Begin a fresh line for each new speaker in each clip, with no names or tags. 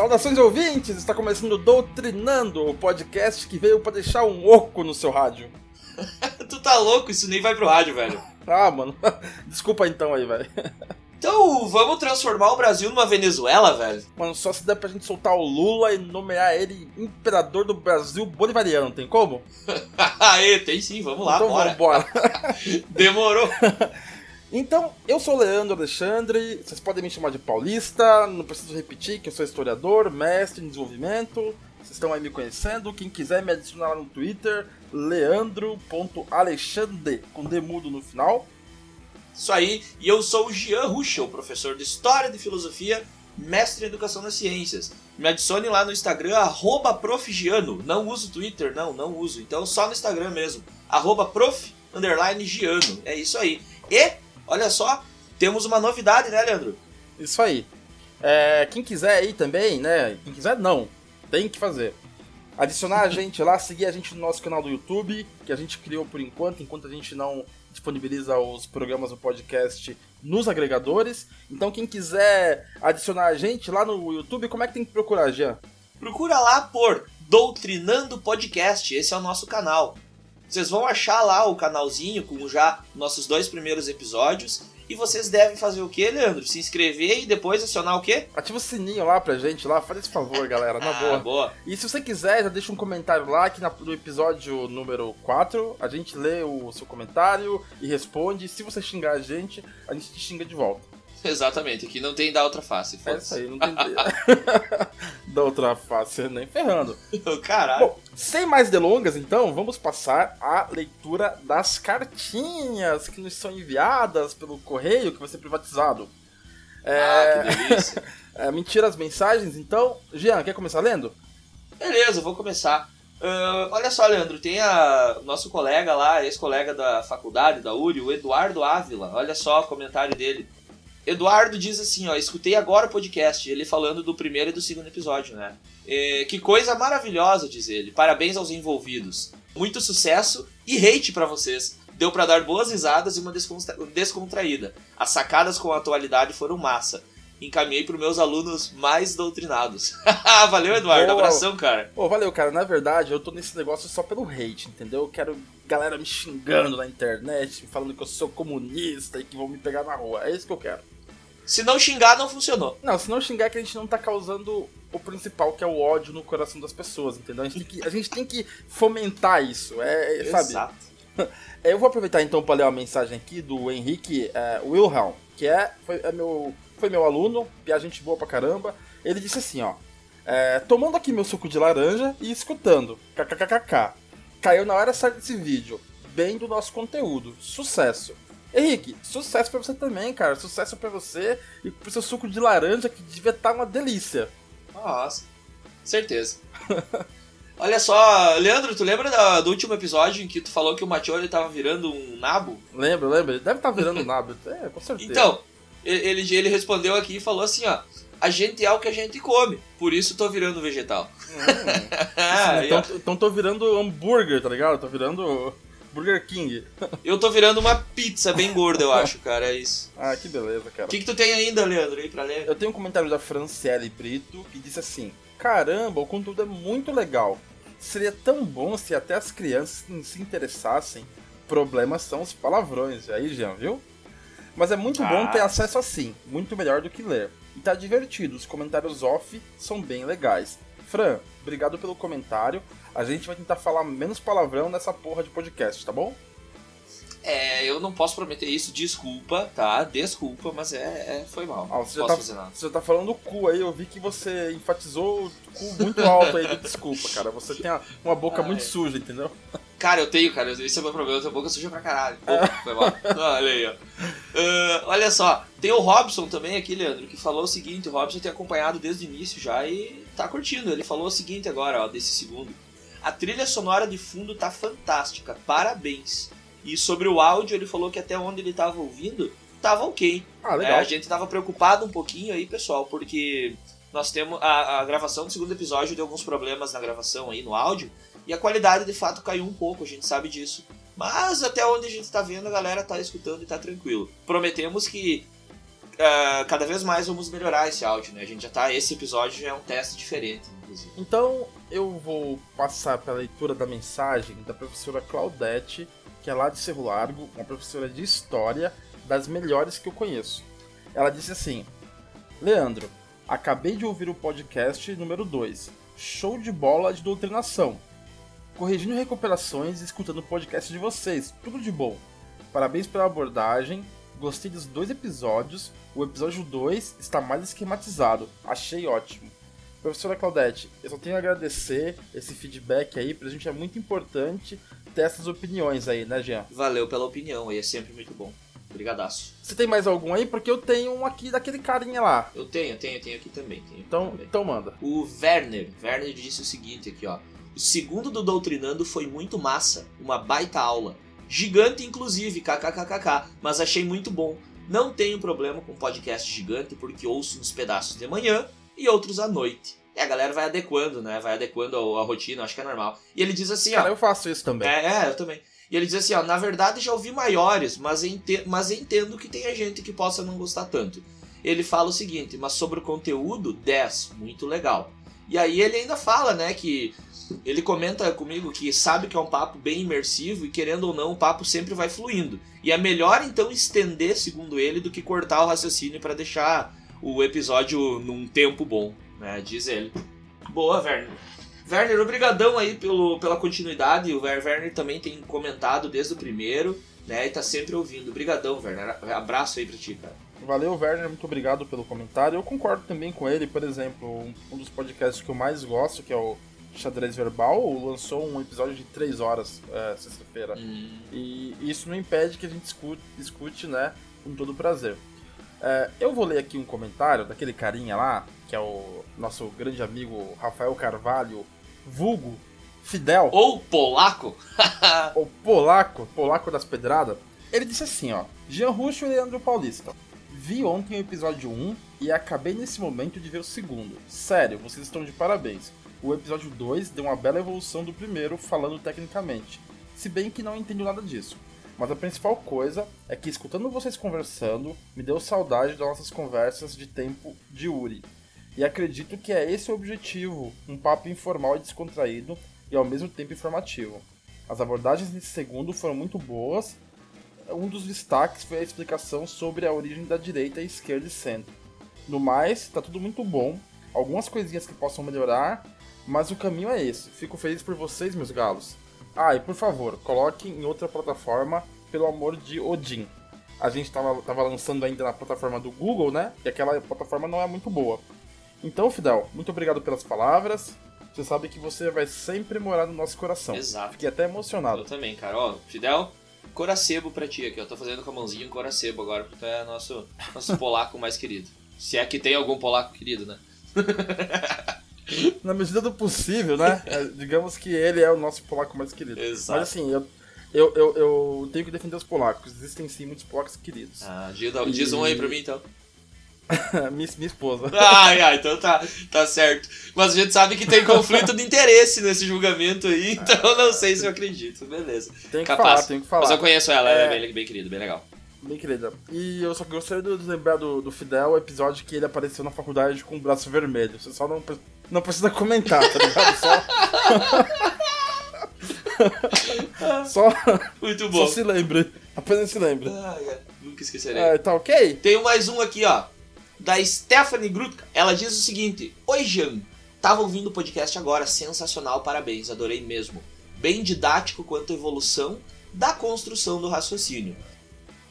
Saudações ouvintes! Está começando Doutrinando, o podcast que veio para deixar um oco no seu rádio.
tu tá louco? Isso nem vai pro rádio, velho.
Ah, mano. Desculpa então aí, velho.
Então, vamos transformar o Brasil numa Venezuela, velho?
Mano, só se der pra gente soltar o Lula e nomear ele imperador do Brasil bolivariano, tem como?
Aê, tem sim, vamos lá,
então,
bora.
Vambora.
Demorou.
Então, eu sou Leandro Alexandre, vocês podem me chamar de paulista, não preciso repetir que eu sou historiador, mestre em desenvolvimento, vocês estão aí me conhecendo. Quem quiser me adicionar lá no Twitter, leandro.alexandre, com D mudo no final.
Isso aí, e eu sou o Jean Ruschel, professor de História e de Filosofia, mestre em Educação das Ciências. Me adicione lá no Instagram, arroba profgiano. Não uso Twitter, não, não uso. Então só no Instagram mesmo, arroba prof, underline giano. É isso aí. E olha só, temos uma novidade, né, Leandro?
Isso aí. É, quem quiser aí também, né? Quem quiser, não. Tem que fazer. Adicionar a gente lá, seguir a gente no nosso canal do YouTube, que a gente criou por enquanto, enquanto a gente não disponibiliza os programas do podcast nos agregadores. Então, quem quiser adicionar a gente lá no YouTube, como é que tem que procurar, Jean?
Procura lá por Doutrinando Podcast, esse é o nosso canal. Vocês vão achar lá o canalzinho com já nossos dois primeiros episódios. E vocês devem fazer o que, Leandro? Se inscrever e depois acionar o quê?
Ativa o sininho lá pra gente lá, faz esse favor, galera, na
ah,
boa.
boa.
E se você quiser, já deixa um comentário lá que no episódio número 4 a gente lê o seu comentário e responde. Se você xingar a gente, a gente te xinga de volta.
Exatamente, aqui não tem da outra face.
É isso aí, não tem da outra face, nem ferrando.
Caralho. Bom,
sem mais delongas, então, vamos passar à leitura das cartinhas que nos são enviadas pelo correio que vai ser privatizado.
É... Ah, que delícia.
é, mentira as mensagens, então. Jean, quer começar lendo?
Beleza, vou começar. Uh, olha só, Leandro, tem a nosso colega lá, ex-colega da faculdade, da URI, o Eduardo Ávila. Olha só o comentário dele. Eduardo diz assim, ó, escutei agora o podcast, ele falando do primeiro e do segundo episódio, né? É, que coisa maravilhosa, diz ele. Parabéns aos envolvidos. Muito sucesso e hate para vocês. Deu para dar boas risadas e uma descontra descontraída. As sacadas com a atualidade foram massa. Encaminhei para meus alunos mais doutrinados. valeu, Eduardo. Boa. Abração, cara.
Pô, valeu, cara. Na verdade, eu tô nesse negócio só pelo hate, entendeu? Eu quero galera me xingando na internet, falando que eu sou comunista e que vão me pegar na rua. É isso que eu quero.
Se não xingar, não funcionou.
Não, se não xingar é que a gente não tá causando o principal, que é o ódio no coração das pessoas, entendeu? A gente tem que, a gente tem que fomentar isso, é, é sabe?
Exato.
Eu vou aproveitar então para ler uma mensagem aqui do Henrique é, Wilhelm, que é, foi, é meu, foi meu aluno, e a gente boa pra caramba. Ele disse assim, ó. É, tomando aqui meu suco de laranja e escutando. KKKKK. Caiu na hora certa desse vídeo. Bem do nosso conteúdo. Sucesso. Henrique, sucesso para você também, cara. Sucesso para você e pro seu suco de laranja que devia estar tá uma delícia.
Nossa, certeza. Olha só, Leandro, tu lembra da, do último episódio em que tu falou que o Machioli tava virando um nabo?
Lembro, lembro. Ele deve estar tá virando um nabo, é, com certeza.
Então, ele, ele respondeu aqui e falou assim, ó. A gente é o que a gente come, por isso tô virando vegetal.
Hum. então, então tô virando hambúrguer, tá ligado? Tô virando Burger King.
Eu tô virando uma pizza bem gorda, eu acho, cara. É isso.
Ah, que beleza, cara.
O que, que tu tem ainda, Leandro, aí pra ler?
Eu tenho um comentário da Franciele Brito que disse assim: Caramba, o conteúdo é muito legal. Seria tão bom se até as crianças se interessassem. Problemas são os palavrões. Aí, Jean, viu? Mas é muito ah. bom ter acesso assim, muito melhor do que ler. E tá divertido, os comentários off são bem legais. Fran, obrigado pelo comentário. A gente vai tentar falar menos palavrão nessa porra de podcast, tá bom?
É, eu não posso prometer isso, desculpa, tá? Desculpa, mas é, é foi mal.
Ah, você, já tá, você tá falando cu aí, eu vi que você enfatizou o cu muito alto aí, desculpa, cara. Você tem uma boca muito suja, entendeu?
Cara, eu tenho, cara, esse é o meu problema, eu tenho boca suja pra caralho. É. foi mal. olha aí, ó. Uh, olha só, tem o Robson também aqui, Leandro, que falou o seguinte, o Robson tem acompanhado desde o início já e tá curtindo. Ele falou o seguinte agora, ó, desse segundo. A trilha sonora de fundo tá fantástica, parabéns. E sobre o áudio, ele falou que até onde ele tava ouvindo, tava ok.
Ah, legal. É,
a gente tava preocupado um pouquinho aí, pessoal, porque nós temos a, a, gravação do segundo episódio deu alguns problemas na gravação aí no áudio e a qualidade de fato caiu um pouco, a gente sabe disso. Mas até onde a gente tá vendo, a galera tá escutando e tá tranquilo. Prometemos que uh, cada vez mais vamos melhorar esse áudio, né? A gente já tá. Esse episódio já é um teste diferente, inclusive.
Então eu vou passar pela leitura da mensagem da professora Claudete, que é lá de Cerro Largo, uma professora de história das melhores que eu conheço. Ela disse assim: Leandro, acabei de ouvir o podcast número 2. Show de bola de doutrinação. Corrigindo recuperações e escutando o podcast de vocês. Tudo de bom. Parabéns pela abordagem. Gostei dos dois episódios. O episódio 2 está mais esquematizado. Achei ótimo. Professora Claudete, eu só tenho a agradecer esse feedback aí, pra gente é muito importante ter essas opiniões aí, né, Jean?
Valeu pela opinião aí, é sempre muito bom. Brigadaço.
Você tem mais algum aí? Porque eu tenho um aqui daquele carinha lá.
Eu tenho, tenho, tenho aqui também. Tenho
então,
também.
então manda.
O Werner. Werner disse o seguinte aqui, ó. O segundo do Doutrinando foi muito massa. Uma baita aula. Gigante, inclusive, kkkk, mas achei muito bom. Não tenho problema com podcast gigante porque ouço uns pedaços de manhã e outros à noite. E a galera vai adequando, né? Vai adequando a, a rotina, acho que é normal. E ele diz assim,
Cara,
ó.
eu faço isso também.
É, é, eu também. E ele diz assim, ó, na verdade já ouvi maiores, mas, ente mas entendo que tenha gente que possa não gostar tanto. Ele fala o seguinte, mas sobre o conteúdo, 10, muito legal. E aí ele ainda fala, né, que ele comenta comigo que sabe que é um papo bem imersivo e querendo ou não, o papo sempre vai fluindo. E é melhor então estender, segundo ele, do que cortar o raciocínio para deixar o episódio num tempo bom, né? Diz ele. Boa, Werner. Werner, obrigadão aí pelo, pela continuidade. O Werner também tem comentado desde o primeiro, né? E tá sempre ouvindo. Obrigadão, Werner. Abraço aí pra ti, cara.
Valeu, Werner, muito obrigado pelo comentário. Eu concordo também com ele, por exemplo, um dos podcasts que eu mais gosto, que é o Xadrez Verbal lançou um episódio de 3 horas é, sexta-feira.
Hum.
E isso não impede que a gente escute, escute né, com todo prazer. É, eu vou ler aqui um comentário daquele carinha lá, que é o nosso grande amigo Rafael Carvalho, vulgo Fidel.
Ou polaco.
ou polaco, polaco das pedradas. Ele disse assim, ó. Jean Russo e Leandro Paulista. Vi ontem o episódio 1 e acabei nesse momento de ver o segundo. Sério, vocês estão de parabéns o episódio 2 deu uma bela evolução do primeiro, falando tecnicamente. Se bem que não entendo nada disso. Mas a principal coisa é que escutando vocês conversando, me deu saudade das nossas conversas de tempo de Uri. E acredito que é esse o objetivo, um papo informal e descontraído e ao mesmo tempo informativo. As abordagens nesse segundo foram muito boas. Um dos destaques foi a explicação sobre a origem da direita, esquerda e centro. No mais, tá tudo muito bom. Algumas coisinhas que possam melhorar, mas o caminho é esse. Fico feliz por vocês, meus galos. Ah, e por favor, coloque em outra plataforma, pelo amor de Odin. A gente tava, tava lançando ainda na plataforma do Google, né? E aquela plataforma não é muito boa. Então, Fidel, muito obrigado pelas palavras. Você sabe que você vai sempre morar no nosso coração.
Exato.
Fiquei até emocionado.
Eu também, cara. Ó, Fidel, coracebo pra ti aqui. Eu tô fazendo com a mãozinha um coracebo agora, porque tu é nosso, nosso polaco mais querido. Se é que tem algum polaco querido, né?
Na medida do possível, né? É, digamos que ele é o nosso polaco mais querido.
Exato.
Mas assim, eu, eu, eu, eu, tenho que defender os polacos. Existem sim muitos polacos queridos.
Ah, diz, e... diz um aí pra mim então.
minha, minha esposa.
Ah, ah, então tá, tá certo. Mas a gente sabe que tem conflito de interesse nesse julgamento aí, então não sei se eu acredito. Beleza.
Tem que Capaz. falar, tem que falar.
Mas eu conheço ela, é... ela é bem, bem querida, bem legal.
Bem querida. E eu só gostaria de lembrar do, do Fidel o episódio que ele apareceu na faculdade com o braço vermelho. Você só não, não precisa comentar, tá ligado? Só. só.
Muito bom.
Só se lembre. Apenas se lembre.
Ah, nunca esquecerei.
É, tá ok?
Tenho mais um aqui, ó. Da Stephanie Grutka. Ela diz o seguinte: Oi, Jean. Tava ouvindo o podcast agora, sensacional, parabéns, adorei mesmo. Bem didático quanto à evolução da construção do raciocínio.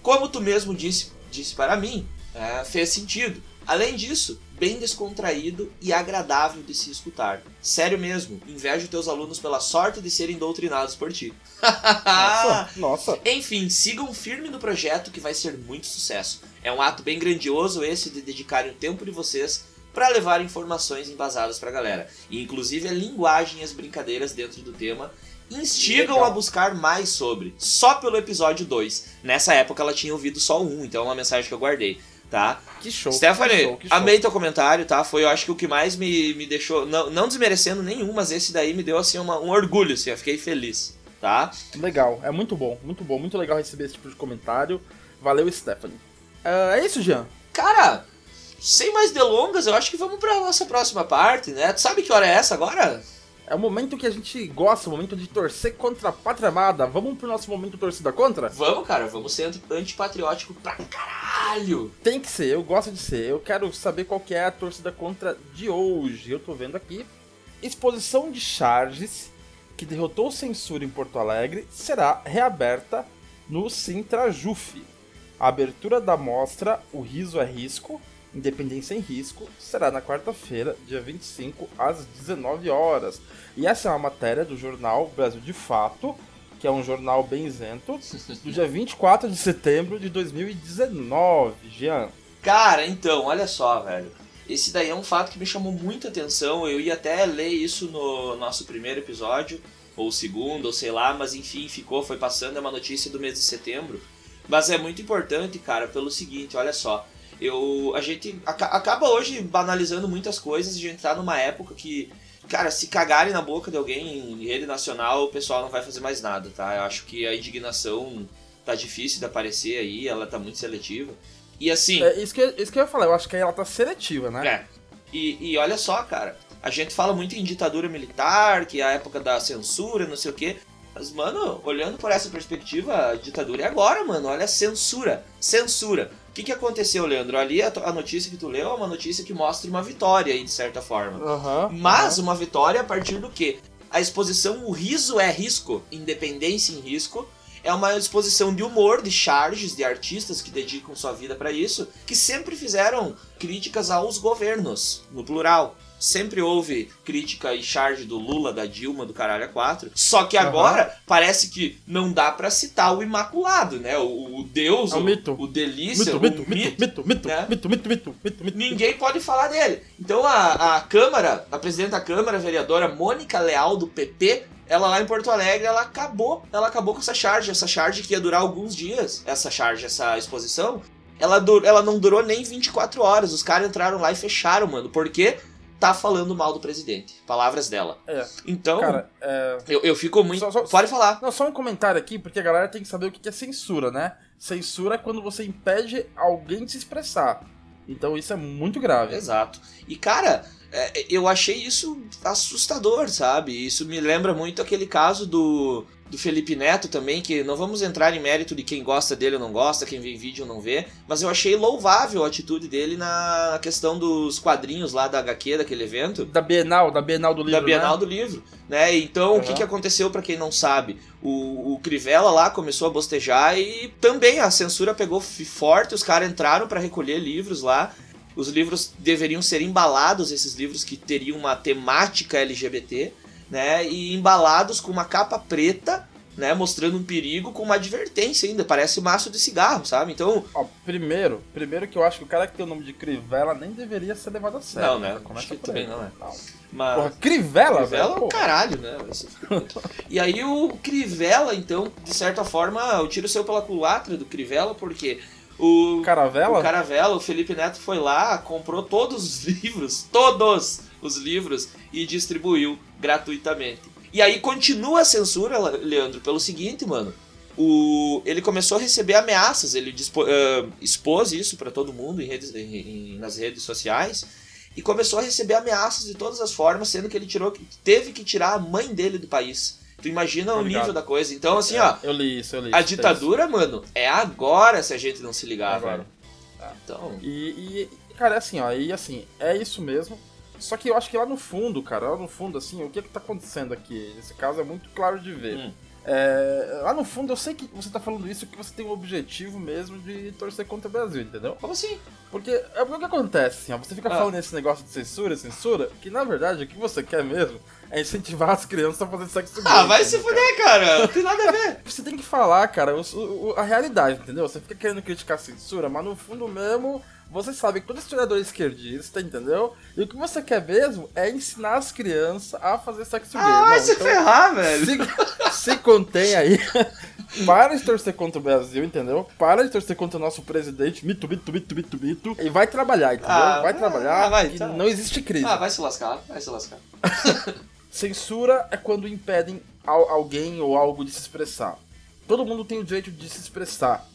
Como tu mesmo disse, disse para mim, é, fez sentido. Além disso, bem descontraído e agradável de se escutar. Sério mesmo, invejo teus alunos pela sorte de serem doutrinados por ti.
nossa, nossa.
Enfim, sigam firme no projeto que vai ser muito sucesso. É um ato bem grandioso esse de dedicarem o tempo de vocês para levar informações embasadas pra galera. E inclusive a linguagem e as brincadeiras dentro do tema instigam Legal. a buscar mais sobre, só pelo episódio 2. Nessa época ela tinha ouvido só um, então é uma mensagem que eu guardei, tá?
Que show.
Stephanie,
que show, que show.
amei teu comentário, tá? Foi, eu acho que o que mais me, me deixou, não, não desmerecendo nenhum, mas esse daí me deu, assim, uma, um orgulho, assim, eu fiquei feliz, tá?
Legal, é muito bom, muito bom, muito legal receber esse tipo de comentário. Valeu, Stephanie. Uh, é isso, Jean.
Cara, sem mais delongas, eu acho que vamos pra nossa próxima parte, né? Tu sabe que hora é essa agora?
É o momento que a gente gosta, o momento de torcer contra a pátria amada. Vamos pro nosso momento torcida contra?
Vamos, cara, vamos ser antipatriótico pra caralho.
Tem que ser, eu gosto de ser. Eu quero saber qual que é a torcida contra de hoje. Eu tô vendo aqui. Exposição de Charges, que derrotou censura em Porto Alegre, será reaberta no Sintra Juf. A abertura da mostra O Riso é Risco, Independência em Risco, será na quarta-feira, dia 25, às 19 horas. E essa é uma matéria do jornal Brasil de Fato, que é um jornal bem isento, do dia 24 de setembro de 2019, Jean.
Cara, então, olha só, velho. Esse daí é um fato que me chamou muita atenção. Eu ia até ler isso no nosso primeiro episódio, ou segundo, ou sei lá, mas enfim, ficou, foi passando, é uma notícia do mês de setembro. Mas é muito importante, cara, pelo seguinte, olha só eu a gente acaba hoje banalizando muitas coisas, a gente tá numa época que cara, se cagarem na boca de alguém em rede nacional, o pessoal não vai fazer mais nada, tá? Eu acho que a indignação tá difícil de aparecer aí, ela tá muito seletiva. E assim.
É isso que, isso que eu ia falar, eu acho que ela tá seletiva, né?
É. E, e olha só, cara, a gente fala muito em ditadura militar, que é a época da censura, não sei o quê. Mas, mano, olhando por essa perspectiva, a ditadura é agora, mano. Olha a censura. Censura. O que, que aconteceu, Leandro? Ali a, a, notícia que tu leu é uma notícia que mostra uma vitória aí, de certa forma.
Uhum,
Mas uhum. uma vitória a partir do quê? A exposição O Riso é Risco, Independência em Risco, é uma exposição de humor, de charges, de artistas que dedicam sua vida para isso, que sempre fizeram críticas aos governos, no plural sempre houve crítica e charge do Lula, da Dilma, do caralho a quatro. Só que agora uhum. parece que não dá para citar o Imaculado, né? O, o Deus,
é o,
mito. o delícia,
mito,
o
mito, mito, mito,
né?
mito, mito, mito, mito, mito,
Ninguém pode falar dele. Então a, a Câmara, a presidente da Câmara, a vereadora Mônica Leal, do PP, ela lá em Porto Alegre, ela acabou, ela acabou com essa charge, essa charge que ia durar alguns dias, essa charge, essa exposição, ela, ela não durou nem 24 horas. Os caras entraram lá e fecharam, mano. Por quê? Tá falando mal do presidente. Palavras dela.
É.
Então,
Cara, é...
eu, eu fico muito.
Só, só,
Pode falar.
Não, só um comentário aqui, porque a galera tem que saber o que é censura, né? Censura é quando você impede alguém de se expressar. Então isso é muito grave.
Exato. E, cara, é, eu achei isso assustador, sabe? Isso me lembra muito aquele caso do do Felipe Neto também, que não vamos entrar em mérito de quem gosta dele ou não gosta, quem vê vídeo ou não vê, mas eu achei louvável a atitude dele na questão dos quadrinhos lá da HQ, daquele evento.
Da Bienal, da Bienal do Livro.
Da Bienal
né?
do Livro, né? Então, uhum. o que, que aconteceu para quem não sabe? O, o Crivella lá começou a bostejar e também a censura pegou forte, os caras entraram para recolher livros lá. Os livros deveriam ser embalados, esses livros que teriam uma temática LGBT né? E embalados com uma capa preta, né? Mostrando um perigo com uma advertência ainda. Parece maço de cigarro, sabe? Então.
Ó, primeiro, primeiro que eu acho que o cara que tem o nome de Crivella nem deveria ser levado a sério.
Não, né? Começa também não é. Não.
Mas... Porra, Crivella,
Crivella é o caralho, né? e aí o Crivella, então, de certa forma, eu tiro o seu pela culatra do Crivella, porque o
Caravela?
O Caravela, o Felipe Neto foi lá, comprou todos os livros, todos os livros e distribuiu gratuitamente. E aí continua a censura, Leandro, pelo seguinte, mano. O, ele começou a receber ameaças, ele dispo, uh, expôs isso para todo mundo em redes, em, nas redes sociais e começou a receber ameaças de todas as formas, sendo que ele tirou, teve que tirar a mãe dele do país. Tu imagina o nível da coisa. Então, assim,
é,
ó.
Eu li isso, eu li
A
isso,
ditadura, isso. mano, é agora se a gente não se ligar, agora. velho.
É. Então. E, e, cara, é assim, ó, e assim, é isso mesmo. Só que eu acho que lá no fundo, cara, lá no fundo, assim, o que é que tá acontecendo aqui? Nesse caso é muito claro de ver. Hum. É, lá no fundo, eu sei que você tá falando isso que você tem o objetivo mesmo de torcer contra o Brasil, entendeu?
Como assim?
Porque é o que acontece, assim, ó, você fica ah. falando esse negócio de censura, censura, que na verdade o que você quer mesmo é incentivar as crianças a fazer sexo
Ah, vai se fuder, cara. Não tem nada a ver.
Você tem que falar, cara, o, o, a realidade, entendeu? Você fica querendo criticar a censura, mas no fundo mesmo você sabe que todo historiador é esquerdista, entendeu? E o que você quer mesmo é ensinar as crianças a fazer sexo
gay. Ah, vai se então, ferrar, velho.
Se, se contém aí. Para de torcer contra o Brasil, entendeu? Para de torcer contra o nosso presidente, mito, mito, mito, mito, mito. E vai trabalhar, entendeu? Ah, vai trabalhar. Ah, vai, tá. Não existe crise.
Ah, vai se lascar, vai se lascar.
Censura é quando impedem alguém ou algo de se expressar. Todo mundo tem o direito de se expressar.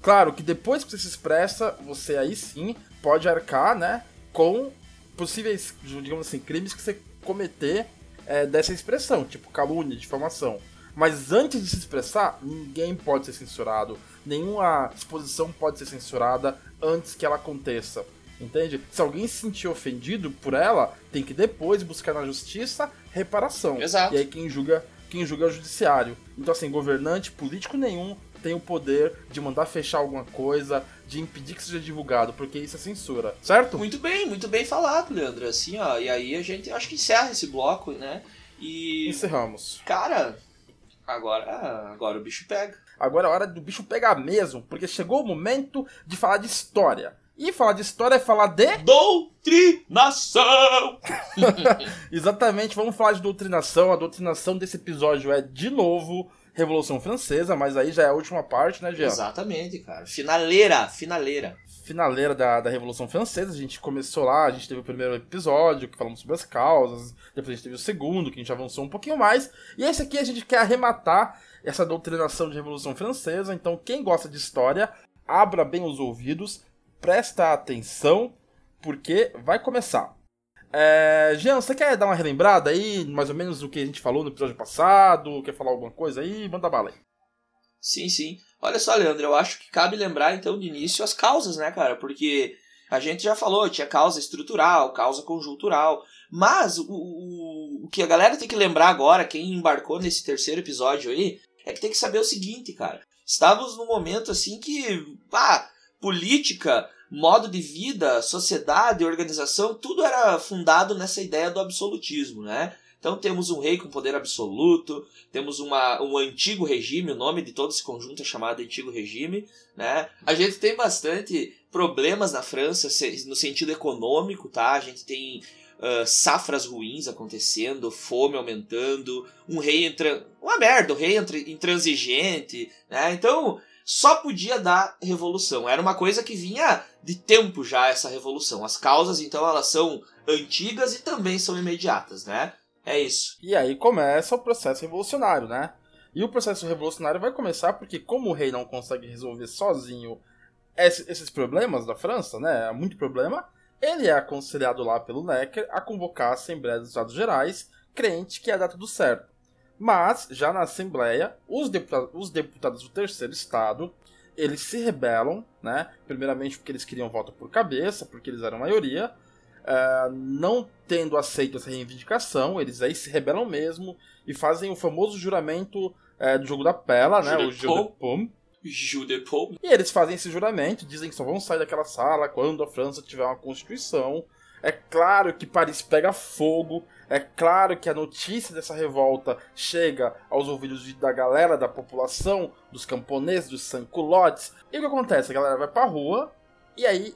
Claro que depois que você se expressa, você aí sim pode arcar, né, com possíveis, digamos assim, crimes que você cometer é, dessa expressão, tipo calúnia, difamação. Mas antes de se expressar, ninguém pode ser censurado. Nenhuma exposição pode ser censurada antes que ela aconteça. Entende? Se alguém se sentir ofendido por ela, tem que depois buscar na justiça reparação.
Exato.
E aí quem julga, quem julga é o judiciário. Então, assim, governante, político nenhum tem o poder de mandar fechar alguma coisa, de impedir que seja divulgado, porque isso é censura, certo?
Muito bem, muito bem falado, Leandro. Assim, ó, e aí a gente acho que encerra esse bloco, né? E.
Encerramos.
Cara, agora, agora o bicho pega.
Agora é hora do bicho pegar mesmo, porque chegou o momento de falar de história. E falar de história é falar de.
Doutrinação!
Exatamente, vamos falar de doutrinação. A doutrinação desse episódio é, de novo, Revolução Francesa, mas aí já é a última parte, né, Jean?
Exatamente, cara. Finaleira, finaleira.
Finaleira da, da Revolução Francesa, a gente começou lá, a gente teve o primeiro episódio que falamos sobre as causas, depois a gente teve o segundo, que a gente avançou um pouquinho mais, e esse aqui a gente quer arrematar essa doutrinação de Revolução Francesa, então quem gosta de história, abra bem os ouvidos, presta atenção, porque vai começar. É, Jean, você quer dar uma relembrada aí, mais ou menos do que a gente falou no episódio passado? Quer falar alguma coisa aí? Manda bala aí.
Sim, sim. Olha só, Leandro, eu acho que cabe lembrar então de início as causas, né, cara? Porque a gente já falou, tinha causa estrutural, causa conjuntural. Mas o, o, o que a galera tem que lembrar agora, quem embarcou nesse terceiro episódio aí, é que tem que saber o seguinte, cara. Estávamos num momento assim que, ah, política, modo de vida, sociedade, organização, tudo era fundado nessa ideia do absolutismo, né? Então temos um rei com poder absoluto, temos uma, um antigo regime, o nome de todo esse conjunto é chamado antigo regime, né? A gente tem bastante problemas na França no sentido econômico, tá? A gente tem uh, safras ruins acontecendo, fome aumentando, um rei entra, uma merda, um rei intransigente, né? Então só podia dar revolução. Era uma coisa que vinha de tempo já essa revolução. As causas, então, elas são antigas e também são imediatas, né? É isso.
E aí começa o processo revolucionário, né? E o processo revolucionário vai começar porque, como o rei não consegue resolver sozinho esses problemas da França, né? É muito problema. Ele é aconselhado lá pelo Necker a convocar a Assembleia dos Estados Gerais, crente que ia dar tudo certo. Mas, já na Assembleia, os, deputados, os deputados do terceiro estado, eles se rebelam, né? Primeiramente porque eles queriam voto por cabeça, porque eles eram maioria. Uh, não tendo aceito essa reivindicação, eles aí se rebelam mesmo e fazem o famoso juramento uh, do jogo da pela, né? O
de Paume.
E eles fazem esse juramento, dizem que só vão sair daquela sala quando a França tiver uma constituição. É claro que Paris pega fogo, é claro que a notícia dessa revolta chega aos ouvidos da galera, da população, dos camponeses, dos sanculotes. E o que acontece? A galera vai pra rua, e aí,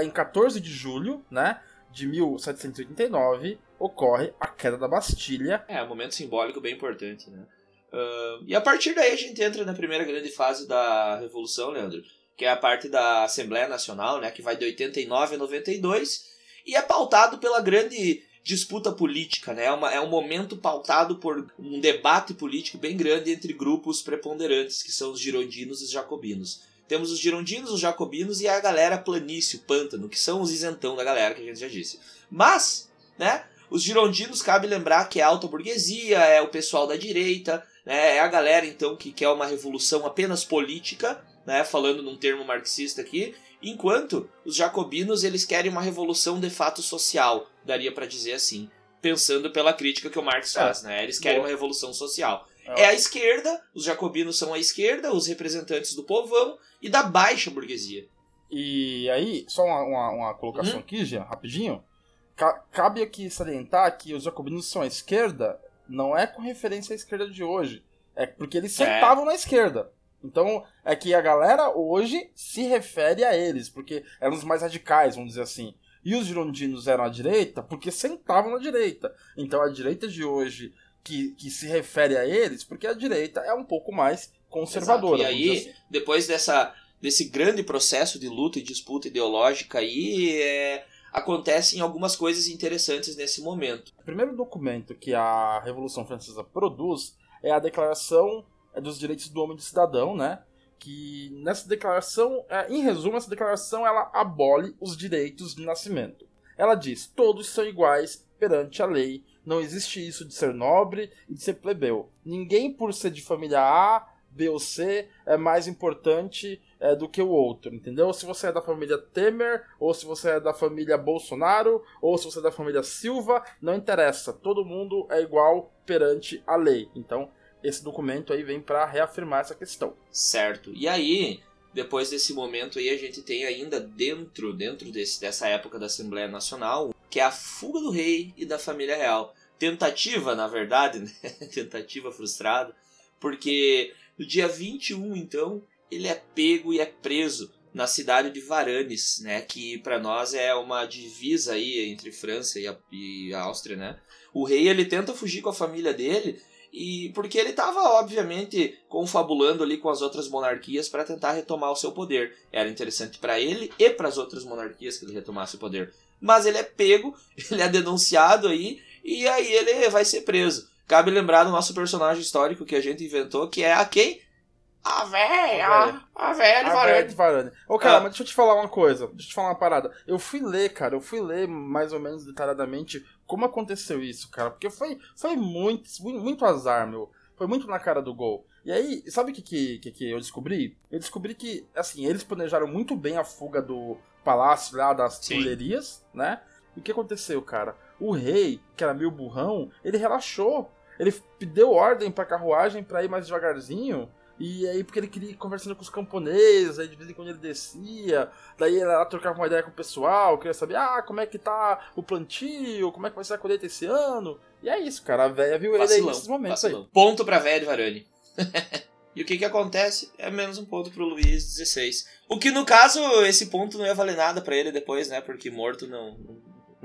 em 14 de julho, né, de 1789, ocorre a queda da Bastilha.
É, um momento simbólico bem importante, né? Uh, e a partir daí a gente entra na primeira grande fase da Revolução, Leandro, que é a parte da Assembleia Nacional, né, que vai de 89 a 92, e é pautado pela grande disputa política, né? É, uma, é um momento pautado por um debate político bem grande entre grupos preponderantes, que são os girondinos e os jacobinos. Temos os girondinos, os jacobinos e a galera planície, o pântano, que são os isentão da galera que a gente já disse. Mas, né, os girondinos cabe lembrar que é a alta burguesia, é o pessoal da direita, né, é a galera então que quer uma revolução apenas política, né, falando num termo marxista aqui, Enquanto os jacobinos eles querem uma revolução de fato social, daria para dizer assim, pensando pela crítica que o Marx é. faz, né? Eles querem uma revolução social. É. é a esquerda, os jacobinos são a esquerda, os representantes do povão e da baixa burguesia.
E aí, só uma, uma, uma colocação uhum. aqui, Jean, rapidinho. cabe aqui salientar que os jacobinos são a esquerda, não é com referência à esquerda de hoje. É porque eles é. sentavam é. na esquerda. Então, é que a galera hoje se refere a eles, porque eram os mais radicais, vamos dizer assim. E os girondinos eram à direita porque sentavam na direita. Então, a direita de hoje que, que se refere a eles, porque a direita é um pouco mais conservadora.
Exato. E aí, assim. depois dessa, desse grande processo de luta e disputa ideológica aí, é, acontecem algumas coisas interessantes nesse momento.
O primeiro documento que a Revolução Francesa produz é a Declaração dos direitos do homem e do cidadão, né? Que nessa declaração, é, em resumo, essa declaração ela abole os direitos de nascimento. Ela diz: todos são iguais perante a lei. Não existe isso de ser nobre e de ser plebeu. Ninguém, por ser de família A, B ou C, é mais importante é, do que o outro, entendeu? Se você é da família Temer, ou se você é da família Bolsonaro, ou se você é da família Silva, não interessa. Todo mundo é igual perante a lei. Então, esse documento aí vem para reafirmar essa questão.
Certo. E aí, depois desse momento aí, a gente tem ainda dentro, dentro desse, dessa época da Assembleia Nacional, que é a fuga do rei e da família real. Tentativa, na verdade, né? Tentativa frustrada, porque no dia 21, então, ele é pego e é preso na cidade de Varanes, né, que para nós é uma divisa aí entre França e a, e a Áustria, né? O rei ele tenta fugir com a família dele, e porque ele estava obviamente confabulando ali com as outras monarquias para tentar retomar o seu poder. Era interessante para ele e para as outras monarquias que ele retomasse o poder. Mas ele é pego, ele é denunciado aí e aí ele vai ser preso. Cabe lembrar do nosso personagem histórico que a gente inventou, que é a quem? A véia! A véia de Varane.
Varane. Ô, cara, ah. mas deixa eu te falar uma coisa. Deixa eu te falar uma parada. Eu fui ler, cara, eu fui ler mais ou menos detalhadamente como aconteceu isso, cara. Porque foi, foi muito, muito azar, meu. Foi muito na cara do gol. E aí, sabe o que, que, que, eu descobri? Eu descobri que, assim, eles planejaram muito bem a fuga do palácio lá das Tulherias, né? E o que aconteceu, cara? O rei, que era meio burrão, ele relaxou. Ele deu ordem pra carruagem pra ir mais devagarzinho e aí, porque ele queria ir conversando com os camponeses, aí de vez em quando ele descia, daí ele lá trocava uma ideia com o pessoal, queria saber, ah, como é que tá o plantio, como é que vai ser a colheita esse ano. E é isso, cara, a véia viu vacilão, ele aí nesses momentos vacilão. aí.
Ponto pra véia de Varane. e o que que acontece? É menos um ponto pro Luiz 16. O que no caso, esse ponto não ia valer nada para ele depois, né? Porque morto não,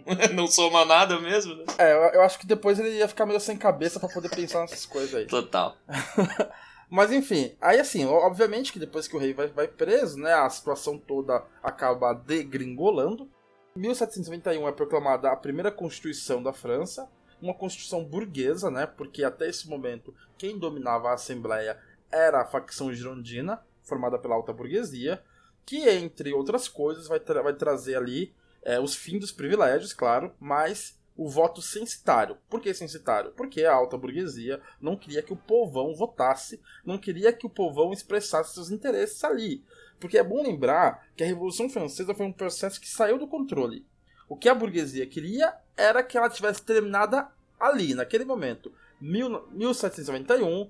não soma nada mesmo, né?
É, eu, eu, acho que depois ele ia ficar meio sem cabeça para poder pensar nessas coisas aí.
Total.
Mas enfim, aí assim, obviamente que depois que o rei vai, vai preso, né, a situação toda acaba degringolando. Em 1791 é proclamada a primeira Constituição da França, uma Constituição burguesa, né, porque até esse momento quem dominava a Assembleia era a facção girondina, formada pela alta burguesia, que entre outras coisas vai, tra vai trazer ali é, os fins dos privilégios, claro, mas o voto censitário. Por que censitário? Porque a alta burguesia não queria que o povão votasse, não queria que o povão expressasse seus interesses ali. Porque é bom lembrar que a Revolução Francesa foi um processo que saiu do controle. O que a burguesia queria era que ela tivesse terminada ali, naquele momento. 1791,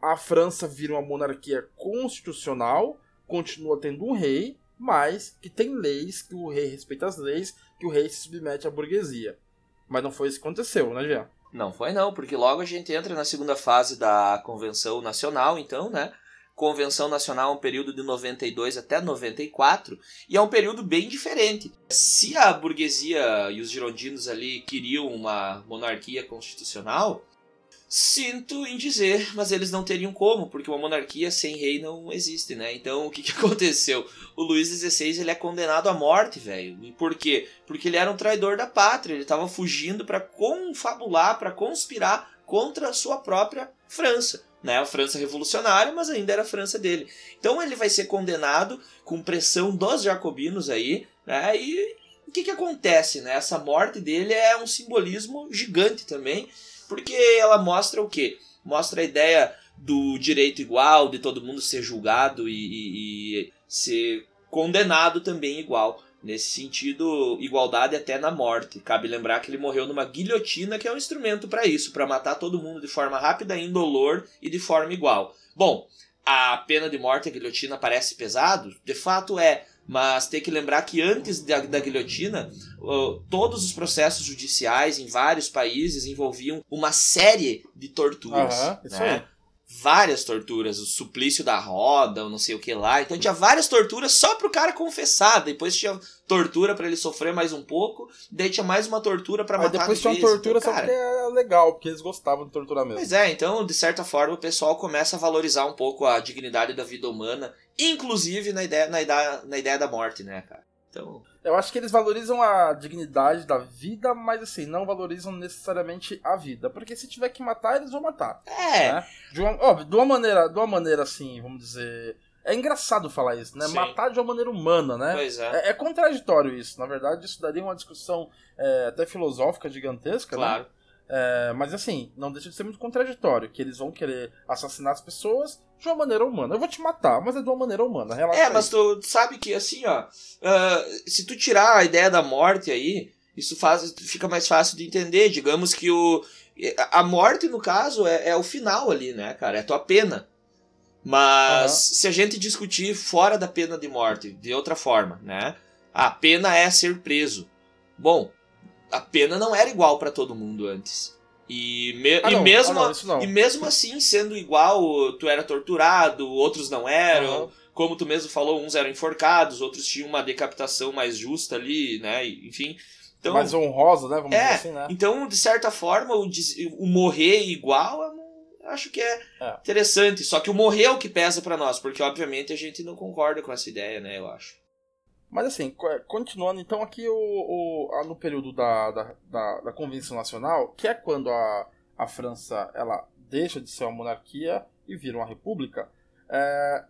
a França vira uma monarquia constitucional, continua tendo um rei, mas que tem leis, que o rei respeita as leis, que o rei se submete à burguesia. Mas não foi isso que aconteceu, né, Jean?
Não foi não, porque logo a gente entra na segunda fase da Convenção Nacional, então, né? Convenção Nacional é um período de 92 até 94 e é um período bem diferente. Se a burguesia e os girondinos ali queriam uma monarquia constitucional, Sinto em dizer, mas eles não teriam como, porque uma monarquia sem rei não existe, né? Então, o que, que aconteceu? O Luís XVI ele é condenado à morte, velho. Por quê? Porque ele era um traidor da pátria, ele estava fugindo para confabular, para conspirar contra a sua própria França. Né? A França revolucionária, mas ainda era a França dele. Então ele vai ser condenado com pressão dos jacobinos aí, né? E o que, que acontece, né? Essa morte dele é um simbolismo gigante também porque ela mostra o quê? Mostra a ideia do direito igual, de todo mundo ser julgado e, e, e ser condenado também igual. Nesse sentido, igualdade até na morte. Cabe lembrar que ele morreu numa guilhotina, que é um instrumento para isso, para matar todo mundo de forma rápida, indolor e de forma igual. Bom, a pena de morte, a guilhotina, parece pesado? De fato é, mas tem que lembrar que antes da, da guilhotina, uh, todos os processos judiciais em vários países envolviam uma série de torturas. Uhum, isso né? aí várias torturas, o suplício da roda, ou não sei o que lá. Então tinha várias torturas só pro cara confessar. Depois tinha tortura para ele sofrer mais um pouco, daí tinha mais uma tortura para matar
depois tinha tortura então, só porque é legal, porque eles gostavam de torturar mesmo.
Pois é, então de certa forma o pessoal começa a valorizar um pouco a dignidade da vida humana, inclusive na ideia, na ideia, na ideia da morte, né, cara? Então...
Eu acho que eles valorizam a dignidade da vida, mas assim, não valorizam necessariamente a vida. Porque se tiver que matar, eles vão matar.
É.
Né? De, uma, de uma maneira, de uma maneira assim, vamos dizer. É engraçado falar isso, né?
Sim.
Matar de uma maneira humana, né?
Pois é.
É, é contraditório isso. Na verdade, isso daria uma discussão é, até filosófica gigantesca, né?
Claro.
É, mas assim, não deixa de ser muito contraditório, que eles vão querer assassinar as pessoas de uma maneira humana. Eu vou te matar, mas é de uma maneira humana. Relaxa
É,
aí.
mas tu sabe que assim, ó, ah, se tu tirar a ideia da morte aí, isso faz, fica mais fácil de entender. Digamos que o a morte no caso é, é o final ali, né, cara? É a tua pena. Mas
Aham.
se a gente discutir fora da pena de morte, de outra forma, né? A pena é ser preso. Bom, a pena não era igual pra todo mundo antes. E, me-
Ah,
e mesmo
ah, não,
e mesmo assim sendo igual, tu era torturado, outros não eram.
Aham.
Como tu mesmo falou, uns eram enforcados, outros tinham uma decapitação mais justa ali, né? Enfim. Então,
Mais honrosa, né? Vamos
É,
dizer assim, né?
então, de certa forma, o, o morrer igual, acho que é,
É.
interessante. Só que o morrer é o que pesa pra nós, porque obviamente a gente não concorda com essa ideia, né? Eu acho.
Mas assim, co- continuando então aqui o, o- no período da, da, da, da Convenção Nacional, que é quando a, a França ela deixa de ser uma monarquia e vira uma república, é,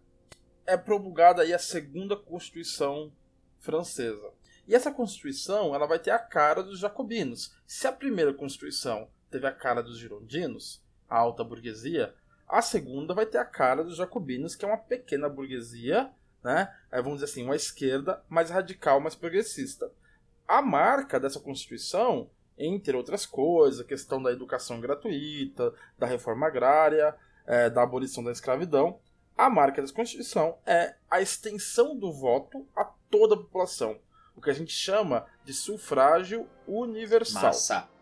é promulgada aí a segunda Constituição francesa. E essa Constituição ela vai ter a cara dos jacobinos. Se a primeira Constituição teve a cara dos girondinos, a alta burguesia, a segunda vai ter a cara dos jacobinos, que é uma pequena burguesia né? É, vamos dizer assim, uma esquerda mais radical, mais progressista. A marca dessa Constituição, entre outras coisas, a questão da educação gratuita, da reforma agrária, é, da abolição da escravidão, a marca dessa Constituição é a extensão do voto a toda a população, o que a gente chama de sufrágio universal.
Massa.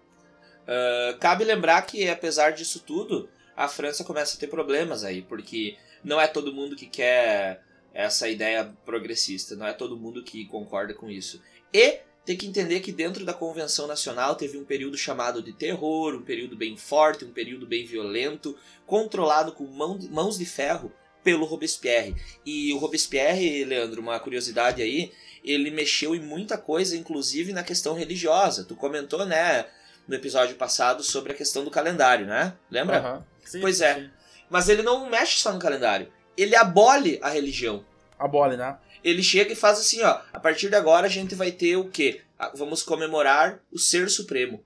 Ah, cabe lembrar que, apesar disso tudo, a França começa a ter problemas aí, porque não é todo mundo que quer essa ideia progressista, não é todo mundo que concorda com isso. E tem que entender que dentro da Convenção Nacional teve um período chamado de terror, um período bem forte, um período bem violento, controlado com mão- mãos de ferro pelo Robespierre. E o Robespierre, Leandro, uma curiosidade aí, ele mexeu em muita coisa, inclusive na questão religiosa. Tu comentou, né, no episódio passado sobre a questão do calendário, né? Lembra?
Aham. Sim,
Pois é.
sim.
Mas ele não mexe só no calendário. Ele abole a religião.
Abole, né?
Ele chega e faz assim, ó. A partir de agora a gente vai ter o quê? Ah, Vamos comemorar o Ser Supremo.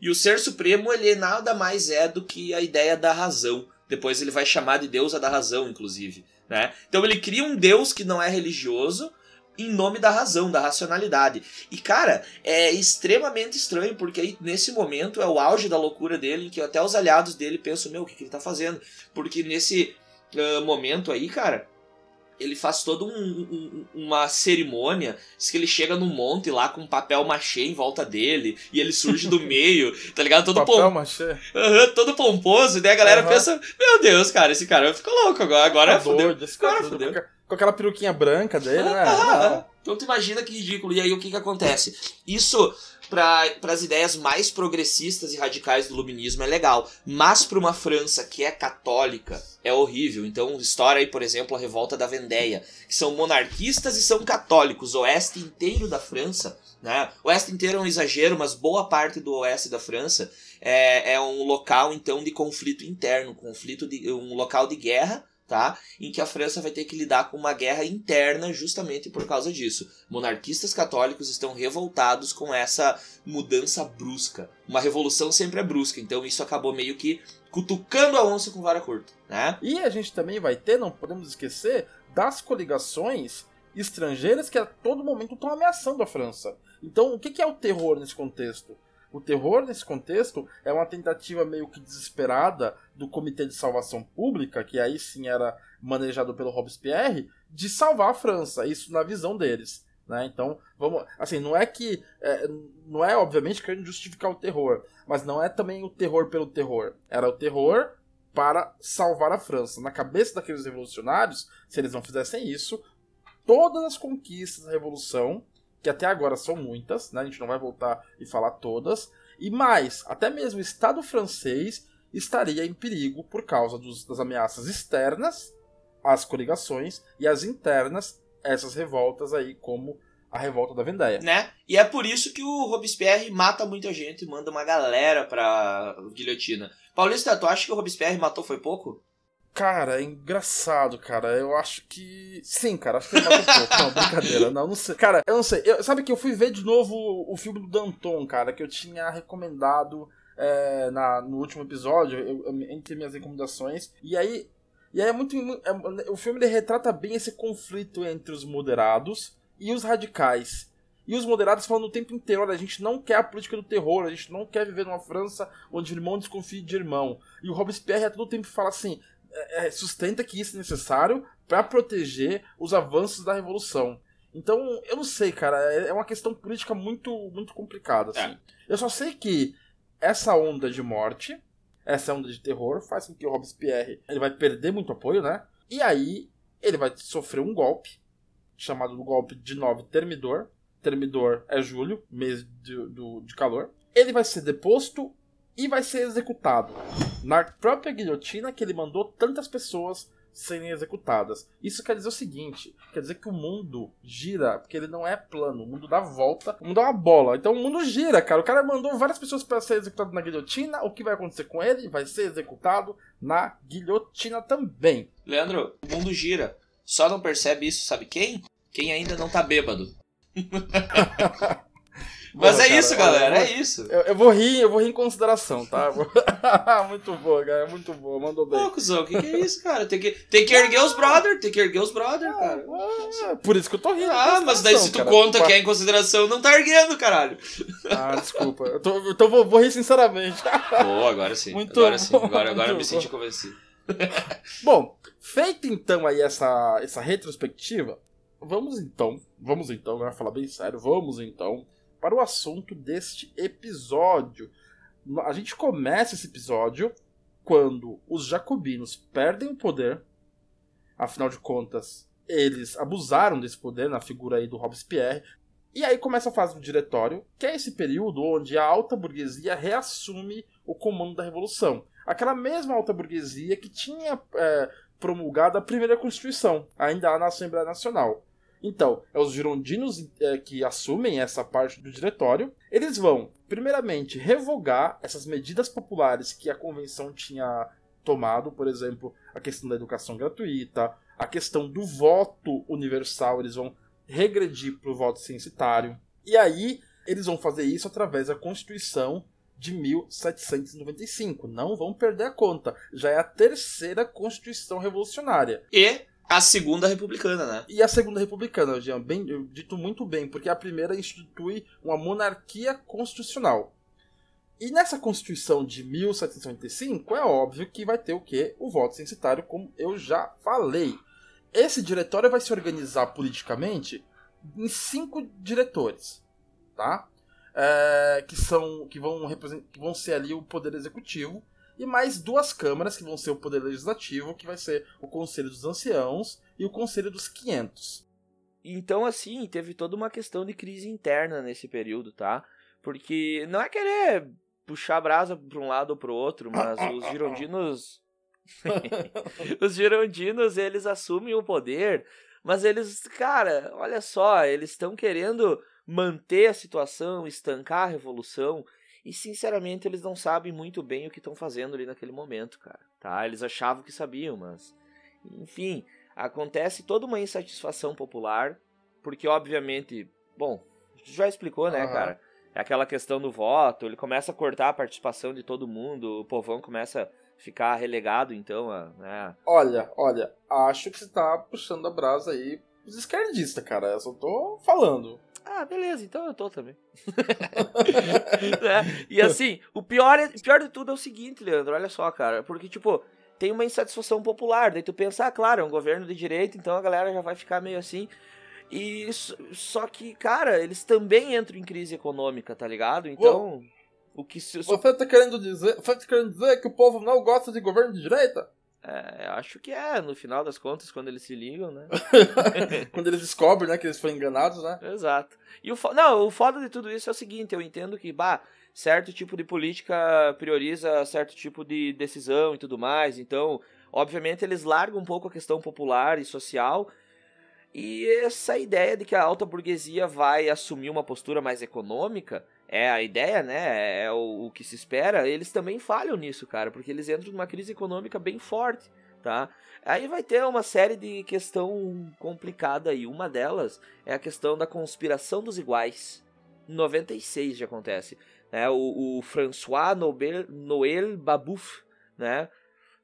E o Ser Supremo, ele nada mais é do que a ideia da razão. Depois ele vai chamar de Deus a da razão, inclusive. Né? Então ele cria um Deus que não é religioso em nome da razão, da racionalidade. E cara, é extremamente estranho, porque aí, nesse momento é o auge da loucura dele, em que até os aliados dele pensam, meu, o que, que ele tá fazendo? Porque nesse ah, momento aí, cara, ele faz toda um- um- uma cerimônia, diz que ele chega num monte lá com um papel machê em volta dele, e ele surge do meio, tá ligado? Todo,
Papel
pom
machê.
Aham, todo pomposo, e daí a galera
Aham.
pensa, meu Deus, cara, esse cara ficou louco agora, agora
Tá doido,
Agora
doido,
fodeu.
com, aquela peruquinha branca dele, né?
Ah. Então tu imagina que ridículo. E aí o que que acontece? Isso para as ideias mais progressistas e radicais do iluminismo é legal, mas para uma França que é católica é horrível. Então estoura aí, por exemplo, a revolta da Vendéia, que são monarquistas e são católicos, o oeste inteiro da França, né? O oeste inteiro é um exagero, mas boa parte do oeste da França é, é um local então de conflito interno, conflito de um local de guerra, tá? Em que a França vai ter que lidar com uma guerra interna justamente por causa disso. Monarquistas católicos estão revoltados com essa mudança brusca. Uma revolução sempre é brusca, então isso acabou meio que cutucando a onça com vara curta, né?
E a gente também vai ter, não podemos esquecer, das coligações estrangeiras que a todo momento estão ameaçando a França. Então, o que é o terror nesse contexto? O terror nesse contexto é uma tentativa meio que desesperada do Comitê de Salvação Pública, que aí sim era manejado pelo Robespierre, de salvar a França, isso na visão deles. Né? Então, vamos. Assim, não é que. é, não é, obviamente, querendo justificar o terror, mas não é também o terror pelo terror. Era o terror para salvar a França. Na cabeça daqueles revolucionários, se eles não fizessem isso, todas as conquistas da revolução, que até agora são muitas, né? a gente não vai voltar e falar todas, e mais, até mesmo o Estado francês estaria em perigo por causa dos- das ameaças externas, as coligações, e as internas, essas revoltas aí, como a revolta da Vendéia.
né? E é por isso que o Robespierre mata muita gente, manda uma galera pra guilhotina. Paulista, tu acha que o Robespierre matou foi pouco?
Cara, é engraçado, cara. Eu acho que. Sim, cara, acho que ele mata um pouco. Não, brincadeira. Não, não sei. Cara, eu não sei. Eu, sabe que eu fui ver de novo o filme do Danton, cara, que eu tinha recomendado é, na, no último episódio, eu, eu, entre minhas recomendações. E aí. E aí é muito. É, o filme retrata bem esse conflito entre os moderados e os radicais. E os moderados falam o tempo inteiro: olha, a gente não quer a política do terror, a gente não quer viver numa França onde irmão desconfie de irmão. E o Robespierre a todo tempo fala assim: é, é sustenta que isso é necessário para proteger os avanços da revolução. Então, eu não sei, cara, é, é uma questão política muito, muito complicada. Assim. É. Eu só sei que essa onda de morte, essa onda de terror, faz com que o Robespierre ele vai perder muito apoio, né? E aí ele vai sofrer um golpe, chamado do golpe de 9 Termidor. Termidor é julho, mês de, do, de calor. Ele vai ser deposto e vai ser executado na própria guilhotina que ele mandou tantas pessoas serem executadas. Isso quer dizer o seguinte: quer dizer que o mundo gira, porque ele não é plano, o mundo dá volta, o mundo é uma bola. Então o mundo gira, cara. O cara mandou várias pessoas para ser executado na guilhotina. O que vai acontecer com ele? Vai ser executado na guilhotina também.
Leandro, o mundo gira. Só não percebe isso, sabe quem? Quem ainda não tá bêbado. Mas é cara, isso, galera, é isso.
Eu, eu, vou rir, eu vou rir em consideração, tá? muito boa, cara, muito boa, mandou bem.
Pô, cuzão, o que, que é isso, cara? Tem que, tem que erguer os brother, tem que erguer os brother, ah, cara.
É, por isso que eu tô rindo.
Ah, mas daí se tu cara, conta que é em consideração, não tá erguendo, caralho.
Ah, desculpa. Eu tô, então vou, vou rir sinceramente.
Pô, agora sim. Muito agora sim. Agora, agora eu me senti convencido.
Bom, feita então aí essa, essa retrospectiva, vamos então, vamos então, agora falar bem sério, vamos então para o assunto deste episódio. A gente começa esse episódio quando os jacobinos perdem o poder, afinal de contas, eles abusaram desse poder na figura aí do Robespierre. E aí começa a fase do diretório, que é esse período onde a alta burguesia reassume o comando da revolução. Aquela mesma alta burguesia que tinha é, promulgado a primeira Constituição, ainda na Assembleia Nacional. Então, é os girondinos é, que assumem essa parte do diretório. Eles vão, primeiramente, revogar essas medidas populares que a convenção tinha tomado, por exemplo, a questão da educação gratuita, a questão do voto universal, eles vão regredir para o voto censitário. E aí, eles vão fazer isso através da Constituição de 1795. Não vão perder a conta. Já é a terceira Constituição revolucionária.
E a segunda republicana, né?
E a segunda republicana, Jean, bem, dito muito bem, porque a primeira institui uma monarquia constitucional. E nessa Constituição de 1785, é óbvio que vai ter o quê? O voto censitário, como eu já falei. Esse diretório vai se organizar politicamente em cinco diretores, tá? É, que são que vão, que vão ser ali o poder executivo e mais duas câmaras, que vão ser o Poder Legislativo, que vai ser o Conselho dos Anciãos e o Conselho dos 500.
Então, assim, teve toda uma questão de crise interna nesse período, tá? Porque não é querer puxar a brasa para um lado ou para o outro, mas os girondinos. os girondinos, eles assumem o poder, mas eles, cara, olha só, eles estão querendo manter a situação, estancar a revolução. E sinceramente eles não sabem muito bem o que estão fazendo ali naquele momento, cara. Tá? Eles achavam que sabiam, mas enfim, acontece toda uma insatisfação popular, porque obviamente, bom, já explicou, né, uhum. cara? É aquela questão do voto, ele começa a cortar a participação de todo mundo, o povão começa a ficar relegado, então, a, né?
Olha, olha, acho que você tá puxando a brasa aí os esquerdistas, cara. Eu só tô falando.
Ah, beleza, então eu tô também. é, e assim, o pior, é, pior de tudo é o seguinte, Leandro, olha só, cara. Porque, tipo, tem uma insatisfação popular. Daí tu pensa, ah, claro, é um governo de direita, então a galera já vai ficar meio assim. E só que, cara, eles também entram em crise econômica, tá ligado? Então, o que se,
Você tá querendo dizer, você tá querendo dizer que o povo não gosta de governo de direita?
É, acho que é, no final das contas, quando eles se ligam, né?
quando eles descobrem, né, que eles foram enganados, né?
Exato. E o não, o foda de tudo isso é o seguinte, eu entendo que, bah, certo tipo de política prioriza certo tipo de decisão e tudo mais, então, obviamente eles largam um pouco a questão popular e social, e essa ideia de que a alta burguesia vai assumir uma postura mais econômica, é a ideia, né? É o, o, que se espera. Eles também falham nisso, cara, porque eles entram numa crise econômica bem forte, tá? Aí vai ter uma série de questão complicada aí. Uma delas é a questão da conspiração dos iguais. Em 96 já acontece. Né? O, o François Nobel, Noël Babouf, né?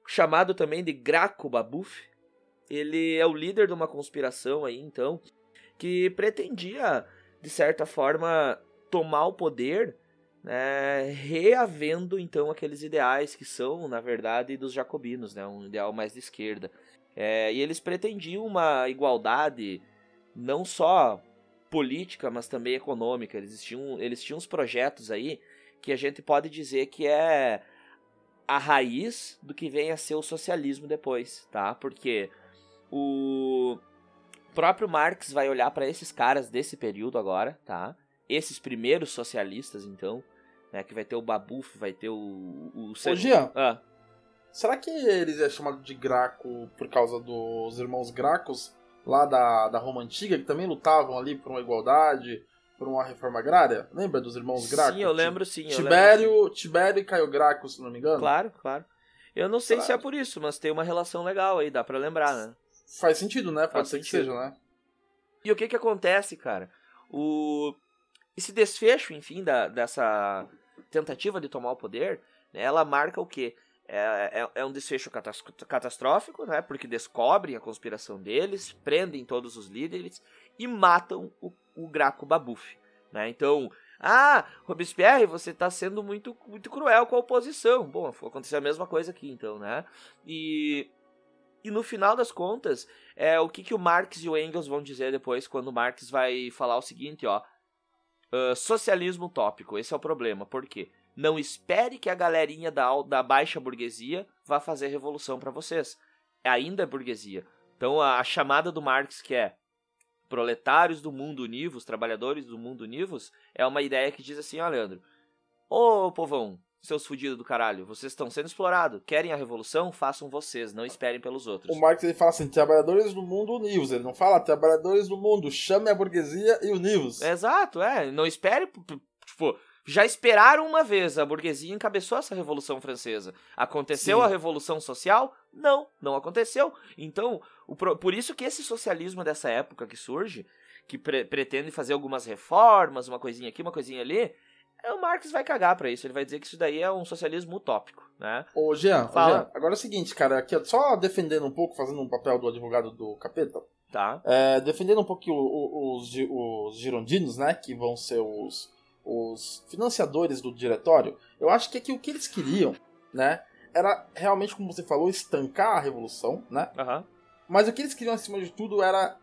chamado também de Graco Babouf, ele é o líder de uma conspiração aí, então, que pretendia, de certa forma, tomar o poder né, reavendo então aqueles ideais que são, na verdade, dos jacobinos, né, um ideal mais de esquerda. É, e eles pretendiam uma igualdade não só política, mas também econômica. Eles tinham, eles tinham uns projetos aí que a gente pode dizer que é a raiz do que vem a ser o socialismo depois, tá? Porque o próprio Marx vai olhar para esses caras desse período agora, tá? Esses primeiros socialistas, então, né? Que vai ter o Babuf, vai ter o. o
Ô, Jean, ah. será que eles é chamado de Graco por causa dos irmãos Gracos lá da, da Roma Antiga, que também lutavam ali por uma igualdade, por uma reforma agrária? Lembra dos irmãos Graco?
Sim, eu lembro sim.
Eu Tibério,
lembro,
sim. Tibério e Caio Graco, se não me engano.
Claro, claro. Eu não sei claro. se é por isso, mas tem uma relação legal aí, dá para lembrar, né?
Faz sentido, né? Pode Faz ser sentido. que seja, né?
E o que que acontece, cara? O esse desfecho, enfim, da, dessa tentativa de tomar o poder, né, ela marca o quê? É, é, é, um desfecho catastrófico, né? Porque descobrem a conspiração deles, prendem todos os líderes e matam o, o Graco Babuf. Né? Então, ah, Robespierre, você está sendo muito, muito cruel com a oposição. Bom, aconteceu a mesma coisa aqui, então, né? E, e no final das contas, é o que, que o Marx e o Engels vão dizer depois, quando o Marx vai falar o seguinte, ó. Uh, socialismo utópico, esse é o problema. Por quê? Não espere que a galerinha da, da baixa burguesia vá fazer revolução para vocês. Ainda é burguesia. Então a, a, chamada do Marx, que é proletários do mundo univos, trabalhadores do mundo univos, é uma ideia que diz assim, ó, Leandro. Ô, povão, seus fudidos do caralho, vocês estão sendo explorados. Querem a revolução? Façam vocês, não esperem pelos outros.
O Marx ele fala assim: trabalhadores do mundo univos. Ele não fala trabalhadores do mundo, chame a burguesia e univos.
Exato, é. Não espere. Tipo, já esperaram uma vez, a burguesia encabeçou essa Revolução Francesa. Aconteceu Sim. a Revolução Social? Não, não aconteceu. Então, o, por isso que esse socialismo dessa época que surge, que pre, pretende fazer algumas reformas, uma coisinha aqui, uma coisinha ali, o Marx vai cagar para isso. Ele vai dizer que isso daí é um socialismo utópico, né?
Ô, Jean, Fala. Jean agora é o seguinte, cara, aqui só defendendo um pouco, fazendo um papel do advogado do capeta.
Tá.
É, defendendo um pouquinho os, os, os girondinos, né, que vão ser os os financiadores do diretório, eu acho que aqui o que eles queriam, né, era realmente, como você falou, estancar a revolução, né?
Uhum.
Mas o que eles queriam, acima de tudo, era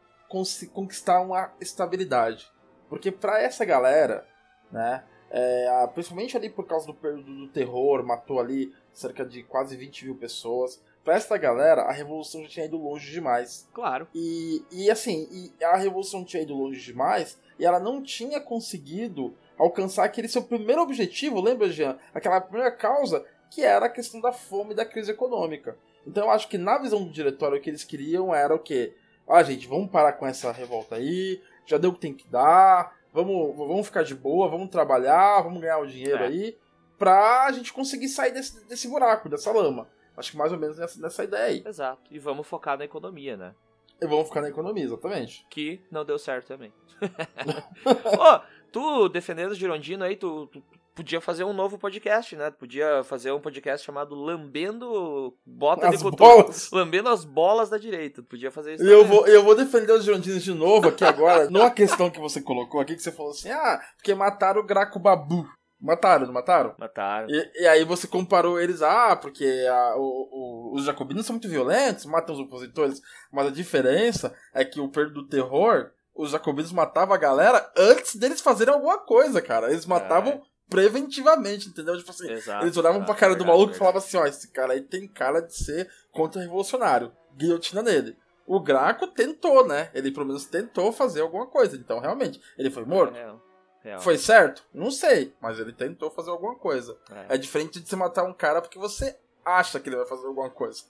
conquistar uma estabilidade. Porque para essa galera, né, é, principalmente ali por causa do período do terror, matou ali cerca de quase 20 mil pessoas. Pra essa galera, a revolução já tinha ido longe demais.
Claro.
E, e assim, e a revolução tinha ido longe demais e ela não tinha conseguido alcançar aquele seu primeiro objetivo, lembra, Jean? Aquela primeira causa, que era a questão da fome e da crise econômica. Então eu acho que na visão do diretório o que eles queriam era o quê? Ah, gente, vamos parar com essa revolta aí, já deu o que tem que dar, vamos, vamos ficar de boa, vamos trabalhar, vamos ganhar o dinheiro é. aí, pra gente conseguir sair desse, desse buraco, dessa lama. Acho que mais ou menos nessa, nessa ideia aí.
Exato. E vamos focar na economia, né?
E vamos focar na economia, exatamente.
Que não deu certo também. oh, Tu, defendendo o Girondino aí, tu, tu, podia fazer um novo podcast, né? Podia fazer um podcast chamado Lambendo Bota
as
de
Cultura. Bolas.
Lambendo as bolas da direita. Podia fazer isso.
Eu vou, eu vou defender os Girondinos de novo aqui agora. numa questão que você colocou aqui, que você falou assim: ah, porque mataram o Graco Babu. Mataram, não mataram?
Mataram.
E, e, aí você comparou eles, ah, porque a, o, o, os jacobinos são muito violentos, matam os opositores, mas a diferença é que o perdo do terror os jacobinos matavam a galera antes deles fazerem alguma coisa, cara. Eles matavam é. Preventivamente, entendeu? Tipo assim, Exato, eles olhavam pra cara do maluco e falavam assim, ó, esse cara aí tem cara de ser contra-revolucionário. Guilhotina nele. O Graco tentou, né? Ele pelo menos tentou fazer alguma coisa. Então, realmente, ele foi morto? É, Real. Foi certo? Não sei, mas ele tentou fazer alguma coisa. É. é diferente de você matar um cara porque você acha que ele vai fazer alguma coisa.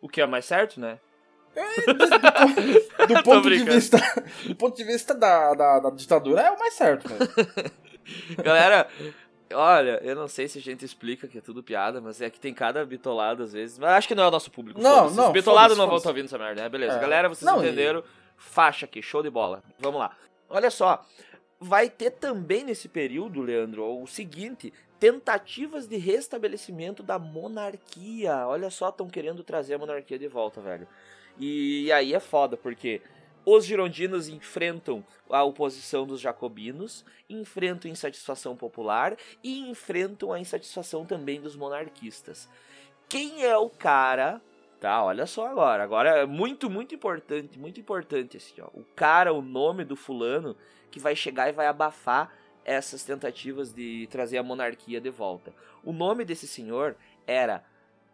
o que é mais certo, né?
É, do, do, ponto de vista, do ponto de vista da, da, da, ditadura, é o mais certo. Né?
Galera, Olha, eu não sei se a gente explica que é tudo piada, mas é que tem cada bitolado às vezes. Mas acho que não é o nosso público.
Não, não.
Os bitolados não vão estar ouvindo essa merda, né? Beleza.
É.
Galera, vocês
Não,
entenderam.
e-
Faixa aqui, show de bola. Vamos lá. Olha só. Vai ter também nesse período, Leandro, o seguinte: tentativas de restabelecimento da monarquia. Olha só, estão querendo trazer a monarquia de volta, velho. E aí é foda, porque os girondinos enfrentam a oposição dos jacobinos, enfrentam a insatisfação popular e enfrentam a insatisfação também dos monarquistas. Quem é o cara, tá? Olha só agora, agora é muito, muito importante, muito importante assim, ó. O cara, o nome do fulano que vai chegar e vai abafar essas tentativas de trazer a monarquia de volta. O nome desse senhor era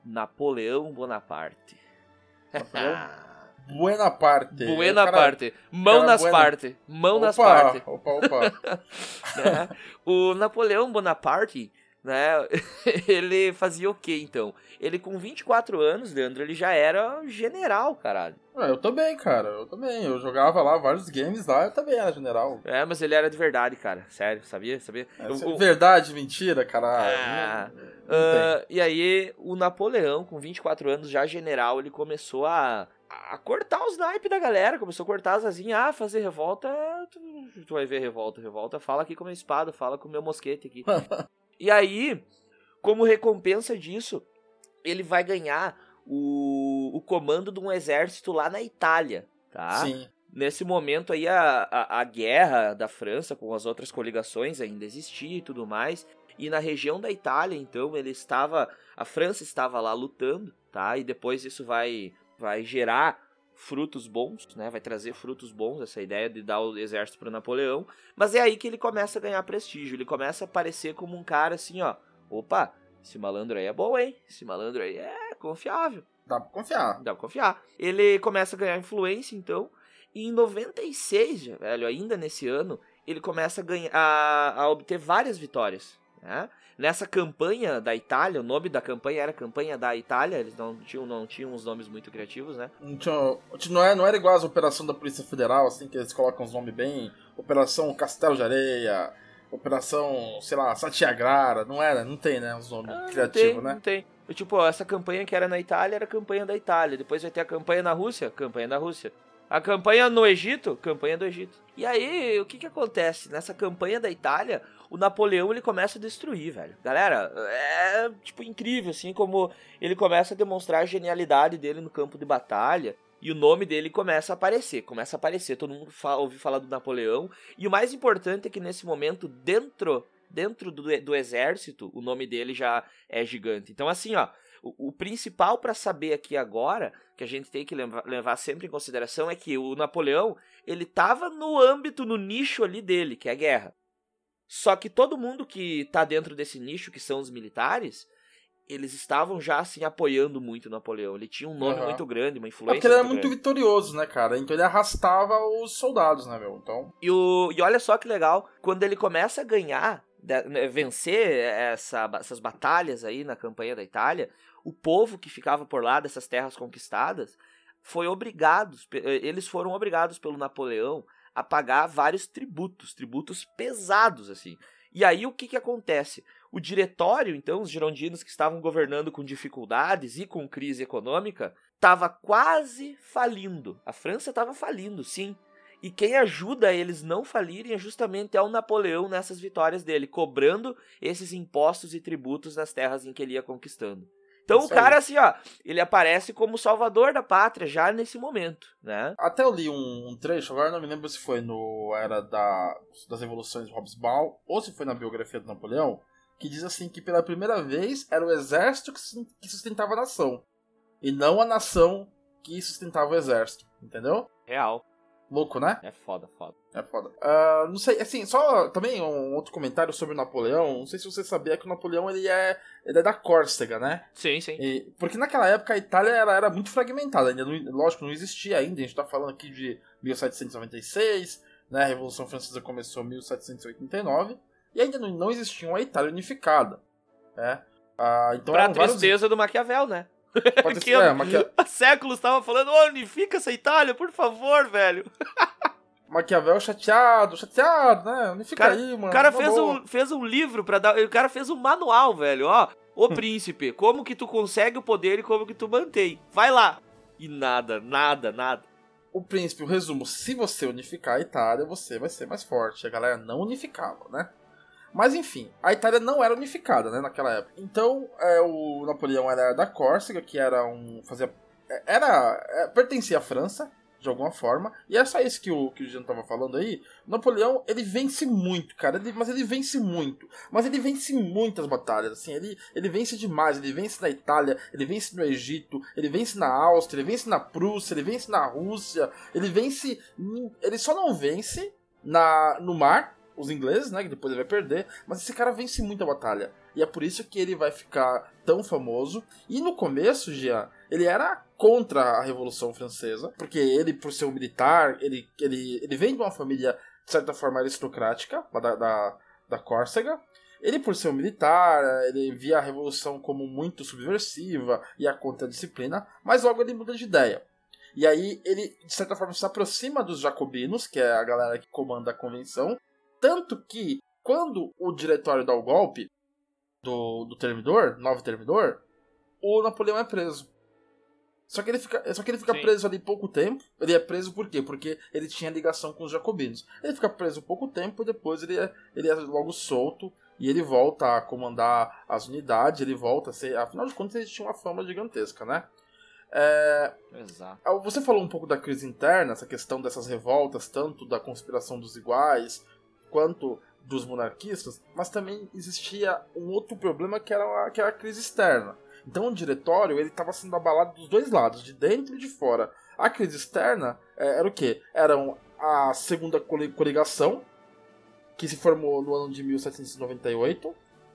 Napoleão Bonaparte.
Napoleão? Buena parte.
Buena
O cara-
parte. Mão nas
buena.
parte. Mão nas
Opa,
parte.
Opa, opa.
né? O Napoleão Bonaparte, né? ele fazia o que então? Ele com 24 anos, Leandro, ele já era general, caralho.
Ué, eu também, cara. Eu também. Eu jogava lá vários games lá, eu também era general.
É, mas ele era de verdade, cara. Sério, sabia? Sabia?
É, Verdade, mentira, cara.
Ah,
Não- não.
Ah, e aí, o Napoleão, com 24 anos, já general, ele começou a, a cortar os naipes da galera, começou a cortar as asinhas, ah, fazer revolta, tu, tu vai ver revolta, revolta, fala aqui com a minha espada, fala com o meu mosquete aqui. e aí, como recompensa disso, ele vai ganhar o, o comando de um exército lá na Itália, tá?
Sim.
Nesse momento aí a, a, a guerra da França com as outras coligações ainda existia e tudo mais. E na região da Itália, então, ele estava. A França estava lá lutando, tá? E depois isso vai, vai gerar frutos bons, né? Vai trazer frutos bons, essa ideia de dar o exército para Napoleão. Mas é aí que ele começa a ganhar prestígio. Ele começa a aparecer como um cara assim, ó. Opa, esse malandro aí é bom, hein? Esse malandro aí é confiável.
Dá pra confiar.
Dá pra confiar. Ele começa a ganhar influência, então. E em 96, velho, ainda nesse ano, ele começa a, ganhar, a, a obter várias vitórias. Né? Nessa campanha da Itália, o nome da campanha era Campanha da Itália, eles não tinham, não tinham uns nomes muito criativos, né?
Não, tinha- não, é, não era igual as operações da Polícia Federal, assim, que eles colocam os nomes bem. Operação Castelo de Areia, Operação, sei lá, Satyagrara. Não era, não tem, né? Os nomes
Ah,
criativos,
tem,
né?
Não tem. Tipo, ó, essa campanha que era na Itália era campanha da Itália. Depois vai ter a campanha na Rússia, campanha da Rússia. A campanha no Egito, campanha do Egito. E aí, o que que acontece? Nessa campanha da Itália, o Napoleão ele começa a destruir, velho. Galera, é tipo incrível assim como ele começa a demonstrar a genialidade dele no campo de batalha. E o nome dele começa a aparecer, começa a aparecer, todo mundo fala, ouve falar do Napoleão. E o mais importante é que nesse momento, dentro dentro do, do exército, o nome dele já é gigante. Então, assim, ó, o, o principal para saber aqui agora, que a gente tem que levar, levar sempre em consideração, é que o Napoleão, ele tava no âmbito, no nicho ali dele, que é a guerra. Só que todo mundo que tá dentro desse nicho, que são os militares, eles estavam já, assim, apoiando muito Napoleão. Ele tinha um nome
Uhum.
muito grande, uma
É
influência
porque ele era
muito
muito vitorioso, né, cara? Então ele arrastava os soldados, né, meu? Então.
E, o, e olha só que legal, quando ele começa a ganhar, de- né, vencer essa- essas batalhas aí na campanha da Itália, o povo que ficava por lá dessas terras conquistadas foi obrigados, eles foram obrigados pelo Napoleão a pagar vários tributos, tributos pesados assim. E aí o que que acontece? O diretório, então, os girondinos que estavam governando com dificuldades e com crise econômica, estava quase falindo. A França estava falindo, sim. E quem ajuda eles não falirem é justamente o Napoleão nessas vitórias dele, cobrando esses impostos e tributos nas terras em que ele ia conquistando. Então
Isso
o cara,
aí.
assim, ó, ele aparece como salvador da pátria já nesse momento, né?
Até eu li um, um trecho, agora não me lembro se foi no Era da, das Revoluções de Hobsbawm ou se foi na biografia do Napoleão, que diz assim que pela primeira vez era o exército que sustentava a nação. E não a nação que sustentava o exército. Entendeu?
Real.
Louco, né?
É foda, foda.
É foda. Ah, não sei, assim, só também um outro comentário sobre o Napoleão. Não sei se você sabia que o Napoleão ele é, ele é da Córcega, né?
Sim, sim.
E- porque naquela época a Itália ela era muito fragmentada, ainda não, lógico, não existia ainda. A gente tá falando aqui de 1796, né? A Revolução Francesa começou em 1789 e ainda não, não existia uma Itália unificada, né? Ah, então
pra
eram vários-
tristeza do Maquiavel, né?
Pode
que
ser, é, Maquia-
Há séculos tava falando, "Ô, unifica essa Itália, por favor, velho.
Maquiavel chateado, chateado, né? Não fica
cara,
aí, mano.
O cara
tá
fez um, fez um livro para dar. O cara fez um manual, velho. Ó, o príncipe, como que tu consegue o poder e como que tu mantém. Vai lá. E nada, nada, nada.
O príncipe, o resumo, se você unificar a Itália, você vai ser mais forte. A galera não unificava, né? Mas enfim, a Itália não era unificada, né, naquela época. Então, é, o Napoleão era da Córcega, que era um. fazia. Era. É, pertencia à França, de alguma forma. E é só isso que o, que o Jean tava falando aí. Napoleão, ele vence muito, cara. Ele, mas ele vence muito. Mas ele vence muitas batalhas, assim. Ele, ele vence demais. Ele vence na Itália, ele vence no Egito, ele vence na Áustria, ele vence na Prússia, ele vence na Rússia. Ele vence. Ele só não vence na, no mar, os ingleses, né? Que depois ele vai perder. Mas esse cara vence muita batalha. E é por isso que ele vai ficar tão famoso. E no começo, Jean, ele era contra a Revolução Francesa, porque ele, por ser um militar, ele, ele, ele vem de uma família, de certa forma, aristocrática, da, da, da Córcega. Ele, por ser um militar, ele via a Revolução como muito subversiva e a contra a disciplina, mas logo ele muda de ideia. E aí ele, de certa forma, se aproxima dos jacobinos, que é a galera que comanda a convenção, tanto que, quando o diretório dá o golpe do, do termidor, novo termidor, o Napoleão é preso. Só que ele fica, só que ele fica preso ali pouco tempo. Ele é preso por quê? Porque ele tinha ligação com os jacobinos. Ele fica preso pouco tempo e depois ele é, ele é logo solto e ele volta a comandar as unidades, ele volta a ser. Afinal de contas, ele tinha uma fama gigantesca, né? É,
Exato.
Você falou um pouco da crise interna, essa questão dessas revoltas, tanto da conspiração dos iguais quanto dos monarquistas, mas também existia um outro problema que era a, que era a crise externa. Então o diretório ele estava sendo abalado dos dois lados, de dentro e de fora. A crise externa é, era o quê? Era a segunda coligação, que se formou no ano de 1798,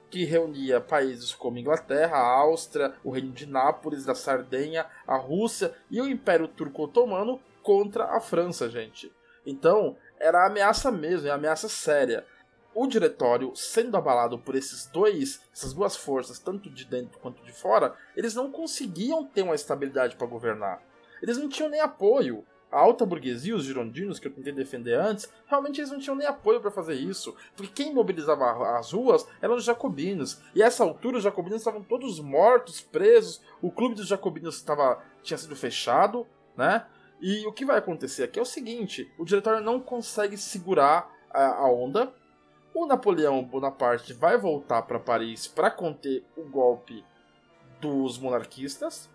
que reunia países como Inglaterra, a Áustria, o Reino de Nápoles, da Sardenha, a Rússia e o Império Turco-Otomano contra a França, gente. Então, era ameaça mesmo, é ameaça séria. O diretório, sendo abalado por esses dois, essas duas forças, tanto de dentro quanto de fora, eles não conseguiam ter uma estabilidade para governar. Eles não tinham nem apoio. A alta burguesia, os girondinos, que eu tentei defender antes, realmente eles não tinham nem apoio para fazer isso. Porque quem mobilizava as ruas eram os jacobinos. E a essa altura os jacobinos estavam todos mortos, presos. O clube dos jacobinos estava, tinha sido fechado, né? E o que vai acontecer aqui é o seguinte: o diretório não consegue segurar a, a onda. O Napoleão Bonaparte vai voltar para Paris para conter o golpe dos monarquistas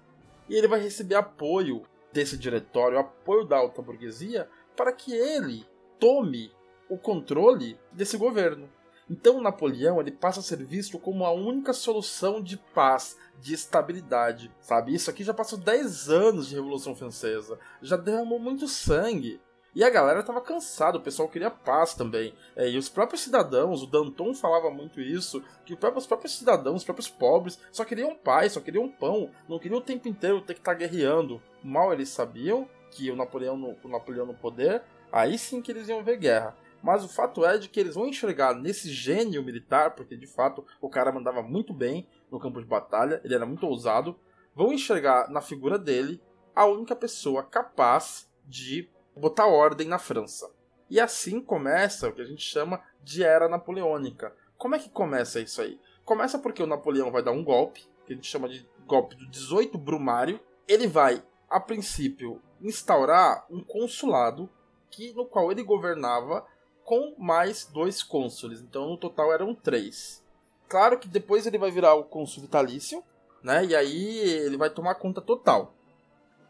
e ele vai receber apoio desse diretório, apoio da alta burguesia, para que ele tome o controle desse governo. Então Napoleão ele passa a ser visto como a única solução de paz, de estabilidade, sabe? Isso aqui já passou 10 anos de Revolução Francesa, já derramou muito sangue. E a galera tava cansada, o pessoal queria paz também. É, e os próprios cidadãos, o Danton falava muito isso, que os próprios cidadãos, os próprios pobres, só queriam paz, só queriam pão, não queriam o tempo inteiro ter que estar tá guerreando. Mal eles sabiam que o Napoleão, no, o Napoleão no poder, aí sim que eles iam ver guerra. Mas o fato é de que eles vão enxergar nesse gênio militar, porque de fato o cara mandava muito bem no campo de batalha, ele era muito ousado, vão enxergar na figura dele a única pessoa capaz de botar ordem na França. E assim começa o que a gente chama de Era Napoleônica. Como é que começa isso aí? Começa porque o Napoleão vai dar um golpe, que a gente chama de golpe do 18 Brumário. Ele vai, a princípio, instaurar um consulado que no qual ele governava com mais dois cônsules. Então, no total eram três. Claro que depois ele vai virar o cônsul vitalício, né? E aí ele vai tomar conta total.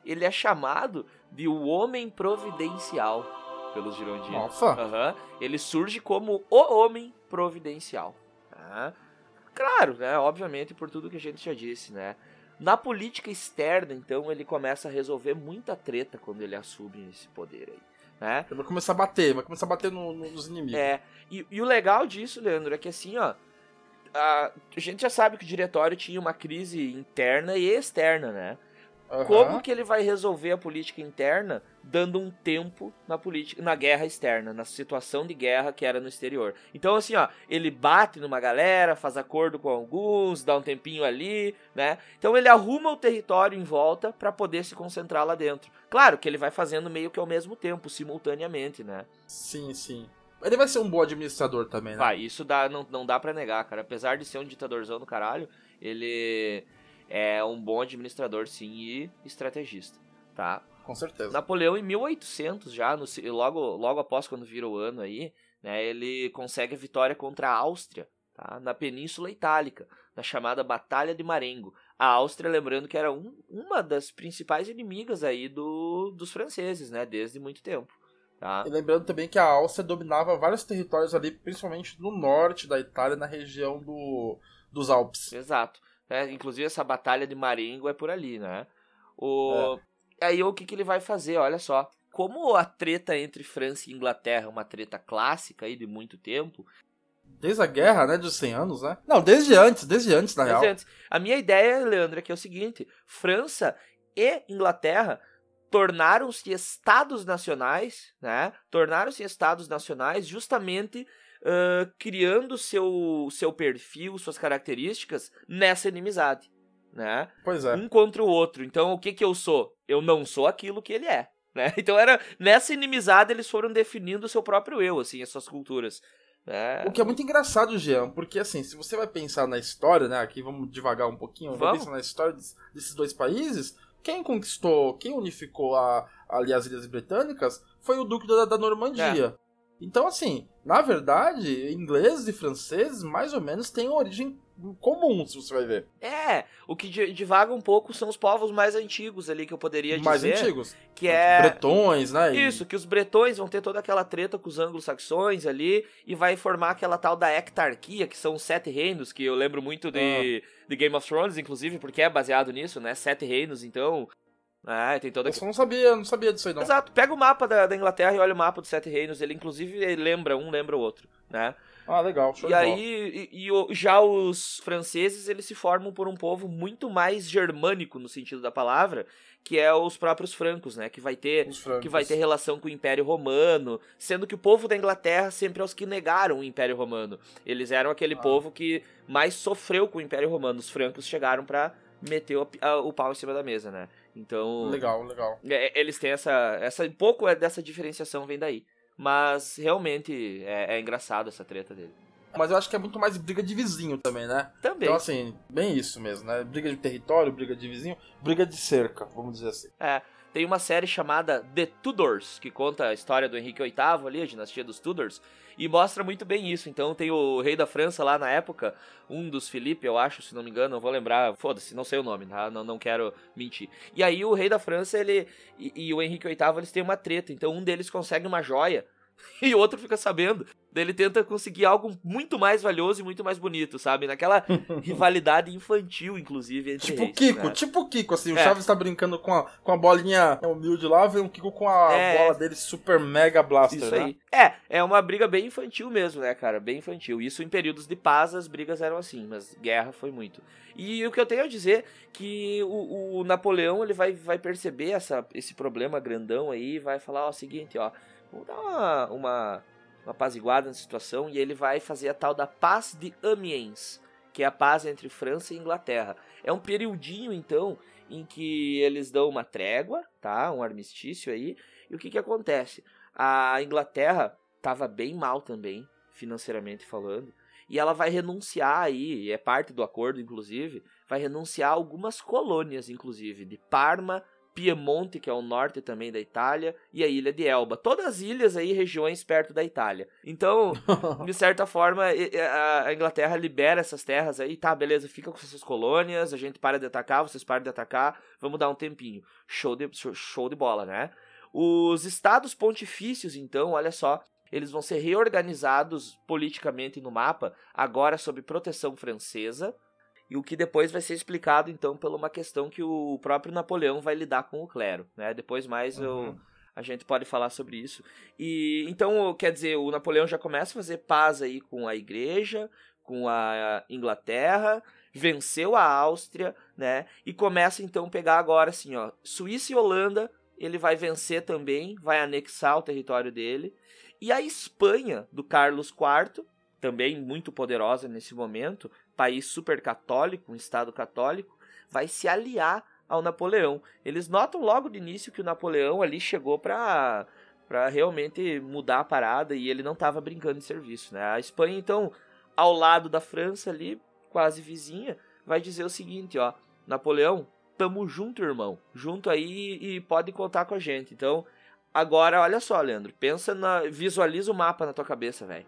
Ele é chamado de o homem providencial pelos girondinos.
Nossa!
Uhum. Ele surge como o homem providencial. Uhum. Claro, né? Obviamente por tudo que a gente já disse, né? Na política externa, então, ele começa a resolver muita treta quando ele assume esse poder aí. Né?
Vai começar a bater, vai começar a bater no, no, nos inimigos.
É, e, e, o legal disso, Leandro, é que assim, ó, a, a, gente já sabe que o diretório tinha uma crise interna e externa, né? Uhum. Como que ele vai resolver a política interna dando um tempo na política, na guerra externa, na situação de guerra que era no exterior. Então assim, ó, ele bate numa galera, faz acordo com alguns, dá um tempinho ali, né? Então ele arruma o território em volta para poder se concentrar lá dentro. Claro que ele vai fazendo meio que ao mesmo tempo, simultaneamente, né?
Sim, sim. Ele vai ser um bom administrador também, né?
Vai, isso dá, não, não dá para negar, cara. Apesar de ser um ditadorzão do caralho, ele é um bom administrador, sim, e estrategista, tá?
Com certeza.
Napoleão, em 1800 já, no, logo, logo após quando vira o ano aí, né, ele consegue a vitória contra a Áustria, tá? Na Península Itálica, na chamada Batalha de Marengo. A Áustria, lembrando que era um, uma das principais inimigas aí do, dos franceses, né, desde muito tempo. Tá?
E lembrando também que a Áustria dominava vários territórios ali, principalmente no norte da Itália, na região do, dos Alpes.
Exato. É, inclusive essa batalha de Marengo é por ali, né? O... É. Aí o que, que ele vai fazer? Olha só. Como a treta entre França e Inglaterra é uma treta clássica aí de muito tempo.
Desde a guerra, né? Dos 100 anos, né? Não, desde antes, desde antes, na
desde
real.
Antes. A minha ideia, Leandro, é que é o seguinte: França e Inglaterra tornaram-se estados nacionais, né? Tornaram-se estados nacionais justamente uh, criando seu, seu perfil, suas características nessa inimizade, né?
Pois é.
Um contra o outro. Então, o que que eu sou? Eu não sou aquilo que ele é. Né? Então era nessa inimizade eles foram definindo o seu próprio eu, assim, as suas culturas. Né?
O que é muito engraçado, Jean, porque assim, se você vai pensar na história, né? Aqui vamos devagar um pouquinho, vamos pensar na história desses dois países quem conquistou, quem unificou a, ali as Ilhas Britânicas foi o Duque da, da Normandia. É. Então, assim, na verdade, ingleses e franceses mais ou menos têm origem comum, se você vai ver.
É, o que divaga um pouco são os povos mais antigos ali que eu poderia dizer.
Mais antigos.
Que é.
Bretões, né?
Isso, que os bretões vão ter toda aquela treta com os anglo-saxões ali e vai formar aquela tal da hectarquia, que são os sete reinos, que eu lembro muito de, ah. de Game of Thrones, inclusive, porque é baseado nisso, né? Sete reinos, então. Ah, tem toda.
Eu não sabia, não sabia disso aí não.
Exato. Pega o mapa da, da Inglaterra e olha o mapa dos Sete Reinos. Ele, inclusive, ele lembra um, lembra o outro, né?
Ah, legal. Show
e aí, e, e, já os franceses, eles se formam por um povo muito mais germânico no sentido da palavra, que é os próprios francos, né? Que vai ter, que vai ter relação com o Império Romano, sendo que o povo da Inglaterra sempre é os que negaram o Império Romano. Eles eram aquele ah. povo que mais sofreu com o Império Romano. Os francos chegaram para meter o, a, o pau em cima da mesa, né? Então.
Legal, legal.
É, eles têm essa. essa um pouco é dessa diferenciação vem daí. Mas realmente é, é, engraçado essa treta dele.
Mas eu acho que é muito mais briga de vizinho também, né?
Também.
Então, assim, bem isso mesmo, né? Briga de território, briga de vizinho, briga de cerca, vamos dizer assim.
É. Tem uma série chamada The Tudors, que conta a história do Henrique VIII ali, a dinastia dos Tudors, e mostra muito bem isso. Então tem o rei da França lá na época, um dos Felipe, eu acho, se não me engano, não vou lembrar, foda-se, não sei o nome, tá? Não, não quero mentir. E aí o rei da França, ele e, e o Henrique VIII, eles têm uma treta, então um deles consegue uma joia e o outro fica sabendo. Daí ele tenta conseguir algo muito mais valioso e muito mais bonito, sabe? Naquela rivalidade infantil, inclusive, entre
Tipo
reis,
Kiko,
né?
tipo Kiko, assim, o é. Chaves tá brincando com a, com a bolinha humilde lá, vem um Kiko com a é. bola dele super mega blaster,
Isso
né?
aí. É, é uma briga bem infantil mesmo, né, cara? Bem infantil. Isso em períodos de paz as brigas eram assim, mas guerra foi muito. E o que eu tenho a dizer que o, o Napoleão ele vai, vai perceber essa, esse problema grandão aí e vai falar ó, o seguinte, ó Vamos dar uma, uma, uma apaziguada na situação e ele vai fazer a tal da Paz de Amiens, que é a paz entre França e Inglaterra. É um periodinho, então, em que eles dão uma trégua, tá? Um armistício aí. E o que que acontece? A Inglaterra estava bem mal também, financeiramente falando, e ela vai renunciar aí, é parte do acordo, inclusive, vai renunciar algumas colônias, inclusive, de Parma, Piemonte, que é o norte também da Itália, e a ilha de Elba. Todas ilhas aí, regiões perto da Itália. Então, de certa forma, a Inglaterra libera essas terras aí, tá, beleza, fica com essas colônias, a gente para de atacar, vocês param de atacar, vamos dar um tempinho. Show de, show de bola, né? Os estados pontifícios, então, olha só, eles vão ser reorganizados politicamente no mapa, agora sob proteção francesa, e o que depois vai ser explicado então por uma questão que o próprio Napoleão vai lidar com o clero, né? Depois mais uhum. eu, a gente pode falar sobre isso. E então, quer dizer, o Napoleão já começa a fazer paz aí com a igreja, com a Inglaterra, venceu a Áustria, né? E começa então a pegar agora assim, ó, Suíça e Holanda ele vai vencer também, vai anexar o território dele. E a Espanha, do Carlos IV, também muito poderosa nesse momento, país super católico, um estado católico, vai se aliar ao Napoleão. Eles notam logo de início que o Napoleão ali chegou para para realmente mudar a parada e ele não estava brincando de serviço, né? A Espanha então, ao lado da França ali, quase vizinha, vai dizer o seguinte, ó, Napoleão, tamo junto, irmão. Junto aí e pode contar com a gente. Então, agora olha só, Leandro, pensa na visualiza o mapa na tua cabeça, velho.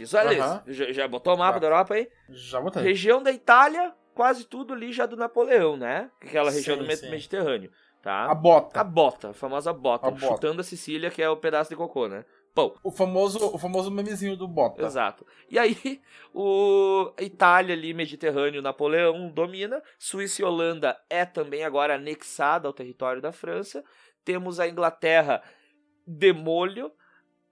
Visualiza. Uhum. Já, já, botou o mapa da Europa aí?
Já botei.
Região da Itália, quase tudo ali já do Napoleão, né? Aquela região sim, do sim. Mediterrâneo, tá?
A bota.
A bota, a famosa bota, a chutando bota. a Sicília, que é o pedaço de cocô, né? Pão.
O famoso, o famoso memezinho do bota.
Exato. E aí, o a Itália ali, Mediterrâneo, Napoleão domina. Suíça e Holanda é também agora anexada ao território da França. Temos a Inglaterra demolho.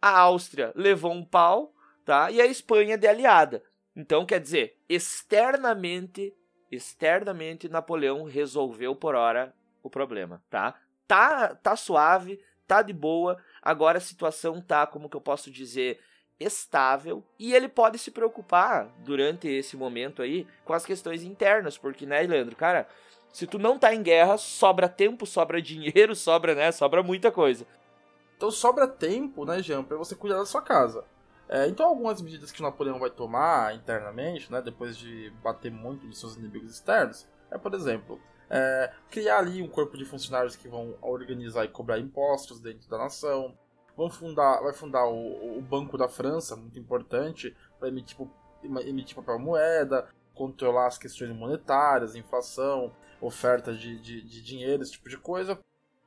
A Áustria levou um pau, tá? E a Espanha de aliada. Então, quer dizer, externamente externamente Napoleão resolveu por hora o problema, tá? Tá, tá suave, tá de boa. Agora a situação tá, como que eu posso dizer, estável e ele pode se preocupar durante esse momento aí com as questões internas, porque né, Leandro, cara, se tu não tá em guerra, sobra tempo, sobra dinheiro, sobra, né, sobra muita coisa.
Então sobra tempo, né, Jean, para você cuidar da sua casa. É, então, algumas medidas que Napoleão vai tomar internamente, né, depois de bater muito nos seus inimigos externos, é, por exemplo, é, criar ali um corpo de funcionários que vão organizar e cobrar impostos dentro da nação, vão fundar, vai fundar o, o Banco da França, muito importante, para emitir, emitir papel moeda, controlar as questões monetárias, inflação, oferta de, de, de dinheiro, esse tipo de coisa,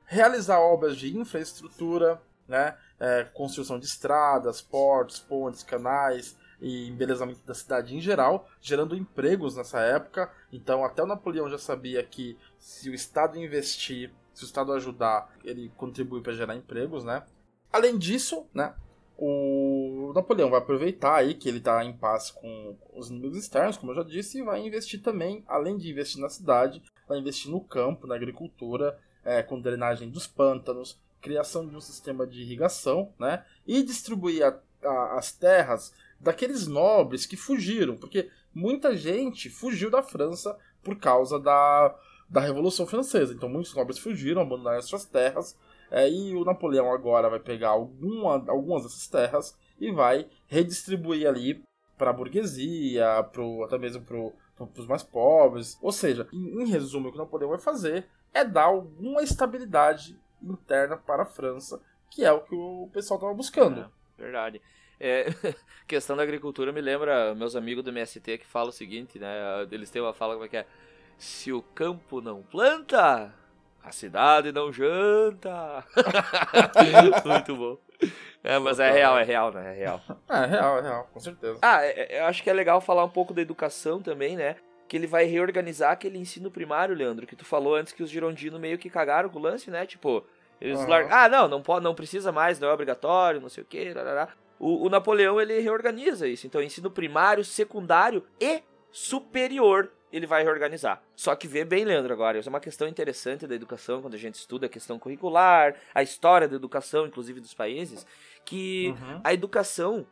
realizar obras de infraestrutura, né? É, construção de estradas, portos, pontes, canais e embelezamento da cidade em geral, gerando empregos nessa época. Então, até o Napoleão já sabia que se o Estado investir, se o Estado ajudar, ele contribui para gerar empregos, né? Além disso, né? O Napoleão vai aproveitar aí que ele está em paz com os inimigos externos, como eu já disse, e vai investir também, além de investir na cidade, vai investir no campo, na agricultura, é, com drenagem dos pântanos, criação de um sistema de irrigação, né? E distribuir a, a, as terras daqueles nobres que fugiram, porque muita gente fugiu da França por causa da, da Revolução Francesa. Então muitos nobres fugiram, abandonaram as suas terras, é, e o Napoleão agora vai pegar alguma, algumas dessas terras e vai redistribuir ali para a burguesia, pro, até mesmo para os mais pobres. Ou seja, em, em resumo, o que o Napoleão vai fazer é dar alguma estabilidade interna para a França, que é o que o pessoal estava buscando.
É, verdade. É, questão da agricultura me lembra meus amigos do MST que falam o seguinte, né? Eles têm uma fala como é que é: se o campo não planta, a cidade não janta. Muito bom. É, mas é real, é real, né? É real.
É, é real, é real, com certeza.
Ah, é, é, eu acho que é legal falar um pouco da educação também, né? Que ele vai reorganizar aquele ensino primário, Leandro, que tu falou antes que os girondinos meio que cagaram com o lance, né? Tipo, eles uhum. largam, ah, não, não pode, não precisa mais, não é obrigatório, não sei o quê, o, o Napoleão ele reorganiza isso. Então, ensino primário, secundário e superior ele vai reorganizar. Só que vê bem, Leandro, agora, isso é uma questão interessante da educação, quando a gente estuda a questão curricular, a história da educação, inclusive dos países, que uhum. a educação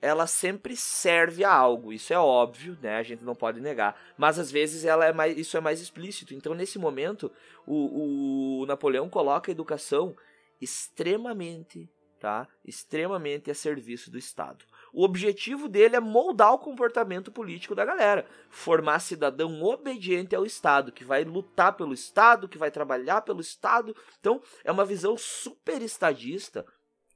ela sempre serve a algo, isso é óbvio, né? A gente não pode negar. Mas às vezes ela é mais, isso é mais explícito. Então, nesse momento, o, o Napoleão coloca a educação extremamente, tá? Extremamente a serviço do Estado. O objetivo dele é moldar o comportamento político da galera, formar cidadão obediente ao Estado, que vai lutar pelo Estado, que vai trabalhar pelo Estado. Então, é uma visão super estadista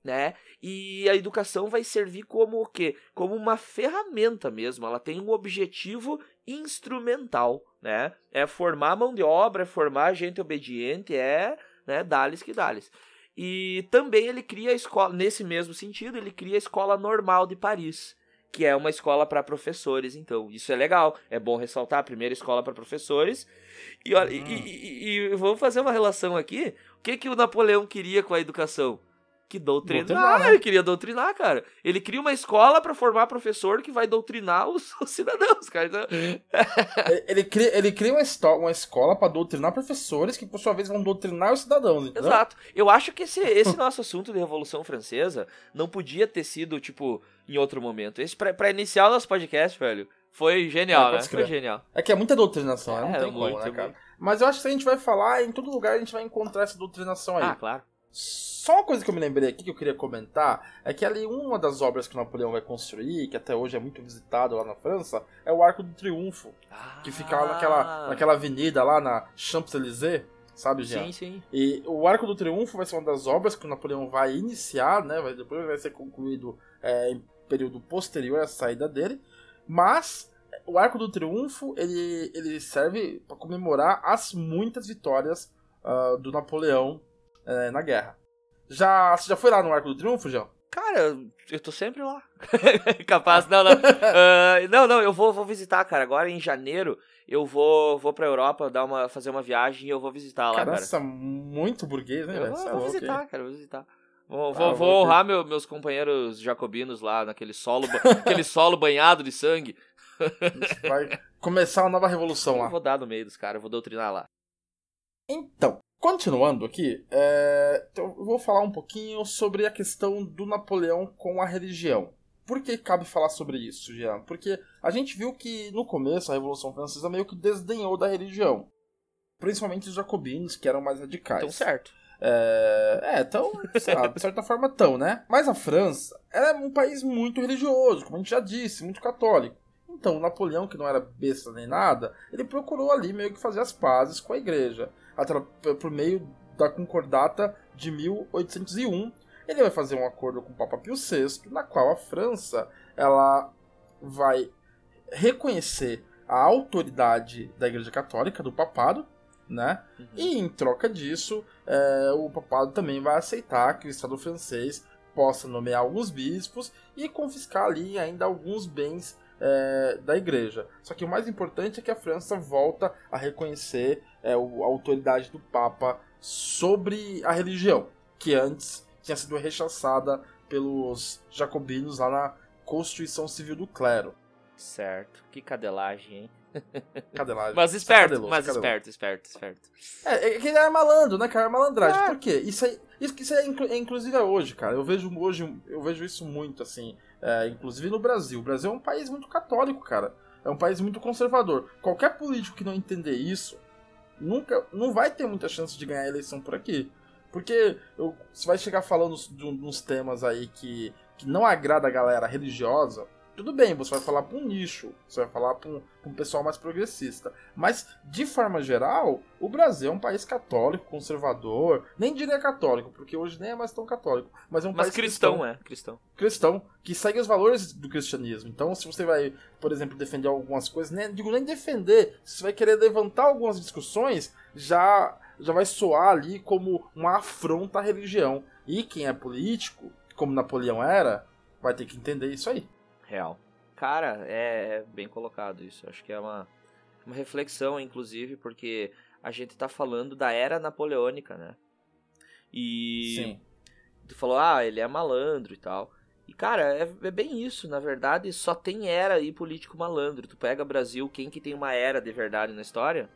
né? E a educação vai servir como o quê? Como uma ferramenta mesmo. Ela tem um objetivo instrumental, né? É formar mão de obra, é formar gente obediente, é, né, dales que dales. E também ele cria a escola, nesse mesmo sentido, ele cria a escola normal de Paris, que é uma escola para professores, então. Isso é legal, é bom ressaltar a primeira escola para professores. E, olha, uhum. e, e, e, vamos fazer uma relação aqui. O que que o Napoleão queria com a educação? Que doutrinar.
Doutrinar?
Ele queria doutrinar, cara. Ele cria uma escola pra formar professor que vai doutrinar os, os cidadãos, cara. Então,
Ele- Ele cria, ele cria uma, uma escola pra doutrinar professores que, por sua vez, vão doutrinar os cidadãos, entendeu?
Exato. Eu acho que esse, esse nosso assunto de Revolução Francesa não podia ter sido, tipo, em outro momento. Esse, pra, pra iniciar o nosso podcast, velho, foi genial,
É,
né? Foi genial.
É que é muita doutrinação, né? não
É,
tem
muito,
como, né, cara?
muito.
Mas eu acho que se a gente vai falar, em todo lugar a gente vai encontrar essa doutrinação aí.
Ah, claro.
Só uma coisa que eu me lembrei aqui que eu queria comentar é que ali uma das obras que Napoleão vai construir, que até hoje é muito visitado lá na França, é o Arco do Triunfo, que fica lá naquela,
Ah,
naquela avenida lá na Champs-Élysées, sabe, Jean?
Sim, sim.
E o Arco do Triunfo vai ser uma das obras que o Napoleão vai iniciar, né? Vai, depois vai ser concluído é, em período posterior à saída dele. Mas o Arco do Triunfo ele, ele serve para comemorar as muitas vitórias ah, do Napoleão eh, na guerra. Já, você já foi lá no Arco do Triunfo, João?
Cara, eu tô sempre lá. Capaz, não, não. Ah, não, não, eu vou, vou visitar, cara. Agora em janeiro eu vou, vou pra Europa dar uma, fazer uma viagem e eu vou visitar lá,
Cara,
cara.
essa é muito burguês, né?
Eu vou,
é
vou visitar,
hein?
cara, vou visitar. Vou,
Tá,
vou,
eu
vou honrar meu- meus companheiros jacobinos lá naquele solo, aquele solo banhado de sangue.
Vai começar uma nova revolução
Eu
lá.
vou dar no meio dos caras, eu vou doutrinar lá.
Então, continuando aqui, é, então eu vou falar um pouquinho sobre a questão do Napoleão com a religião. Por que cabe falar sobre isso, Jean? Porque a gente viu que no começo a Revolução Francesa meio que desdenhou da religião. Principalmente os jacobinos, que eram mais radicais.
Então, certo.
É, é tão, lá, de certa forma tão, né? Mas a França ela é um país muito religioso, como a gente já disse, muito católico. Então, o Napoleão, que não era besta nem nada, ele procurou ali meio que fazer as pazes com a igreja, por meio da concordata de 1801. Ele vai fazer um acordo com o Papa Pio VI, na qual a França ela vai reconhecer a autoridade da Igreja Católica, do papado, né?
Uhum.
E em troca disso, é, o papado também vai aceitar que o Estado francês possa nomear alguns bispos e confiscar ali ainda alguns bens é, da igreja. Só que o mais importante é que a França volta a reconhecer é, a autoridade do Papa sobre a religião, que antes tinha sido rechaçada pelos jacobinos lá na Constituição Civil do Clero.
Certo. Que cadelagem, hein?
Cadelagem.
Mas esperto,
cadeloso,
mas
cadeloso.
esperto, esperto, esperto.
É, é que ele era malandro, né, cara? Malandragem.
É.
Por quê? Isso, aí, isso, isso é, inclu- é inclusive é hoje, cara. Eu vejo hoje, eu vejo isso muito, assim. é, inclusive no Brasil. O Brasil é um país muito católico, cara. É um país muito conservador. Qualquer político que não entender isso, nunca, não vai ter muita chance de ganhar a eleição por aqui. Porque eu- você vai chegar falando de uns temas aí que, que não agrada a galera religiosa. Tudo bem, você vai falar para um nicho, você vai falar para um, um pessoal mais progressista. Mas, de forma geral, o Brasil é um país católico, conservador. Nem diria católico, porque hoje nem é mais tão católico. Mas é um
Mas
país
cristão, é, cristão.
cristão que segue os valores do cristianismo. Então, se você vai, por exemplo, defender algumas coisas, nem digo nem defender, se você vai querer levantar algumas discussões, já já vai soar ali como uma afronta à religião. E quem é político, como Napoleão era, vai ter que entender isso aí.
Real. Cara, é, é bem colocado isso. Acho que é uma, uma reflexão, inclusive, porque a gente tá falando da era napoleônica, né? E tu falou, ah, ele é malandro e tal. E, cara, é, é bem isso. Na verdade, só tem era aí político malandro. Tu pega Brasil, quem que tem uma era de verdade na história?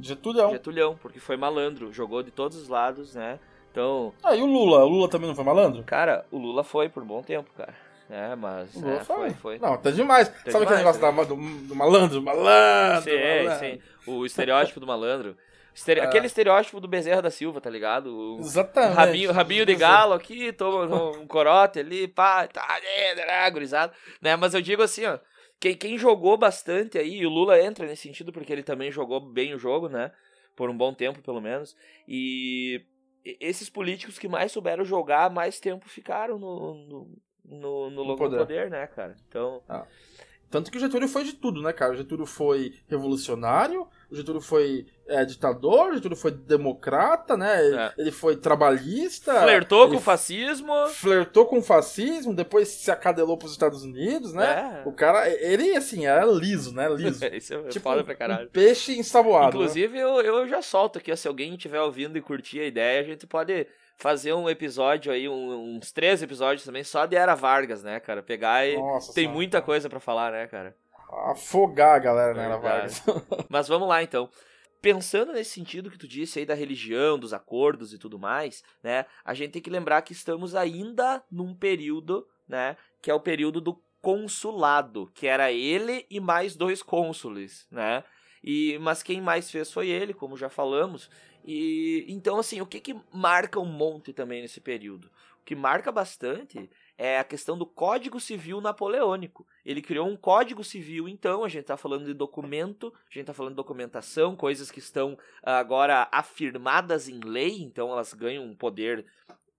Getúlio.
Getulhão, porque foi malandro. Jogou de todos os lados, né? Então,
Ah, e o Lula? O Lula também não foi malandro?
cara, o Lula foi por um bom tempo, cara. É, mas.
Lula
é, foi,
foi.
foi.
Não, tá demais. Sabe aquele negócio
tá
da- do, do malandro? Malandro,
Sim,
malandro.
sim. O estereótipo do malandro. Estere-
É.
Aquele estereótipo do Bezerra da Silva, tá ligado? O
Exatamente.
rabinho, rabinho de galo aqui, toma um corote ali, pá, tá, né, né, gurizada. Né? Mas eu digo assim, ó. Quem, quem jogou bastante aí, e o Lula entra nesse sentido porque ele também jogou bem o jogo, né? Por um bom tempo, pelo menos. E e- esses políticos que mais souberam jogar, mais tempo ficaram no, no, no, no, do
poder.
poder, né, cara? Então,
Tanto que o Getúlio foi de tudo, né, cara? O Getúlio foi revolucionário, o Getúlio foi é, ditador, o Getúlio foi democrata, né? Ele,
É.
ele foi trabalhista.
flertou com o fascismo.
Flertou com o fascismo, depois se acadelou pros Estados Unidos, né?
É.
O cara, ele, assim, era liso, né? Liso.
Isso é
tipo
foda pra caralho.
um peixe ensaboado. né?
Inclusive, eu, eu já solto aqui, ó, se alguém estiver ouvindo e curtir a ideia, a gente pode fazer um episódio aí, um, uns três episódios também, só de Era Vargas, né, cara? Pegar e.
Nossa
tem
senhora.
muita coisa para falar, né, cara?
Afogar a galera na Era. Vargas.
Mas vamos lá então. Pensando nesse sentido que tu disse aí da religião, dos acordos e tudo mais, né? A gente tem que lembrar que estamos ainda num período, né? Que é o período do consulado, que era ele e mais dois cônsules, né? E, mas quem mais fez foi ele, como já falamos. E então, assim, o que, que marca um monte também nesse período? O que marca bastante é a questão do Código Civil Napoleônico. Ele criou um Código Civil, então, a gente está falando de documento, a gente está falando de documentação, coisas que estão ah, agora afirmadas em lei, então elas ganham um poder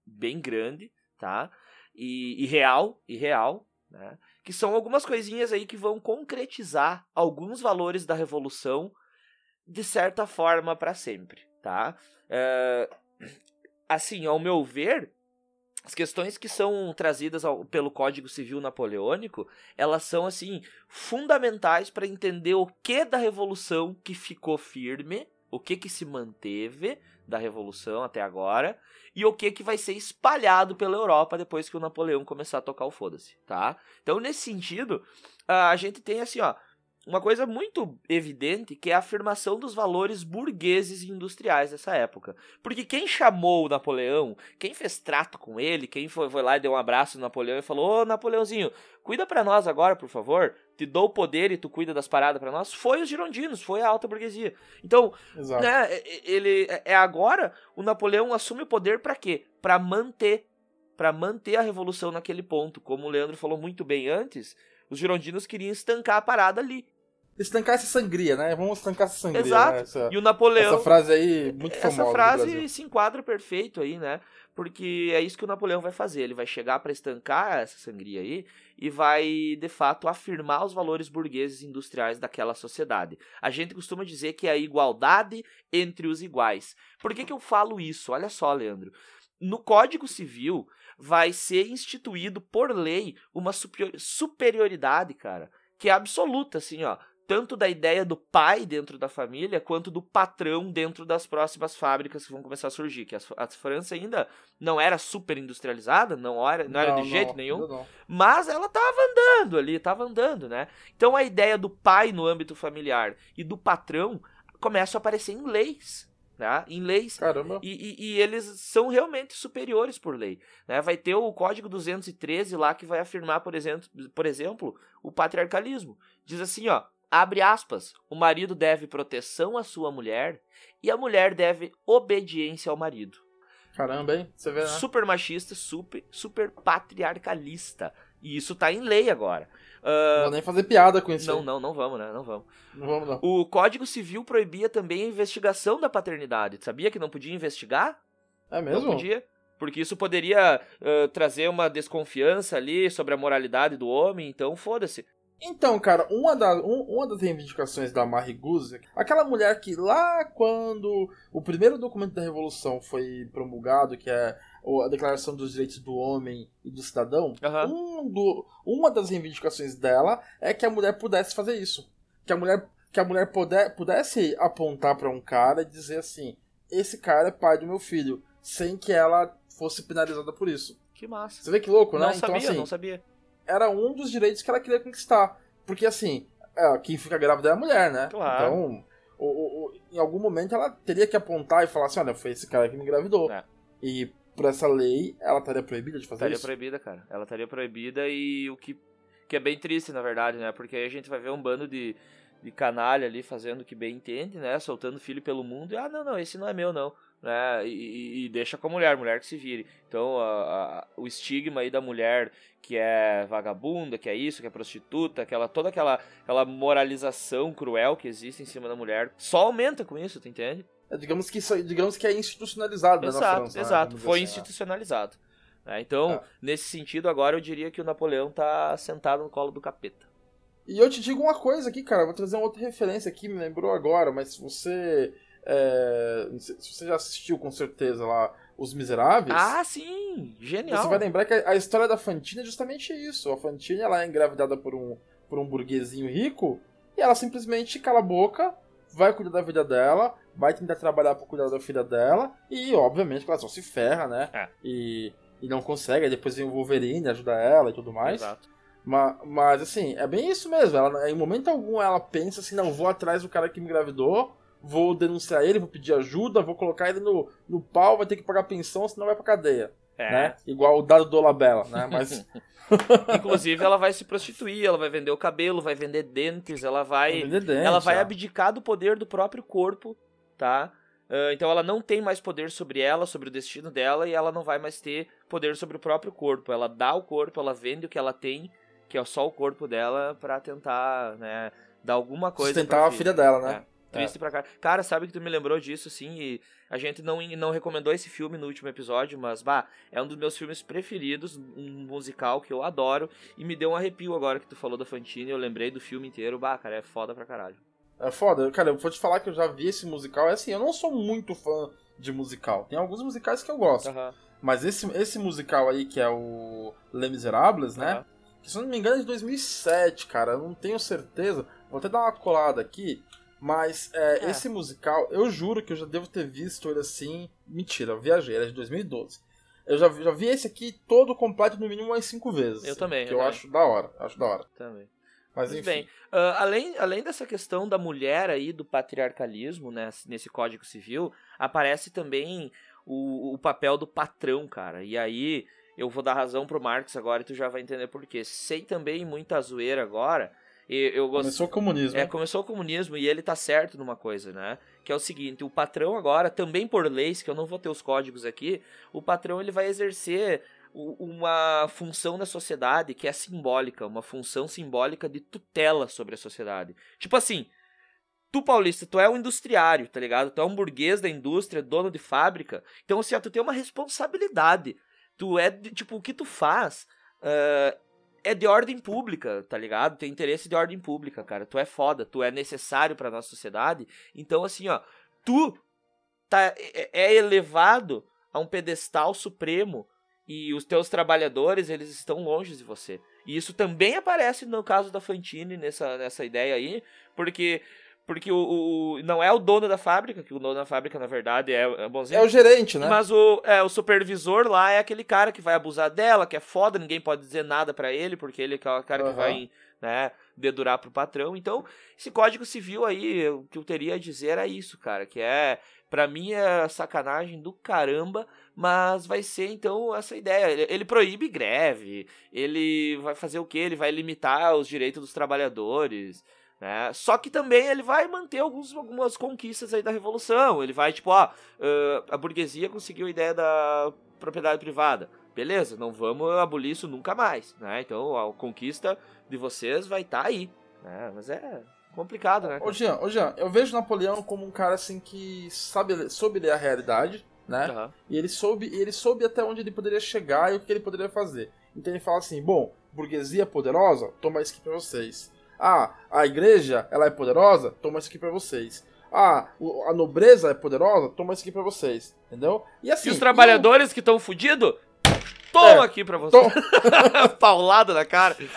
bem grande, tá? E, e real, e real, né? Que são algumas coisinhas aí que vão concretizar alguns valores da Revolução de certa forma para sempre, tá? É, assim, ao meu ver, as questões que são trazidas ao- pelo Código Civil Napoleônico, elas são assim fundamentais para entender o que da revolução que ficou firme, o que que se manteve da revolução até agora e o que que vai ser espalhado pela Europa depois que o Napoleão começar a tocar o foda-se, tá? Então nesse sentido, a gente tem assim, ó, uma coisa muito evidente que é a afirmação dos valores burgueses e industriais dessa época. Porque quem chamou o Napoleão, quem fez trato com ele, quem foi, foi lá e deu um abraço no Napoleão e falou: Ô Napoleãozinho, cuida pra nós agora, por favor. Te dou o poder e tu cuida das paradas pra nós. Foi os girondinos, foi a alta burguesia. Então,
Exato.
né, ele é agora o Napoleão assume o poder pra quê? Pra manter, Pra manter a revolução naquele ponto. Como o Leandro falou muito bem antes, os girondinos queriam estancar a parada ali.
Estancar essa sangria, né? Vamos estancar essa sangria.
Exato.
Né? Essa,
E o Napoleão
essa frase aí, muito famosa
essa frase se enquadra perfeito aí, né? Porque é isso que o Napoleão vai fazer. Ele vai chegar para estancar essa sangria aí e vai, de fato, afirmar os valores burgueses industriais daquela sociedade. A gente costuma dizer que é a igualdade entre os iguais. Por que, que eu falo isso? Olha só, Leandro. No Código Civil vai ser instituído por lei uma superior- superioridade, cara, que é absoluta, assim, ó tanto da ideia do pai dentro da família quanto do patrão dentro das próximas fábricas que vão começar a surgir. Que a, a França ainda não era super industrializada, não era, não era de jeito nenhum,
não.
mas ela estava andando ali, estava andando, né? Então a ideia do pai no âmbito familiar e do patrão começa a aparecer em leis, né? Em leis
Caramba.
e, e- e eles são realmente superiores por lei. Né? Vai ter o Código 213 lá que vai afirmar, por exemplo, por exemplo, o patriarcalismo. Diz assim, ó, abre aspas, o marido deve proteção à sua mulher e a mulher deve obediência ao marido.
Caramba, hein? Você vê, né?
Super machista, super, super patriarcalista. E isso tá em lei agora. Ah,
Não vou nem fazer piada com isso.
não,
aí.
não, não vamos, né? Não vamos.
Não vamos, não.
O Código Civil proibia também a investigação da paternidade. Sabia que não podia investigar?
É
Não
mesmo?
podia. Porque isso poderia ãh, trazer uma desconfiança ali sobre a moralidade do homem, então foda-se.
Então, cara, uma, da, um- uma das reivindicações da Marie Guzek, aquela mulher que lá quando o primeiro documento da Revolução foi promulgado, que é a Declaração dos Direitos do Homem e do Cidadão,
Aham.
um do- uma das reivindicações dela é que a mulher pudesse fazer isso. Que a mulher, que a mulher puder, pudesse apontar pra um cara e dizer assim: esse cara é pai do meu filho, sem que ela fosse penalizada por isso.
Que massa.
Você vê que louco, né?
Não
então,
sabia,
assim,
não sabia.
era um dos direitos que ela queria conquistar. Porque assim, é, quem fica grávida é a mulher, né?
Claro.
Então, o- o- o- em algum momento ela teria que apontar e falar assim, olha, foi esse cara que me engravidou.
É.
E por essa lei, ela estaria proibida de fazer
Estaria
isso?
proibida, cara. Ela estaria proibida e o que, que é bem triste, na verdade, né? Porque aí a gente vai ver um bando de, de canalha ali fazendo o que bem entende, né? Soltando filho pelo mundo e, ah, não, não, esse não é meu, não. Né? E, e- deixa com a mulher, mulher que se vire. Então, a- a- o estigma aí da mulher que é vagabunda, que é isso, que é prostituta, aquela, toda aquela, aquela moralização cruel que existe em cima da mulher, só aumenta com isso, tu entende?
É, digamos, que digamos que é institucionalizado né, na
Exato,
França. né?
exato.
Dizer
Foi
assim, né?
institucionalizado. né? Então,
É.
nesse sentido, agora eu diria que o Napoleão tá sentado no colo do capeta.
E eu te digo uma coisa aqui, cara, vou trazer uma outra referência aqui, me lembrou agora, mas se você. É, se você já assistiu com certeza lá Os Miseráveis.
Ah, sim! Genial!
Você vai lembrar que a a história da Fantine é justamente isso. A Fantine ela é engravidada por um, por um burguesinho rico e ela simplesmente cala a boca, vai cuidar da vida dela, vai tentar trabalhar pra cuidar da filha dela, e obviamente que ela só se ferra, né?
É.
E, e não consegue, aí depois vem o Wolverine ajuda ela e tudo mais.
Exato.
Mas, mas assim, é bem isso mesmo. Ela, em momento algum ela pensa assim, não, vou atrás do cara que me engravidou, vou denunciar ele, vou pedir ajuda, vou colocar ele no, no pau, vai ter que pagar pensão, senão vai pra cadeia.
É.
Né? Igual o dado do Olabella, né? Mas
Inclusive, ela vai se prostituir, ela vai vender o cabelo, vai vender dentes, ela vai.
Vender dente,
ela vai
ó.
abdicar do poder do próprio corpo, tá? Ah, então ela não tem mais poder sobre ela, sobre o destino dela, e ela não vai mais ter poder sobre o próprio corpo. Ela dá o corpo, ela vende o que ela tem, que é só o corpo dela, pra tentar, né, dar alguma coisa.
sustentar
pra
a filha dela, né?
É. Triste pra cara. Cara, sabe que tu me lembrou disso, assim, e a gente não, não recomendou esse filme no último episódio, mas, bah, é um dos meus filmes preferidos, um musical que eu adoro, e me deu um arrepio agora que tu falou da Fantine, eu lembrei do filme inteiro, bah, cara, é foda pra caralho.
É foda. Cara, eu vou te falar que eu já vi esse musical. É assim, eu não sou muito fã de musical. Tem alguns musicais que eu gosto. Mas esse, esse musical aí, que é o Les Miserables, né? Que se eu não me engano é de 2007, cara. Eu não tenho certeza. Vou até dar uma colada aqui. Mas é,
É.
esse musical, eu juro que eu já devo ter visto ele assim. Mentira, eu viajei, é de 2012. Eu já, vi- já vi esse aqui todo completo no mínimo umas cinco vezes.
Eu
assim,
também,
Que
eu
eu
também.
acho da hora. Acho da hora.
Também.
Mas enfim.
bem. Ah, além, além dessa questão da mulher aí, do patriarcalismo, né, nesse Código Civil, aparece também o, o papel do patrão, cara. E aí eu vou dar razão pro Marx agora e tu já vai entender por quê. Sei também muita zoeira agora. E Eu gosto.
Começou o comunismo.
É, começou o comunismo e ele tá certo numa coisa, né? Que é o seguinte, o patrão agora, também por leis, que eu não vou ter os códigos aqui, o patrão ele vai exercer uma função na sociedade que é simbólica, uma função simbólica de tutela sobre a sociedade. Tipo assim, tu paulista, tu é um industriário, tá ligado? Tu é um burguês da indústria, dono de fábrica, então assim, ó, tu tem uma responsabilidade. Tu é, tipo, o que tu faz... ah, é de ordem pública, tá ligado? Tem interesse de ordem pública, cara. Tu é foda, tu é necessário pra nossa sociedade. Então, assim, ó, tu tá, é, é elevado a um pedestal supremo e os teus trabalhadores, eles estão longe de você. E isso também aparece no caso da Fantine, nessa, nessa ideia aí, porque porque o, o- não é o dono da fábrica, que o dono da fábrica, na verdade, é, é bonzinho.
É o gerente, né?
Mas o, é, o supervisor lá é aquele cara que vai abusar dela, que é foda, ninguém pode dizer nada pra ele, porque ele é o cara que
Aham.
vai, né, dedurar pro patrão. Então, esse código civil aí, o que eu teria a dizer era isso, cara, que é, pra mim é sacanagem do caramba, mas vai ser então essa ideia. Ele, ele proíbe greve, ele vai fazer o quê? Ele vai limitar os direitos dos trabalhadores. Né? Só que também ele vai manter alguns, algumas conquistas aí da revolução. Ele vai, tipo, ó, ah, a burguesia conseguiu a ideia da propriedade privada. Beleza, não vamos abolir isso nunca mais, né? Então a conquista de vocês vai estar aí, né? Mas é complicado, né?
Ô? Jean, ô Jean, eu vejo Napoleão como um cara assim que sabe, soube ler a realidade, né?
Aham.
E ele soube, e ele soube até onde ele poderia chegar e o que ele poderia fazer. Então ele fala assim: bom, burguesia poderosa, toma isso aqui pra vocês. Ah, a igreja, ela é poderosa, toma isso aqui pra vocês. Ah, a nobreza é poderosa, toma isso aqui pra vocês. Entendeu? E assim.
E os trabalhadores que estão fudidos, toma
É,
aqui pra você.
Tom-
Paulada na cara.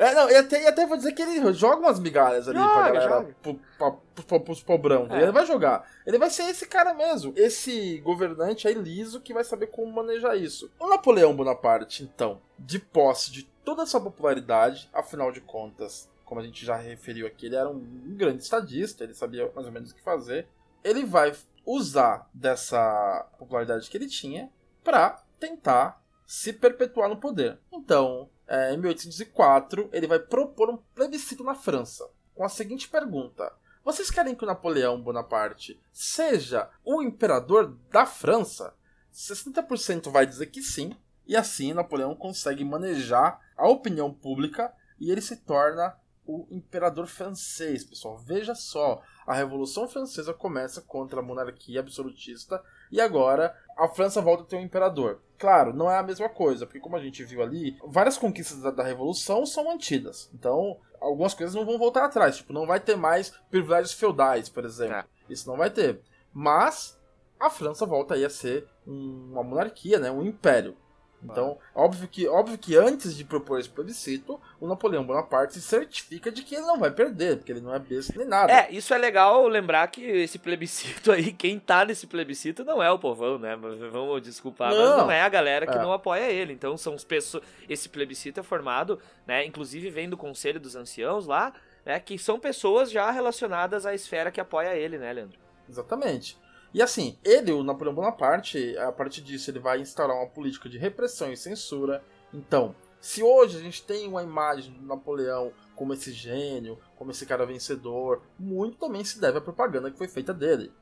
É, não, e até, e até vou dizer que ele joga umas migalhas ali pra
Joga,
galera,
joga.
pro, pra, pro, pros pobrão.
É.
Ele vai jogar. Ele vai ser esse cara mesmo. Esse governante aí liso que vai saber como manejar isso. O Napoleão Bonaparte, então, de posse de toda essa popularidade, afinal de contas, como a gente já referiu aqui, ele era um grande estadista, ele sabia mais ou menos o que fazer. Ele vai usar dessa popularidade que ele tinha pra tentar se perpetuar no poder. Então, é, em 1804, ele vai propor um plebiscito na França, com a seguinte pergunta: Vocês querem que o Napoleão Bonaparte seja o imperador da França? 60% vai dizer que sim, e assim Napoleão consegue manejar a opinião pública e ele se torna o imperador francês, pessoal. Veja só, a Revolução Francesa começa contra a monarquia absolutista e agora a França volta a ter um imperador. Claro, não é a mesma coisa, porque como a gente viu ali, várias conquistas da, da Revolução são mantidas. Então, algumas coisas não vão voltar atrás. Tipo, não vai ter mais privilégios feudais, por exemplo.
É.
Isso não vai ter. Mas a França volta aí a ser um- uma monarquia, né? um império. Então, óbvio que, óbvio que antes de propor esse plebiscito, o Napoleão Bonaparte se certifica de que ele não vai perder, porque ele não é besta nem nada.
É, isso é legal lembrar que esse plebiscito aí, quem tá nesse plebiscito não é o povão, né? Vamos desculpar, não. mas não é a galera que é. não apoia ele. Então, são as pessoas. Esse plebiscito é formado, né? Inclusive vem do Conselho dos Anciãos lá, né? Que são pessoas já relacionadas à esfera que apoia ele, né, Leandro?
Exatamente. E assim, ele, o Napoleão Bonaparte, a partir disso, ele vai instaurar uma política de repressão e censura. Então, se hoje a gente tem uma imagem do Napoleão como esse gênio, como esse cara vencedor, muito também se deve à propaganda que foi feita dele.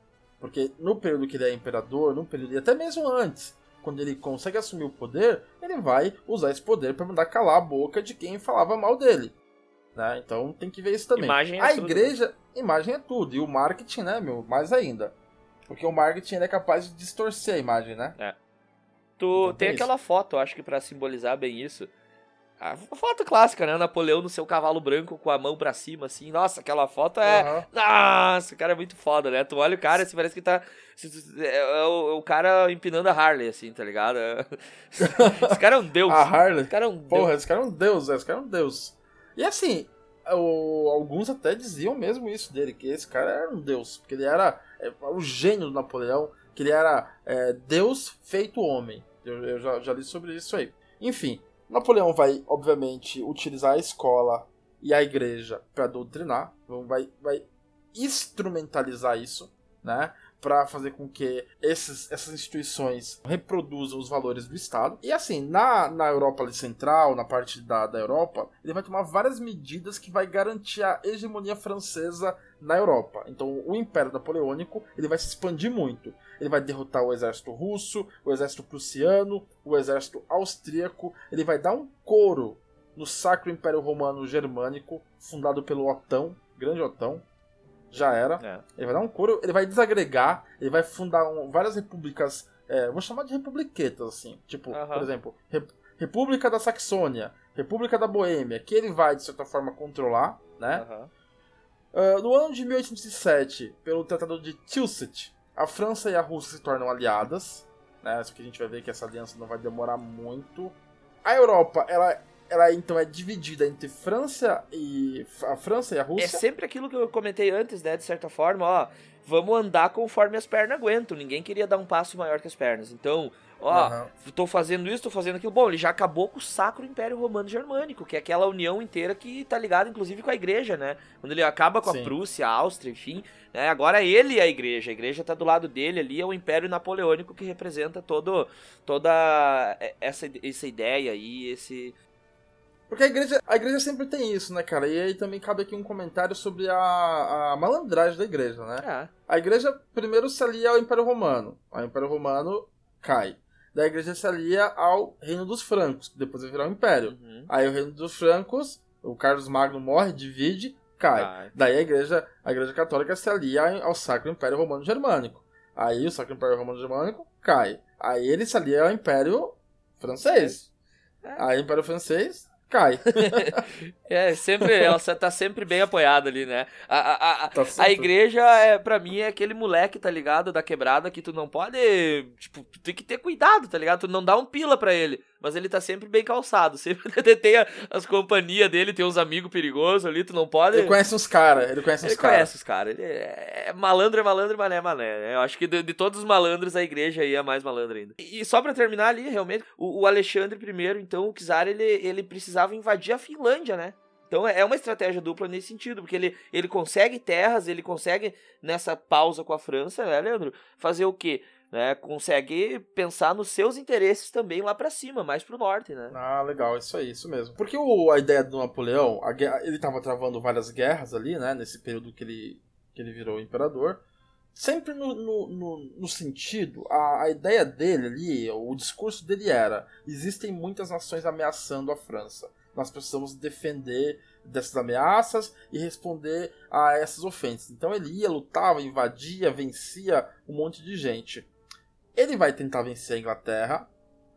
Porque no período que ele é imperador, no período e até mesmo antes, quando ele consegue assumir o poder, ele vai usar esse poder para mandar calar a boca de quem falava mal dele. Né? Então tem que ver isso também.
Imagem é
a
tudo.
igreja, imagem é tudo. E o marketing, né, meu, mais ainda. Porque o marketing é capaz de distorcer a imagem, né?
É. Tu então, tem aquela foto, acho que para simbolizar bem isso. A foto clássica, né? Napoleão no seu cavalo branco com a mão para cima, assim. Nossa, aquela foto é. Uhum. Nossa, o cara é muito foda, né? Tu olha o cara, assim, parece que tá. É, é o, o cara empinando a Harley, assim, tá ligado? esse cara é um deus.
A Harley?
Esse cara é um
Porra, esse cara é um deus, esse cara é um deus. E assim, o, alguns até diziam mesmo isso dele, que esse cara era um deus, porque ele era é, o gênio do Napoleão, que ele era é, Deus feito homem. Eu, eu já, já, li sobre isso aí. Enfim, Napoleão vai, obviamente, utilizar a escola e a igreja para doutrinar, vai, vai instrumentalizar isso, né? Para fazer com que esses, essas instituições reproduzam os valores do Estado. E assim, na, na Europa Central, na parte da, da Europa, ele vai tomar várias medidas que vai garantir a hegemonia francesa na Europa. Então, o Império Napoleônico ele vai se expandir muito. Ele vai derrotar o exército russo, o exército prussiano, o exército austríaco. Ele vai dar um coro no Sacro Império Romano Germânico, fundado pelo Otão, grande Otão, já era. É. Ele vai dar um coro, ele vai desagregar, ele vai fundar um, várias repúblicas, é, vou chamar de republiquetas, assim. Tipo, por exemplo, Rep República da Saxônia, República da Boêmia, que ele vai, de certa forma, controlar, né? Uh, no ano de 1807, pelo Tratado de Tilsit, a França e a Rússia se tornam aliadas, né? Só que a gente vai ver que essa aliança não vai demorar muito. A Europa, ela ela então é dividida entre França e a França e a Rússia.
É sempre aquilo que eu comentei antes, né, de certa forma, ó, vamos andar conforme as pernas aguentam. Ninguém queria dar um passo maior que as pernas. Então, ó, uhum. tô fazendo isso, tô fazendo aquilo. Bom, ele já acabou com o Sacro Império Romano Germânico, que é aquela união inteira que tá ligada inclusive com a igreja, né? Quando ele acaba com Sim. a Prússia, a Áustria, enfim, né? Agora ele é a igreja, a igreja tá do lado dele ali, é o Império Napoleônico que representa todo toda essa essa ideia aí, esse
porque a igreja, a igreja sempre tem isso, né, cara? E aí também cabe aqui um comentário sobre a, a malandragem da igreja, né? É. A igreja primeiro se alia ao Império Romano. O Império Romano cai. Daí a igreja se alia ao Reino dos Francos, que depois vai virar o Império. Uhum. Aí o Reino dos Francos, o Carlos Magno morre, divide, cai. Ai. Daí a igreja, a igreja católica se alia ao Sacro Império Romano Germânico. Aí o Sacro Império Romano Germânico cai. Aí ele se alia ao Império Francês. É. Aí o Império Francês cai.
é, sempre, ela tá sempre bem apoiada ali, né? A, a, a, tá a igreja, é, pra mim, é aquele moleque, tá ligado? Da quebrada que tu não pode. Tipo, tu tem que ter cuidado, tá ligado? Tu não dá um pila pra ele. Mas ele tá sempre bem calçado. Sempre tem as companhias dele, tem uns amigos perigosos ali, tu não pode.
Ele conhece uns caras, ele conhece uns
caras. Ele conhece os caras. Ele é malandro, é malandro, mané, é mané. Né? Eu acho que de, de, todos os malandros, a igreja aí é mais malandra ainda. E, e só pra terminar ali, realmente, o, o Alexandre I, então, o Czar, ele, ele precisava invadir a Finlândia, né? Então é uma estratégia dupla nesse sentido, porque ele, ele consegue terras, ele consegue, nessa pausa com a França, né, Leandro, fazer o quê? Né, consegue pensar nos seus interesses também lá para cima, mais pro norte, né?
Ah, legal, isso aí, isso mesmo. Porque o, a ideia do Napoleão, guerra, ele tava travando várias guerras ali, né, nesse período que ele, que ele virou imperador, sempre no, no, no, no sentido, a, a ideia dele ali, o discurso dele era, existem muitas nações ameaçando a França, nós precisamos defender dessas ameaças e responder a essas ofensas. Então ele ia, lutava, invadia, vencia um monte de gente. Ele vai tentar vencer a Inglaterra.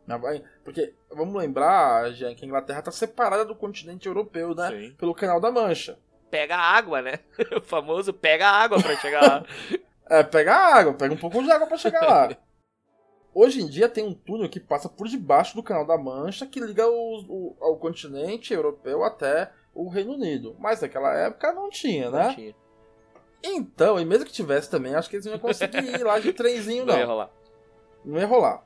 Né, porque, vamos lembrar, Jean, que a Inglaterra está separada do continente europeu, né? Sim. Pelo Canal da Mancha.
Pega água, né? O famoso pega água para chegar lá.
é, pega água, pega um pouco de água para chegar lá. Hoje em dia tem um túnel que passa por debaixo do Canal da Mancha que liga o, o, ao continente europeu até o Reino Unido. Mas naquela época não tinha, né?
Não tinha.
Então, e mesmo que tivesse também, acho que eles não iam conseguir ir lá de trenzinho,
Não
não.
ia rolar.
Não ia rolar.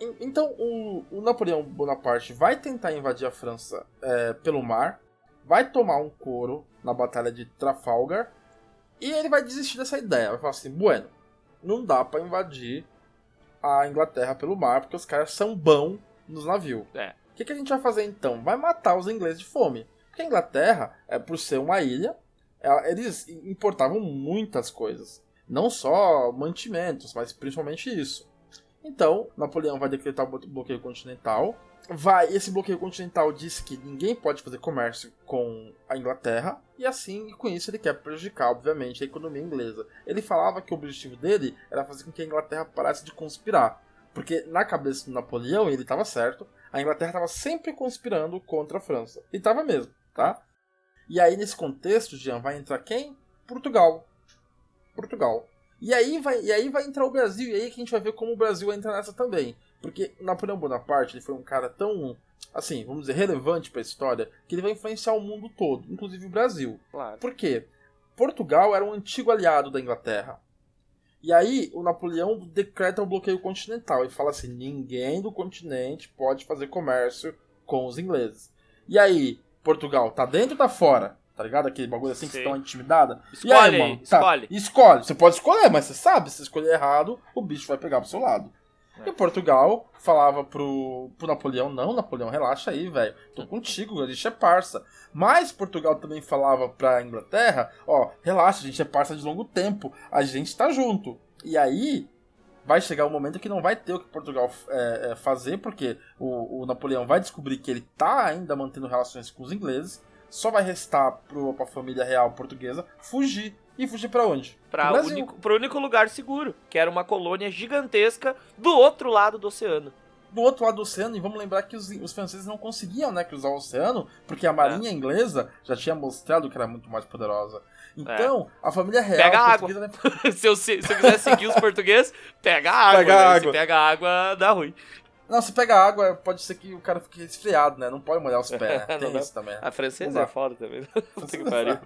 En- então, o, o Napoleão Bonaparte vai tentar invadir a França é, pelo mar, vai tomar um couro na Batalha de Trafalgar, e ele vai desistir dessa ideia. Vai falar assim: bueno, não dá pra invadir a Inglaterra pelo mar, porque os caras são bons nos navios.
É.
O que, que a gente vai fazer então? Vai matar os ingleses de fome. Porque a Inglaterra, é, por ser uma ilha, ela- eles importavam muitas coisas. Não só mantimentos, mas principalmente isso. Então, Napoleão vai decretar o bloqueio continental. Vai, esse bloqueio continental diz que ninguém pode fazer comércio com a Inglaterra, e assim, com isso, ele quer prejudicar, obviamente, a economia inglesa. Ele falava que o objetivo dele era fazer com que a Inglaterra parasse de conspirar. Porque na cabeça do Napoleão, ele estava certo, a Inglaterra estava sempre conspirando contra a França. E estava mesmo, tá? E aí, nesse contexto, Jean, vai entrar quem? Portugal. Portugal. E aí, vai, e aí vai entrar o Brasil, e aí que a gente vai ver como o Brasil entra nessa também. Porque Napoleão Bonaparte ele foi um cara tão, assim, vamos dizer, relevante para a história, que ele vai influenciar o mundo todo, inclusive o Brasil.
Claro.
Por quê? Portugal era um antigo aliado da Inglaterra. E aí o Napoleão decreta o bloqueio continental e fala assim: ninguém do continente pode fazer comércio com os ingleses. E aí, Portugal tá dentro ou tá fora? Tá ligado? Aquele bagulho assim que você tá intimidada. e
Escolhe
aí,
aí,
mano? Tá,
escolhe.
escolhe. Você pode escolher, mas você sabe, se escolher errado, o bicho vai pegar pro seu lado.
É.
E Portugal falava pro, pro Napoleão, não, Napoleão, relaxa aí, velho. Tô contigo, a gente é parça. Mas Portugal também falava pra Inglaterra, ó, relaxa, a gente é parça de longo tempo, a gente tá junto. E aí vai chegar um momento que não vai ter o que Portugal é, é, fazer, porque o, o Napoleão vai descobrir que ele tá ainda mantendo relações com os ingleses. Só vai restar pro, pra família real portuguesa fugir. E fugir pra onde?
Pra
Pro Brasil.
único, pro único lugar seguro, que era uma colônia gigantesca do outro lado do oceano.
do outro lado do oceano, e vamos lembrar que os, os franceses não conseguiam né, cruzar o oceano, porque a marinha inglesa já tinha mostrado que era muito mais poderosa. Então, a família real
Pega água.
portuguesa vai-
se, eu, se, eu quiser seguir os portugueses, pega água.
Pega
né?
água.
Se pega água, dá ruim.
Não, se pega água, pode ser que o cara fique resfriado, né? Não pode molhar os pés, né?
Não
Tem isso também. né?
A francesa é foda também. Puta que pariu.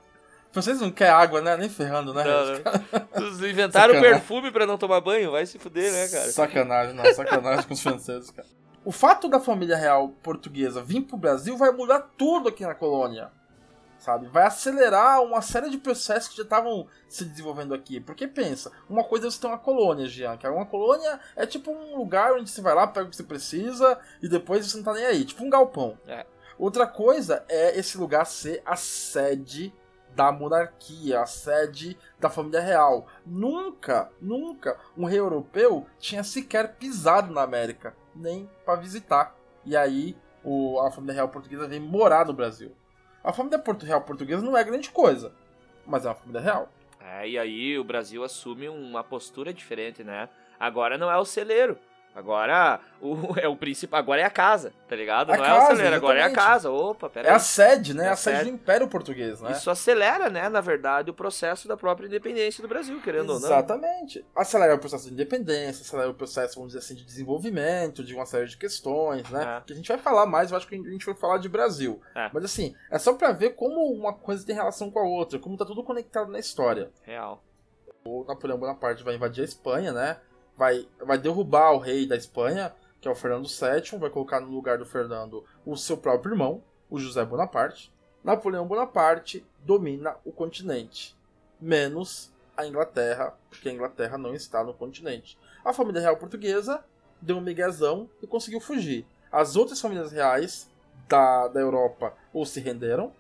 Vocês não querem água, né? Nem ferrando, né?
Não, não. Eles inventaram
Sacanagem.
perfume pra não tomar banho, vai se fuder, né, cara?
Sacanagem, não, sacanagem com os franceses, cara. O fato da família real portuguesa vir pro Brasil vai mudar tudo aqui na colônia. Sabe? Vai acelerar uma série de processos que já estavam se desenvolvendo aqui. Porque pensa, uma coisa é você ter uma colônia, Jean, que é uma colônia é tipo um lugar onde você vai lá, pega o que você precisa e depois você não tá nem aí. Tipo um galpão.
É.
Outra coisa é esse lugar ser a sede da monarquia, a sede da família real. Nunca, nunca um rei europeu tinha sequer pisado na América, nem para visitar. E aí o, a família real portuguesa vem morar no Brasil. A família real portuguesa não é grande coisa, mas é uma família real.
É, e aí o Brasil assume uma postura diferente, né? Agora não é o celeiro. Agora o, é o principal. Agora é a casa, tá ligado?
A
não é o
casa,
celeiro, agora é a
exatamente.
casa. Opa, pera
É
aí.
a sede, né?
É a
sede
sede.
do Império Português, né?
Isso acelera, né, na verdade, o processo da própria independência do Brasil, querendo ou não.
Exatamente. Acelera o processo de independência, acelera o processo, vamos dizer assim, de desenvolvimento de uma série de questões, né?
É.
Que a gente vai falar mais, eu acho que a gente vai falar de Brasil.
É.
Mas assim, é só pra ver como uma coisa tem relação com a outra, como tá tudo conectado na história.
Real.
O Napoleão Bonaparte vai invadir a Espanha, né? Vai, vai derrubar o rei da Espanha, que é o Fernando VII, vai colocar no lugar do Fernando o seu próprio irmão, o José Bonaparte. Napoleão Bonaparte domina o continente, menos a Inglaterra, porque a Inglaterra não está no continente. A família real portuguesa deu um miguezão e conseguiu fugir. As outras famílias reais da, da Europa ou se renderam,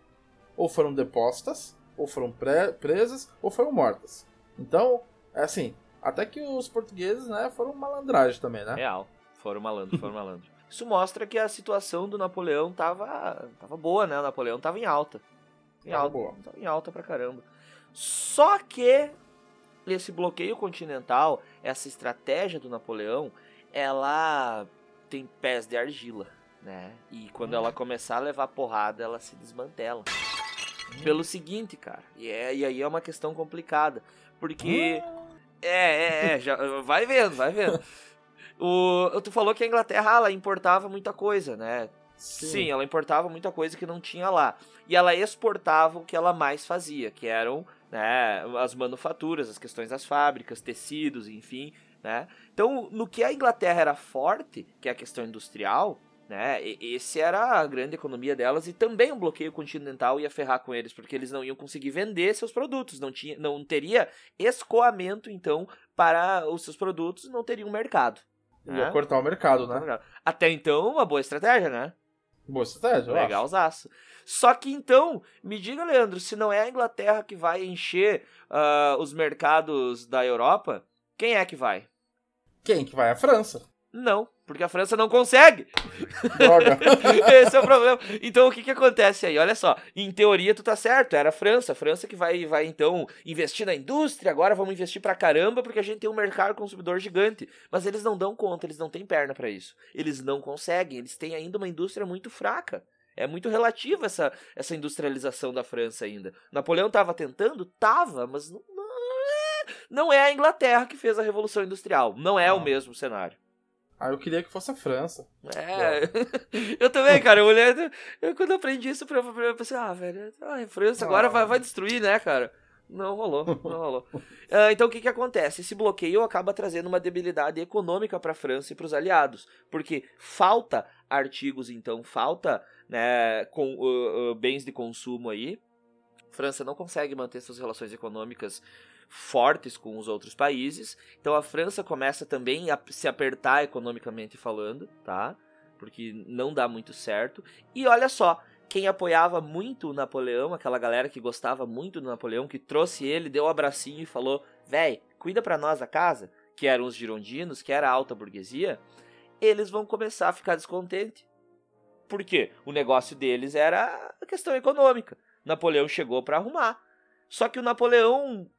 ou foram depostas, ou foram pre- presas, ou foram mortas. Então, é assim, até que os portugueses, né, foram malandragem também, né?
Real. Foram malandro, foram malandro. Isso mostra que a situação do Napoleão tava, tava boa, né? O Napoleão tava em alta. Em
Tava
alta.
boa.
Tava em alta pra caramba. Só que esse bloqueio continental, essa estratégia do Napoleão, ela tem pés de argila, né? E quando ela começar a levar porrada, ela se desmantela. Pelo seguinte, cara, e, é, e aí é uma questão complicada, porque é, é, é, já, vai vendo, vai vendo. O, tu falou que a Inglaterra ela importava muita coisa, né?
Sim.
Sim, ela importava muita coisa que não tinha lá. E ela exportava o que ela mais fazia, que eram né, as manufaturas, as questões das fábricas, tecidos, enfim. Né? Então, no que a Inglaterra era forte, que é a questão industrial, né, esse era a grande economia delas e também o bloqueio continental ia ferrar com eles, porque eles não iam conseguir vender seus produtos, não, tinha, não teria escoamento, então, para os seus produtos, não teria um mercado.
Ia né? cortar o mercado, né?
Até então, uma boa estratégia, né?
Boa estratégia,
Legalzaço. Só que então, me diga, Leandro, se não é a Inglaterra que vai encher uh, os mercados da Europa, quem é que vai?
Quem que vai? A França.
Não, porque a França não consegue.
Droga.
Esse é o problema. Então o que que acontece aí? Olha só, em teoria tu tá certo, era a França, a França que vai, vai então investir na indústria, agora vamos investir pra caramba porque a gente tem um mercado consumidor gigante. Mas eles não dão conta, eles não têm perna para isso. Eles não conseguem, eles têm ainda uma indústria muito fraca. É muito relativa essa, essa industrialização da França ainda. Napoleão estava tentando? Tava, mas não, não, é, não é a Inglaterra que fez a Revolução Industrial. Não é o mesmo cenário.
Ah, eu queria que fosse a França.
É, eu também, cara. Eu olhei, eu, quando eu aprendi isso, eu pensei, ah, velho, a ah, França agora ah. vai, vai destruir, né, cara? Não rolou, não rolou. uh, então o que, que acontece? Esse bloqueio acaba trazendo uma debilidade econômica para a França e para os aliados, porque falta artigos, então, falta né, com uh, uh, bens de consumo aí. França não consegue manter suas relações econômicas fortes com os outros países. Então a França começa também a se apertar economicamente falando, tá? Porque não dá muito certo. E olha só, quem apoiava muito o Napoleão, aquela galera que gostava muito do Napoleão, que trouxe ele, deu um abracinho e falou: "Véi, cuida para nós da casa", que eram os girondinos, que era a alta burguesia, eles vão começar a ficar descontentes. Por quê? O negócio deles era a questão econômica. Napoleão chegou para arrumar. Só que o Napoleão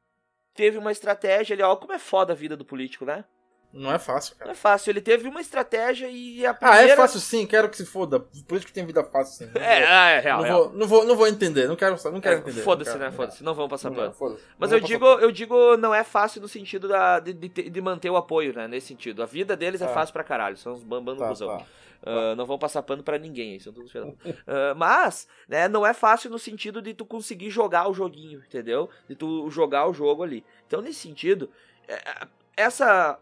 teve uma estratégia, ele, ó, como é foda a vida do político, né?
Não é fácil, cara.
Não é fácil. Ele teve uma estratégia e a
primeira... Ah, é fácil sim, quero que se foda. Por isso que tem vida fácil sim.
é, ah, é real,
não
real.
Vou, não, vou, não vou entender, não quero, não quero é, entender.
Foda-se, né? Foda-se. Não vamos passar pano. Mas eu digo, eu digo, não é fácil no sentido da, de, de, de, manter o apoio, né? Nesse sentido. A vida deles é, é fácil pra caralho. São os bambam tá, busão. Tá. Uh, não vão passar pano para ninguém, todos uh, Mas, né, não é fácil no sentido de tu conseguir jogar o joguinho, entendeu? De tu jogar o jogo ali. Então, nesse sentido, é, essa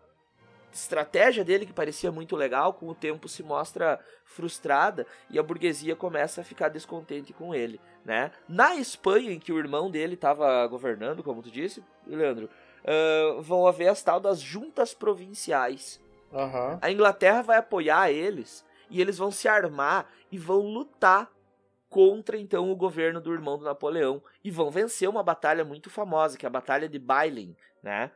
estratégia dele, que parecia muito legal, com o tempo se mostra frustrada e a burguesia começa a ficar descontente com ele, né? Na Espanha, em que o irmão dele estava governando, como tu disse, Leandro, uh, vão haver as tal das juntas provinciais.
Uhum.
A Inglaterra vai apoiar eles e eles vão se armar e vão lutar contra então o governo do irmão do Napoleão e vão vencer uma batalha muito famosa, que é a Batalha de Bailén, né?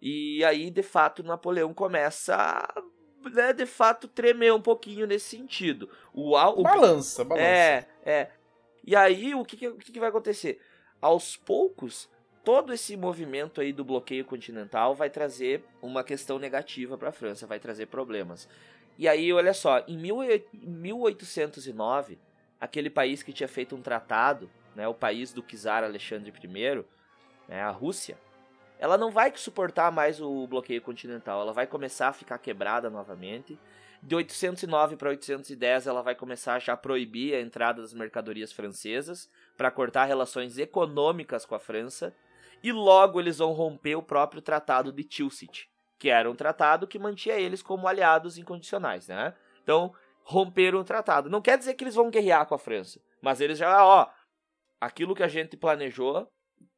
E aí, de fato, Napoleão começa a, né, de fato, tremer um pouquinho nesse sentido. O, o
balança, balança.
É, é. E aí, o que, o que vai acontecer? Aos poucos, todo esse movimento aí do bloqueio continental vai trazer uma questão negativa para a França, vai trazer problemas. E aí, olha só, em 1809, aquele país que tinha feito um tratado, né, o país do czar Alexandre I, né, a Rússia, ela não vai suportar mais o bloqueio continental, ela vai começar a ficar quebrada novamente. De 809 para 810, ela vai começar já a proibir a entrada das mercadorias francesas para cortar relações econômicas com a França. E logo eles vão romper o próprio Tratado de Tilsit, que era um tratado que mantinha eles como aliados incondicionais, né? Então, romperam o tratado. Não quer dizer que eles vão guerrear com a França, mas eles já, ó, aquilo que a gente planejou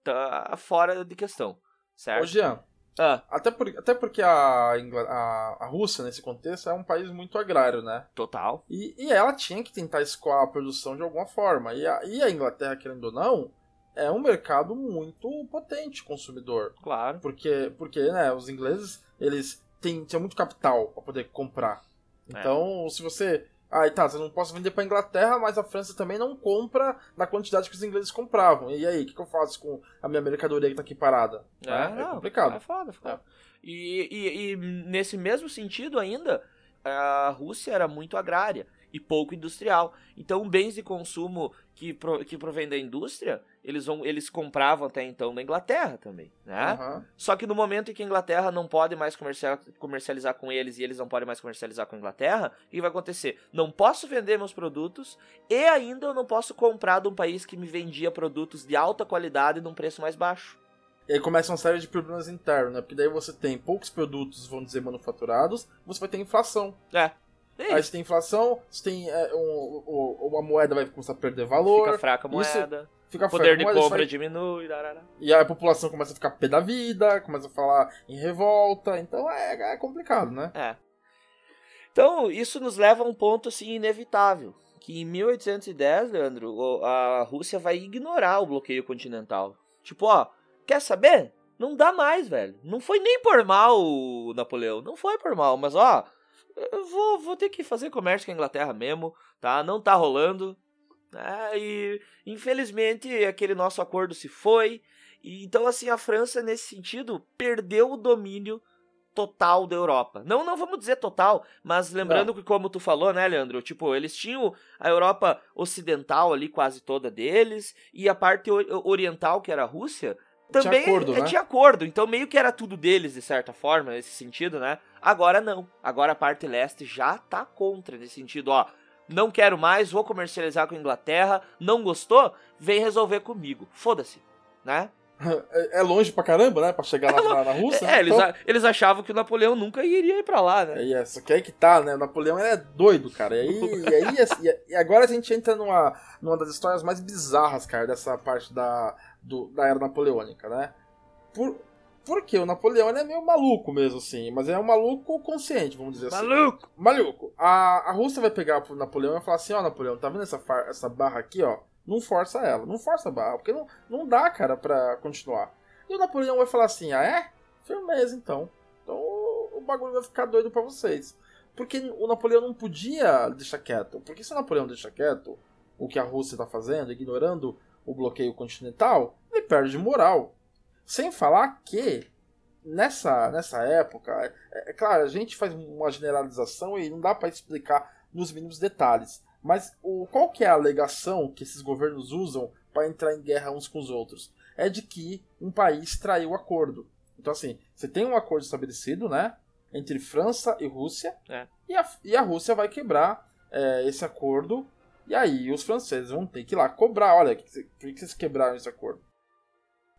tá fora de questão. Certo? Ô,
Jean, ah. até, por, até porque a, a, a Rússia, nesse contexto, é um país muito agrário, né?
Total.
E, e ela tinha que tentar escoar a produção de alguma forma. E a, e a Inglaterra, querendo ou não, é um mercado muito potente consumidor.
Claro.
Porque, porque né, os ingleses, eles têm, tinham muito capital para poder comprar. É. Então, é. se você ah, tá, eu não posso vender para Inglaterra, mas a França também não compra na quantidade que os ingleses compravam. E aí, o que, que, eu faço com a minha mercadoria que tá aqui parada?
É, é, é complicado. É foda, foda. É. E, e, e, nesse mesmo sentido ainda, a Rússia era muito agrária. E pouco industrial. Então, bens de consumo que, pro, que provém da indústria, eles vão eles compravam até então da Inglaterra também, né?
Aham.
Só que no momento em que a Inglaterra não pode mais comercial, comercializar com eles e eles não podem mais comercializar com a Inglaterra, o que vai acontecer? Não posso vender meus produtos e ainda eu não posso comprar de um país que me vendia produtos de alta qualidade num preço mais baixo.
E aí começa uma série de problemas internos, né? Porque daí você tem poucos produtos, vamos dizer, manufaturados, você vai ter inflação.
É. É
Aí você tem inflação, você tem é, um- um- uma moeda vai começar a perder valor,
Fica fraca a moeda,
fica
o poder
fraca
de
moeda,
compra
vai-
diminui, darará.
e aí a população começa a ficar pé da vida, começa a falar em revolta, então é, é complicado, né?
É. Então, isso nos leva a um ponto assim inevitável, que em 1810, Leandro, a Rússia vai ignorar o bloqueio continental. Tipo, ó, quer saber? Não dá mais, velho. Não foi nem por mal Napoleão, não foi por mal, mas ó, eu vou, vou ter que fazer comércio com a Inglaterra mesmo, tá? Não tá rolando. né? e infelizmente aquele nosso acordo se foi. E, então, assim, a França, nesse sentido, perdeu o domínio total da Europa. Não, não vamos dizer total, mas lembrando que, como tu falou, né, Leandro? Tipo, eles tinham a Europa ocidental ali, quase toda deles, e a parte oriental, que era a Rússia, também
acordo,
é,
né?
tinha acordo. Então, meio que era tudo deles, de certa forma, nesse sentido, né? Agora não. Agora a parte leste já tá contra, nesse sentido, ó. Não quero mais, vou comercializar com a Inglaterra. Não gostou? Vem resolver comigo. Foda-se, né?
É, é longe pra caramba, né? Pra chegar lá na, na Rússia.
É, eles,
então,
eles achavam que o Napoleão nunca iria ir pra lá, né?
É, é, só que aí que tá, né? O Napoleão é doido, cara. E, aí, e, aí, assim, e agora a gente entra numa, numa das histórias mais bizarras, cara, dessa parte da, do- da era napoleônica, né? Por, porque o Napoleão é meio maluco mesmo, assim, mas é um maluco consciente, vamos dizer assim.
Maluco!
Maluco, a, a Rússia vai pegar pro Napoleão e falar assim, ó, Napoleão, tá vendo essa, essa barra aqui, ó? Não força ela, não força a barra, porque não, não dá, cara, pra continuar. E o Napoleão vai falar assim, ah, é? Firmeza, então. Então o, bagulho vai ficar doido pra vocês. Porque o Napoleão não podia deixar quieto. Porque se o Napoleão deixar quieto o que a Rússia tá fazendo, ignorando o bloqueio continental, ele perde moral. Sem falar que nessa, nessa época, é, é claro, a gente faz uma generalização e não dá para explicar nos mínimos detalhes. Mas o, qual que é a alegação que esses governos usam para entrar em guerra uns com os outros? É de que um país traiu o acordo. Então, assim, você tem um acordo estabelecido, né? Entre França e Rússia.
É.
E, a, e a Rússia vai quebrar é, esse acordo. E aí os franceses vão ter que ir lá cobrar. Olha, por que vocês quebraram esse acordo?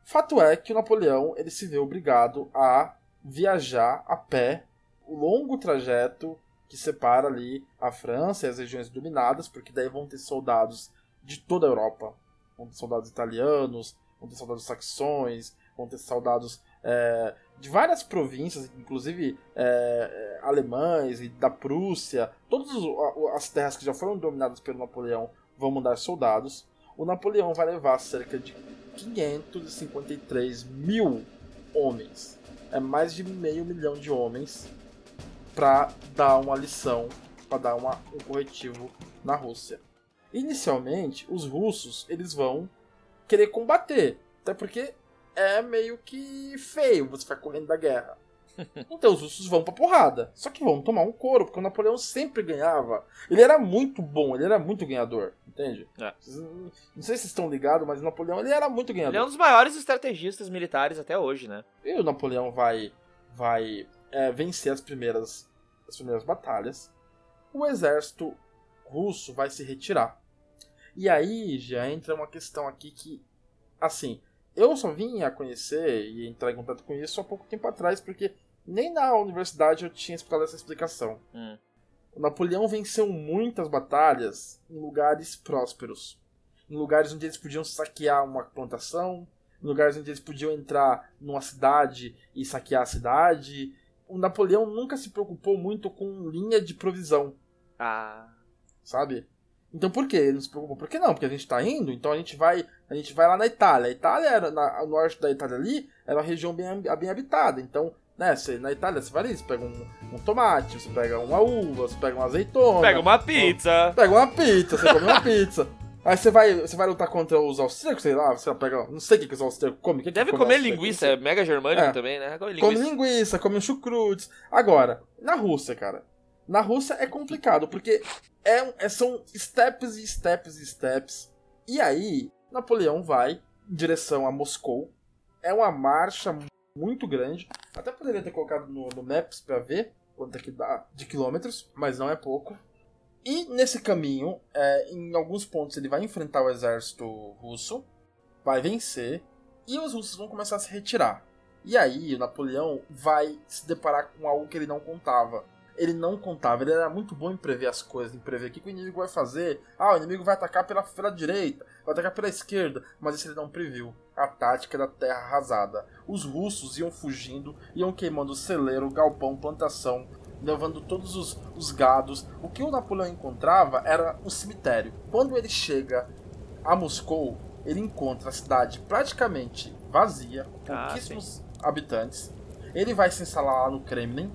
Fato é que o Napoleão ele se vê obrigado a viajar a pé o longo trajeto que separa ali a França e as regiões dominadas, porque daí vão ter soldados de toda a Europa. Vão ter soldados italianos, vão ter soldados saxões, vão ter soldados é, de várias províncias, inclusive é, é, alemães e da Prússia. Todas as terras que já foram dominadas pelo Napoleão vão mandar soldados. O Napoleão vai levar cerca de 553 mil homens. É mais de meio milhão de homens para dar uma lição, para dar uma, um corretivo na Rússia. Inicialmente, os russos eles vão querer combater, até porque é meio que feio você ficar correndo da guerra. Então os russos vão pra porrada. Só que vão tomar um couro, porque o Napoleão sempre ganhava. Ele era muito bom, ele era muito ganhador, entende?
É.
Não sei se vocês estão ligados, mas o Napoleão ele era muito ganhador.
Ele é um dos maiores estrategistas militares até hoje, né?
E o Napoleão vai, vai é, vencer as primeiras, as primeiras batalhas. O exército russo vai se retirar. E aí já entra uma questão aqui que, assim, eu só vim a conhecer e entrar em contato com isso há pouco tempo atrás, porque nem na universidade eu tinha escutado essa explicação.
Hum.
O Napoleão venceu muitas batalhas em lugares prósperos. Em lugares onde eles podiam saquear uma plantação, em lugares onde eles podiam entrar numa cidade e saquear a cidade. O Napoleão nunca se preocupou muito com linha de provisão,
Ah.
sabe? Então por que ele não se preocupou? Por que não? Porque a gente tá indo, então a gente vai, a gente vai lá na Itália. A Itália era na, o norte da Itália ali, era uma região bem, bem habitada. Então, né, você, na Itália você ali, você pega um, um tomate, você pega uma uva, você pega uma azeitona.
Pega uma pizza.
Pega uma pizza, você come uma pizza. Aí você vai, você vai lutar contra os austríacos, sei lá, você pega, não sei o que, que os austríacos comem. que que
Deve
come
comer linguiça, é mega germânico
É.
também, né? Come
Come
linguiça.
linguiça, come chucrutes. Agora, na Rússia, cara. Na Rússia é complicado, porque é, é, são steps e steps e steps. E aí, Napoleão vai em direção a Moscou. É uma marcha muito grande. Até poderia ter colocado no, no Maps para ver quanto é que dá de quilômetros, mas não é pouco. E nesse caminho, é, em alguns pontos, ele vai enfrentar o exército russo, vai vencer, e os russos vão começar a se retirar. E aí, o Napoleão vai se deparar com algo que ele não contava. Ele não contava, ele era muito bom em prever as coisas, em prever o que o inimigo vai fazer. Ah, o inimigo vai atacar pela, pela direita, vai atacar pela esquerda, mas isso ele não previu. A tática da terra arrasada. Os russos iam fugindo, iam queimando celeiro, galpão, plantação, levando todos os, os gados. O que o Napoleão encontrava era um cemitério. Quando ele chega a Moscou, ele encontra a cidade praticamente vazia, com ah, pouquíssimos habitantes. Ele vai se instalar lá no Kremlin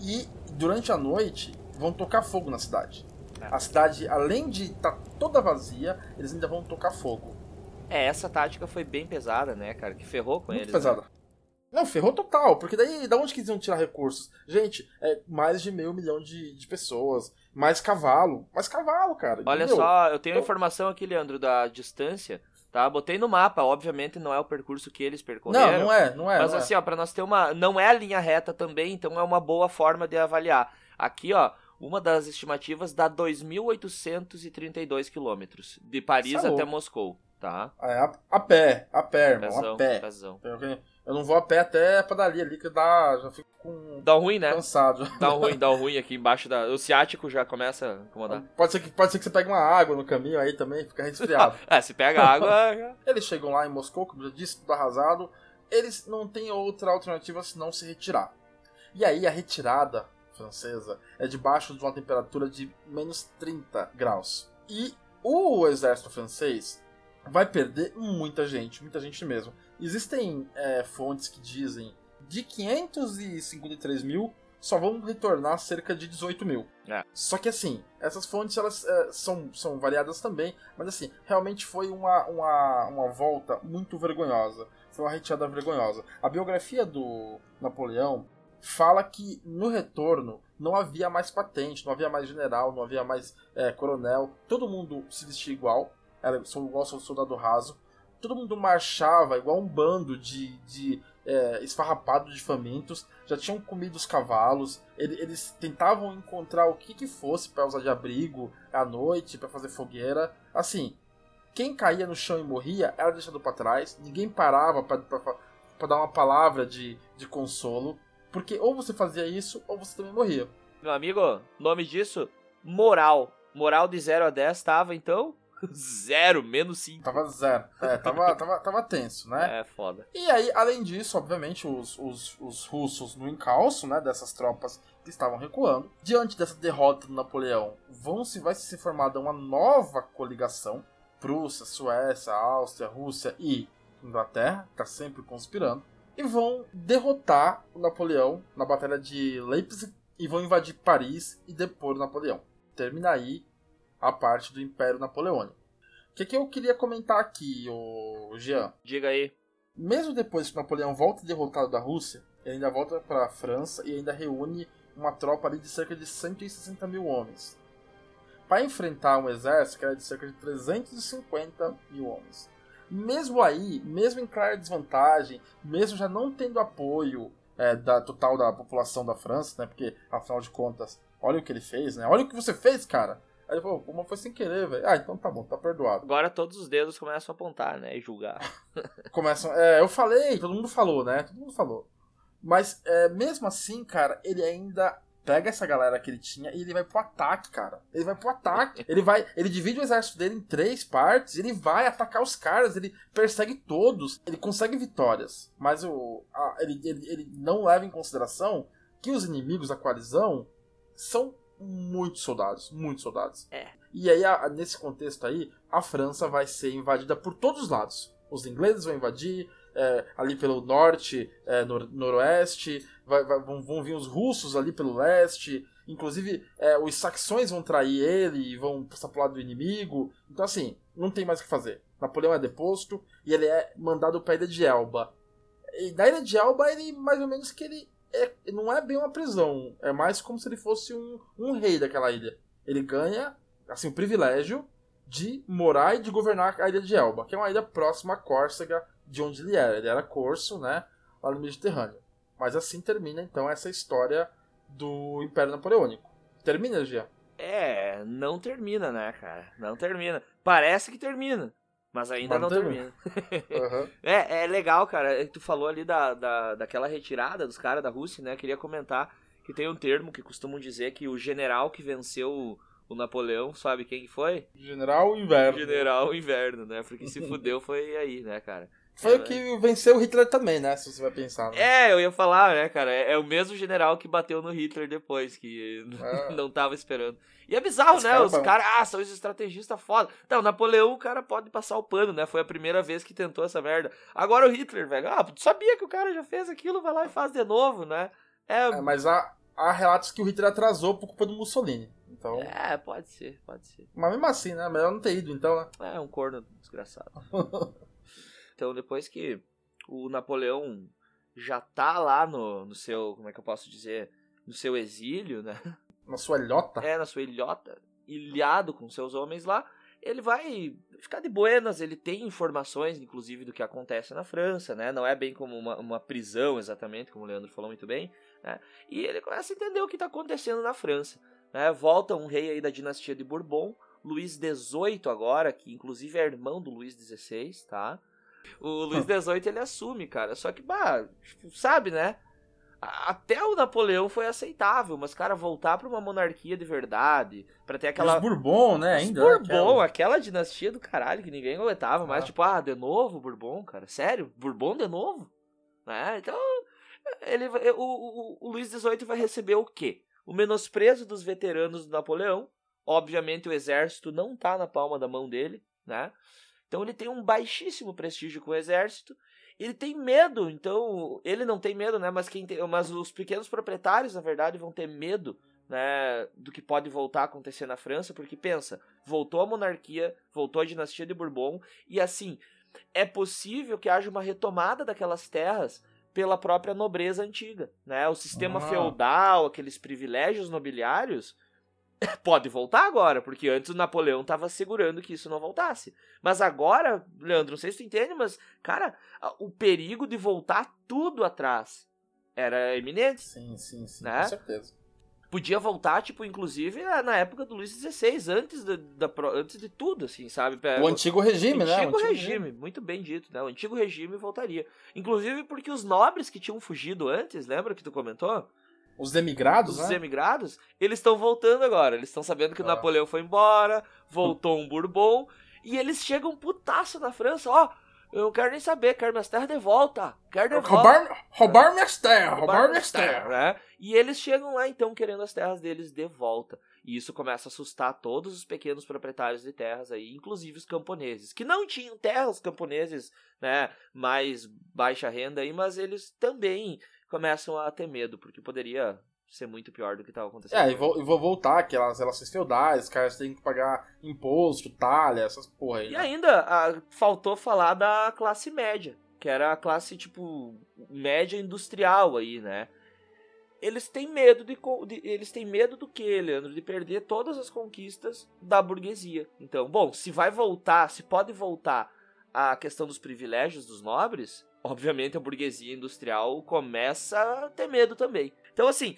e durante a noite vão tocar fogo na cidade. É. A cidade, além de estar tá toda vazia, eles ainda vão tocar fogo.
É, essa tática foi bem pesada, né, cara? Que ferrou com
Muito
eles.
pesada.
Né?
Não, ferrou total, porque daí da onde que eles iam tirar recursos? Gente, é mais de meio milhão de, de pessoas, mais cavalo, mais cavalo, cara.
Olha
entendeu?
só, eu tenho então... informação aqui, Leandro, da distância, tá? Botei no mapa, obviamente não é o percurso que eles percorreram.
Não, não é, não é.
Mas
não
é. assim,
é.
ó, pra nós ter uma. Não é a linha reta também, então é uma boa forma de avaliar. Aqui, ó, uma das estimativas dá 2.832 quilômetros, de Paris é até Moscou, tá?
É, a, a pé, a pé, irmão,
pezão,
a pé.
Pezão.
Eu não vou a pé até a padaria ali, que dá, já fico com...
Dá ruim, né?
Cansado.
Dá ruim, dá ruim aqui embaixo da... O ciático já começa a incomodar.
Pode ser que, pode ser que você pegue uma água no caminho aí também, fica resfriado.
é, se pega água...
Eles chegam lá em Moscou, como eu já disse, tudo arrasado. Eles não têm outra alternativa senão se retirar. E aí a retirada francesa é debaixo de uma temperatura de menos 30 graus. E o exército francês vai perder muita gente, muita gente mesmo. Existem é, fontes que dizem de 553 mil só vão retornar cerca de 18 mil.
É.
Só que assim, essas fontes elas é, são, são variadas também, mas assim, realmente foi uma, uma, uma volta muito vergonhosa. Foi uma retirada vergonhosa. A biografia do Napoleão fala que no retorno não havia mais patente, não havia mais general, não havia mais é, coronel, todo mundo se vestia igual, era igual soldado raso, todo mundo marchava igual um bando de, de é, de famintos, já tinham comido os cavalos, eles, eles tentavam encontrar o que, que fosse para usar de abrigo à noite, para fazer fogueira. Assim, quem caía no chão e morria era deixado para trás, ninguém parava para dar uma palavra de, de consolo, porque ou você fazia isso ou você também morria.
Meu amigo, nome disso? Moral. Moral de 0 a 10 estava então Zero, menos 5.
Tava zero. É, tava, tava, tava tenso, né?
É, foda.
E aí, além disso, obviamente, os, os, os russos no encalço, né, dessas tropas que estavam recuando. Diante dessa derrota do Napoleão, vão se, vai se formar uma nova coligação. Prússia, Suécia, Áustria, Rússia e Inglaterra, tá sempre conspirando. E vão derrotar o Napoleão na Batalha de Leipzig e vão invadir Paris e depor o Napoleão. Termina aí a parte do Império Napoleônico. O que, que eu queria comentar aqui, o Jean?
Diga aí.
Mesmo depois que Napoleão volta derrotado da Rússia, ele ainda volta para a França e ainda reúne uma tropa ali de cerca de 160 mil homens. Para enfrentar um exército que era de cerca de 350 mil homens. Mesmo aí, mesmo em clara desvantagem, mesmo já não tendo apoio é, da total da população da França, né? Porque afinal de contas, olha o que ele fez, né? Olha o que você fez, cara. Aí ele falou, uma foi sem querer, velho. Ah, então tá bom, tá perdoado.
Agora todos os dedos começam a apontar, né? E julgar.
começam. É, eu falei, todo mundo falou, né? Todo mundo falou. Mas é, mesmo assim, cara, ele ainda pega essa galera que ele tinha e ele vai pro ataque, cara. Ele vai pro ataque. ele vai. Ele divide o exército dele em três partes. Ele vai atacar os caras. Ele persegue todos. Ele consegue vitórias. Mas o, a, ele, ele, ele não leva em consideração que os inimigos da coalizão são muitos soldados, muitos soldados.
É.
E aí, a, nesse contexto aí, a França vai ser invadida por todos os lados. Os ingleses vão invadir, é, ali pelo norte, é, nor noroeste, vai, vai, vão, vão, vir os russos ali pelo leste, inclusive é, os saxões vão trair ele e vão passar pro lado do inimigo. Então, assim, não tem mais o que fazer. Napoleão é deposto e ele é mandado pra ilha de Elba. E na ilha de Elba, ele mais ou menos que ele é, não é bem uma prisão. É mais como se ele fosse um, um rei daquela ilha. Ele ganha, assim, o privilégio de morar e de governar a ilha de Elba, que é uma ilha próxima a Córcega, de onde ele era. Ele era corso, né? Lá no Mediterrâneo. Mas assim termina, então, essa história do Império Napoleônico. Termina, Gia?
É, não termina, né, cara? Não termina. Parece que termina. Mas ainda mas não, termina. uhum. é, é legal, cara. Tu falou ali da, da, daquela retirada dos caras da Rússia, né? Queria comentar que tem um termo que costumam dizer que o general que venceu o, Napoleão, sabe quem foi?
General Inverno.
General Inverno, né? Porque se fudeu foi aí, né, cara?
Foi o que venceu o Hitler também, né? Se você vai pensar. Né?
É, eu ia falar, né, cara? É, é, o mesmo general que bateu no Hitler depois, que é. não tava esperando. E é bizarro, Esse né? Cara Os caras, ah, são os estrategistas foda. Então, Napoleão, o cara pode passar o pano, né? Foi a primeira vez que tentou essa merda. Agora o Hitler, velho. Ah, tu sabia que o cara já fez aquilo, vai lá e faz de novo, né?
É, é mas há, há relatos que o Hitler atrasou por culpa do Mussolini. Então...
É, pode ser, pode ser.
Mas mesmo assim, né? Melhor não ter ido, então, né?
É, um corno desgraçado. Então, depois que o Napoleão já tá lá no, no seu, como é que eu posso dizer, no seu exílio, né?
Na sua ilhota?
É, na sua ilhota, ilhado com seus homens lá, ele vai ficar de buenas, ele tem informações, inclusive, do que acontece na França, né? Não é bem como uma, uma prisão, exatamente, como o Leandro falou muito bem, né? E ele começa a entender o que está acontecendo na França, né? Volta um rei aí da dinastia de Bourbon, Luís XVIII agora, que inclusive é irmão do Luís XVI, tá? O Luiz XVIII ele assume, cara. Só que, bah, tipo, sabe, né? Até o Napoleão foi aceitável, mas, cara, voltar pra uma monarquia de verdade, pra ter aquela.
Os Bourbon, né? Ainda.
Os Bourbon, aquela... aquela... dinastia do caralho que ninguém aguentava ah. mais. Tipo, ah, de novo Bourbon, cara? Sério? Bourbon de novo? Né? Então, ele, o, o, o Luiz XVIII vai receber o quê? O menosprezo dos veteranos do Napoleão. Obviamente, o exército não tá na palma da mão dele, né? Então ele tem um baixíssimo prestígio com o exército. Ele tem medo, então ele não tem medo, né? Mas quem tem, mas os pequenos proprietários, na verdade, vão ter medo, né, do que pode voltar a acontecer na França, porque pensa, voltou a monarquia, voltou a dinastia de Bourbon e assim, é possível que haja uma retomada daquelas terras pela própria nobreza antiga, né? O sistema ah. feudal, aqueles privilégios nobiliários, pode voltar agora, porque antes o Napoleão estava segurando que isso não voltasse. Mas agora, Leandro, não sei se tu entende, mas, cara, o perigo de voltar tudo atrás era iminente.
Sim, sim, sim,
né?
com certeza.
Podia voltar, tipo, inclusive na época do Luís XVI, antes de, da, antes de tudo, assim, sabe?
O antigo regime,
o
né?
Antigo o antigo regime, regime, muito bem dito, né? O antigo regime voltaria. Inclusive porque os nobres que tinham fugido antes, lembra que tu comentou?
Os emigrados,
Os
né?
emigrados, eles estão voltando agora. Eles estão sabendo que o ah. Napoleão foi embora, voltou um Bourbon, e eles chegam putaço na França, ó. Eu não quero nem saber, quero minhas terras de volta. Quero de
roubar,
volta.
Roubar minhas terras, roubar, roubar minhas terras.
Né? E eles chegam lá então querendo as terras deles de volta. E isso começa a assustar todos os pequenos proprietários de terras aí, inclusive os camponeses, que não tinham terras camponeses, né, mais baixa renda aí, mas eles também começam a ter medo, porque poderia ser muito pior do que estava acontecendo.
É, e vou, vou voltar aquelas relações feudais, os caras têm que pagar imposto, talha, essas porra aí.
E né? ainda a, faltou falar da classe média, que era a classe, tipo, média industrial aí, né? Eles têm medo de, de eles têm medo do que, Leandro? De perder todas as conquistas da burguesia. Então, bom, se vai voltar, se pode voltar a questão dos privilégios dos nobres, obviamente a burguesia industrial começa a ter medo também. Então, assim,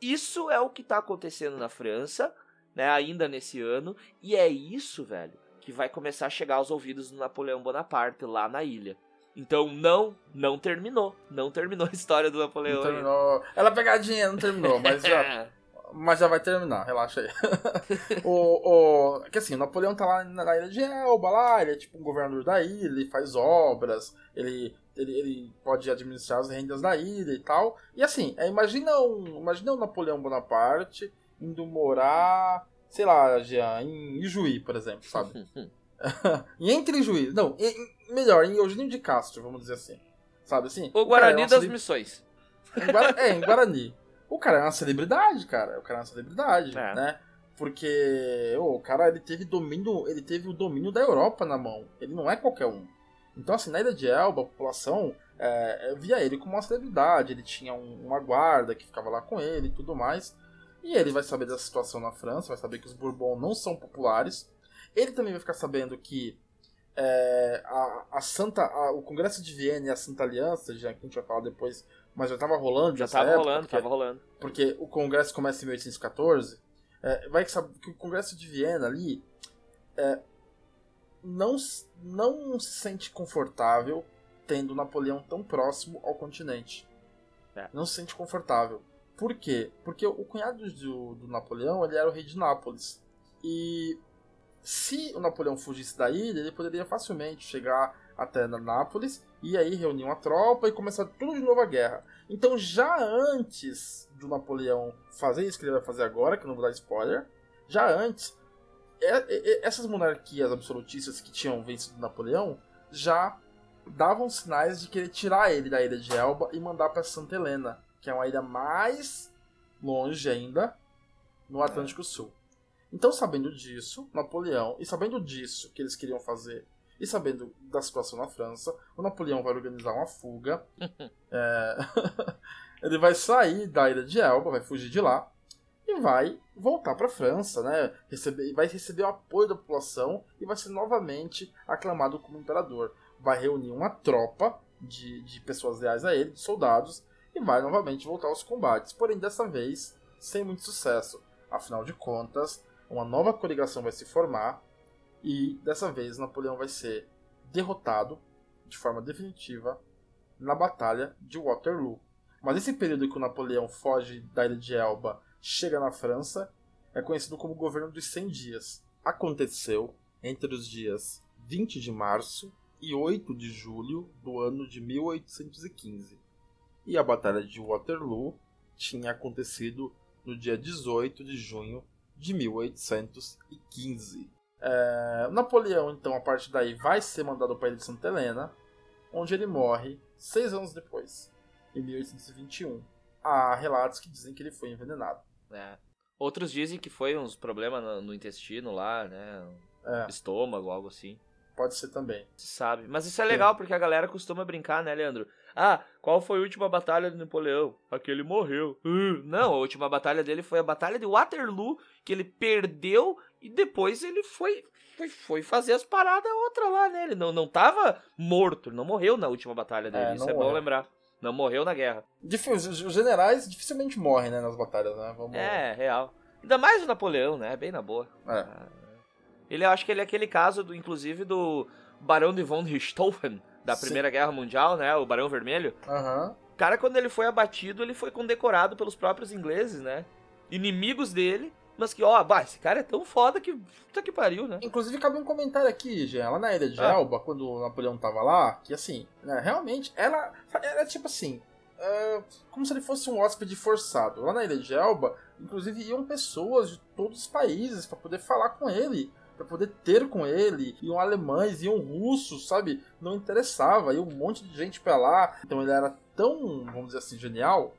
isso é o que está acontecendo na França, né, ainda nesse ano, e é isso, velho, que vai começar a chegar aos ouvidos do Napoleão Bonaparte lá na ilha. Então, não, não terminou. Não terminou a história do Napoleão. Não
terminou. Ela pegadinha, não terminou, mas já. mas já vai terminar, relaxa aí. o, o, que assim, o Napoleão tá lá na ilha de Elba, lá, ele é tipo um governador da ilha, ele faz obras, ele ele, ele pode administrar as rendas da ilha e tal. E assim, é, imagina, um, imagina o Napoleão Bonaparte indo morar, sei lá, já, em Ijuí, por exemplo, sabe? e entre Ijuí, não, em, melhor, em Eugênio de Castro, vamos dizer assim. Sabe assim?
O Guarani é das Missões.
É, em Guarani. O cara é uma celebridade, cara. O cara é uma celebridade, é. né? Porque oh, o cara ele teve domínio, ele teve o domínio da Europa na mão. Ele não é qualquer um. Então, assim, na Ilha de Elba, a população é, via ele como uma celebridade, ele tinha um, uma guarda que ficava lá com ele e tudo mais. E ele vai saber da situação na França, vai saber que os Bourbon não são populares. Ele também vai ficar sabendo que é, a, a, Santa, a, o Congresso de Viena e a Santa Aliança, já que a gente vai falar depois, mas já estava rolando.
Já estava rolando, estava rolando.
Porque o Congresso começa em 1814. É, vai saber que o Congresso de Viena ali é, não, não se sente confortável tendo Napoleão tão próximo ao continente. É. Não se sente confortável. Por quê? Porque o cunhado do, do Napoleão ele era o rei de Nápoles. E se o Napoleão fugisse da ilha, ele poderia facilmente chegar até Nápoles e aí reunir uma tropa e começar tudo de novo a guerra. Então, já antes do Napoleão fazer isso que ele vai fazer agora, que eu não vou dar spoiler, já antes, essas monarquias absolutistas que tinham vencido Napoleão já davam sinais de querer tirar ele da ilha de Elba e mandar para Santa Helena, que é uma ilha mais longe ainda no Atlântico Sul. Então, sabendo disso, Napoleão, e sabendo disso que eles queriam fazer, e sabendo da situação na França, o Napoleão vai organizar uma fuga. é... ele vai sair da ilha de Elba, vai fugir de lá, e vai voltar para a França, né? Receber, vai receber o apoio da população e vai ser novamente aclamado como imperador. Vai reunir uma tropa de, de pessoas leais a ele, de soldados, e vai novamente voltar aos combates. Porém, dessa vez, sem muito sucesso. Afinal de contas, uma nova coligação vai se formar e dessa vez Napoleão vai ser derrotado de forma definitiva na Batalha de Waterloo. Mas esse período que o Napoleão foge da ilha de Elba, chega na França, é conhecido como governo dos 100 dias. Aconteceu entre os dias 20 de março e 8 de julho do ano de 1815. E a Batalha de Waterloo tinha acontecido no dia 18 de junho de 1815. É, Napoleão, então, a partir daí, vai ser mandado para a ilha de Santa Helena, onde ele morre seis anos depois, em 1821. Há relatos que dizem que ele foi envenenado.
É. Outros dizem que foi uns problemas no, no intestino lá, né? É. Estômago, algo assim.
Pode ser também.
Se sabe. Mas isso é legal, Sim. porque a galera costuma brincar, né, Leandro? Ah, qual foi a última batalha de Napoleão? Aquele morreu. Uh, não, a última batalha dele foi a Batalha de Waterloo, que ele perdeu e depois ele foi foi, foi fazer as paradas outra lá, né? Ele não, não tava morto, não morreu na última batalha dele. É, isso é morreu. bom lembrar. Não morreu na guerra.
Os generais dificilmente morrem, né, nas batalhas, né?
Vamos... É, real. Ainda mais o Napoleão, né? Bem na boa. É. Ah, ele, eu acho que ele é aquele caso, do, inclusive, do Barão de von Richthofen, da Primeira Sim. Guerra Mundial, né? O Barão Vermelho. Uhum. O cara, quando ele foi abatido, ele foi condecorado pelos próprios ingleses, né? Inimigos dele, mas que, ó, bah, esse cara é tão foda que. Puta que pariu, né?
Inclusive, cabe um comentário aqui, Jean, lá na ilha de ah. Elba, quando o Napoleão tava lá, que assim, né, realmente, ela era tipo assim. Uh, como se ele fosse um hóspede forçado. Lá na ilha de Elba, inclusive, iam pessoas de todos os países para poder falar com ele para poder ter com ele. Iam alemães, iam russos, sabe? Não interessava. Ia um monte de gente para lá. Então ele era tão, vamos dizer assim, genial.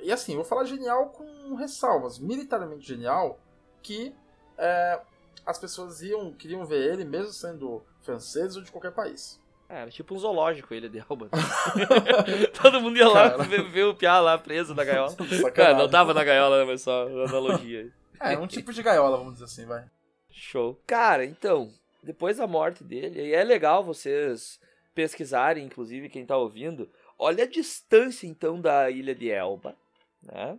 E assim, vou falar genial com ressalvas. Militarmente genial, que é, as pessoas iam, queriam ver ele, mesmo sendo francês ou de qualquer país.
É, era tipo um zoológico ele de Alba. Todo mundo ia lá ver, ver, o Piá lá preso na gaiola. Cara, não tava na gaiola, né, mas só analogia.
É, um tipo de gaiola, vamos dizer assim, vai.
Show. Cara, então, depois da morte dele, e é legal vocês pesquisarem, inclusive quem tá ouvindo, olha a distância então da ilha de Elba, né,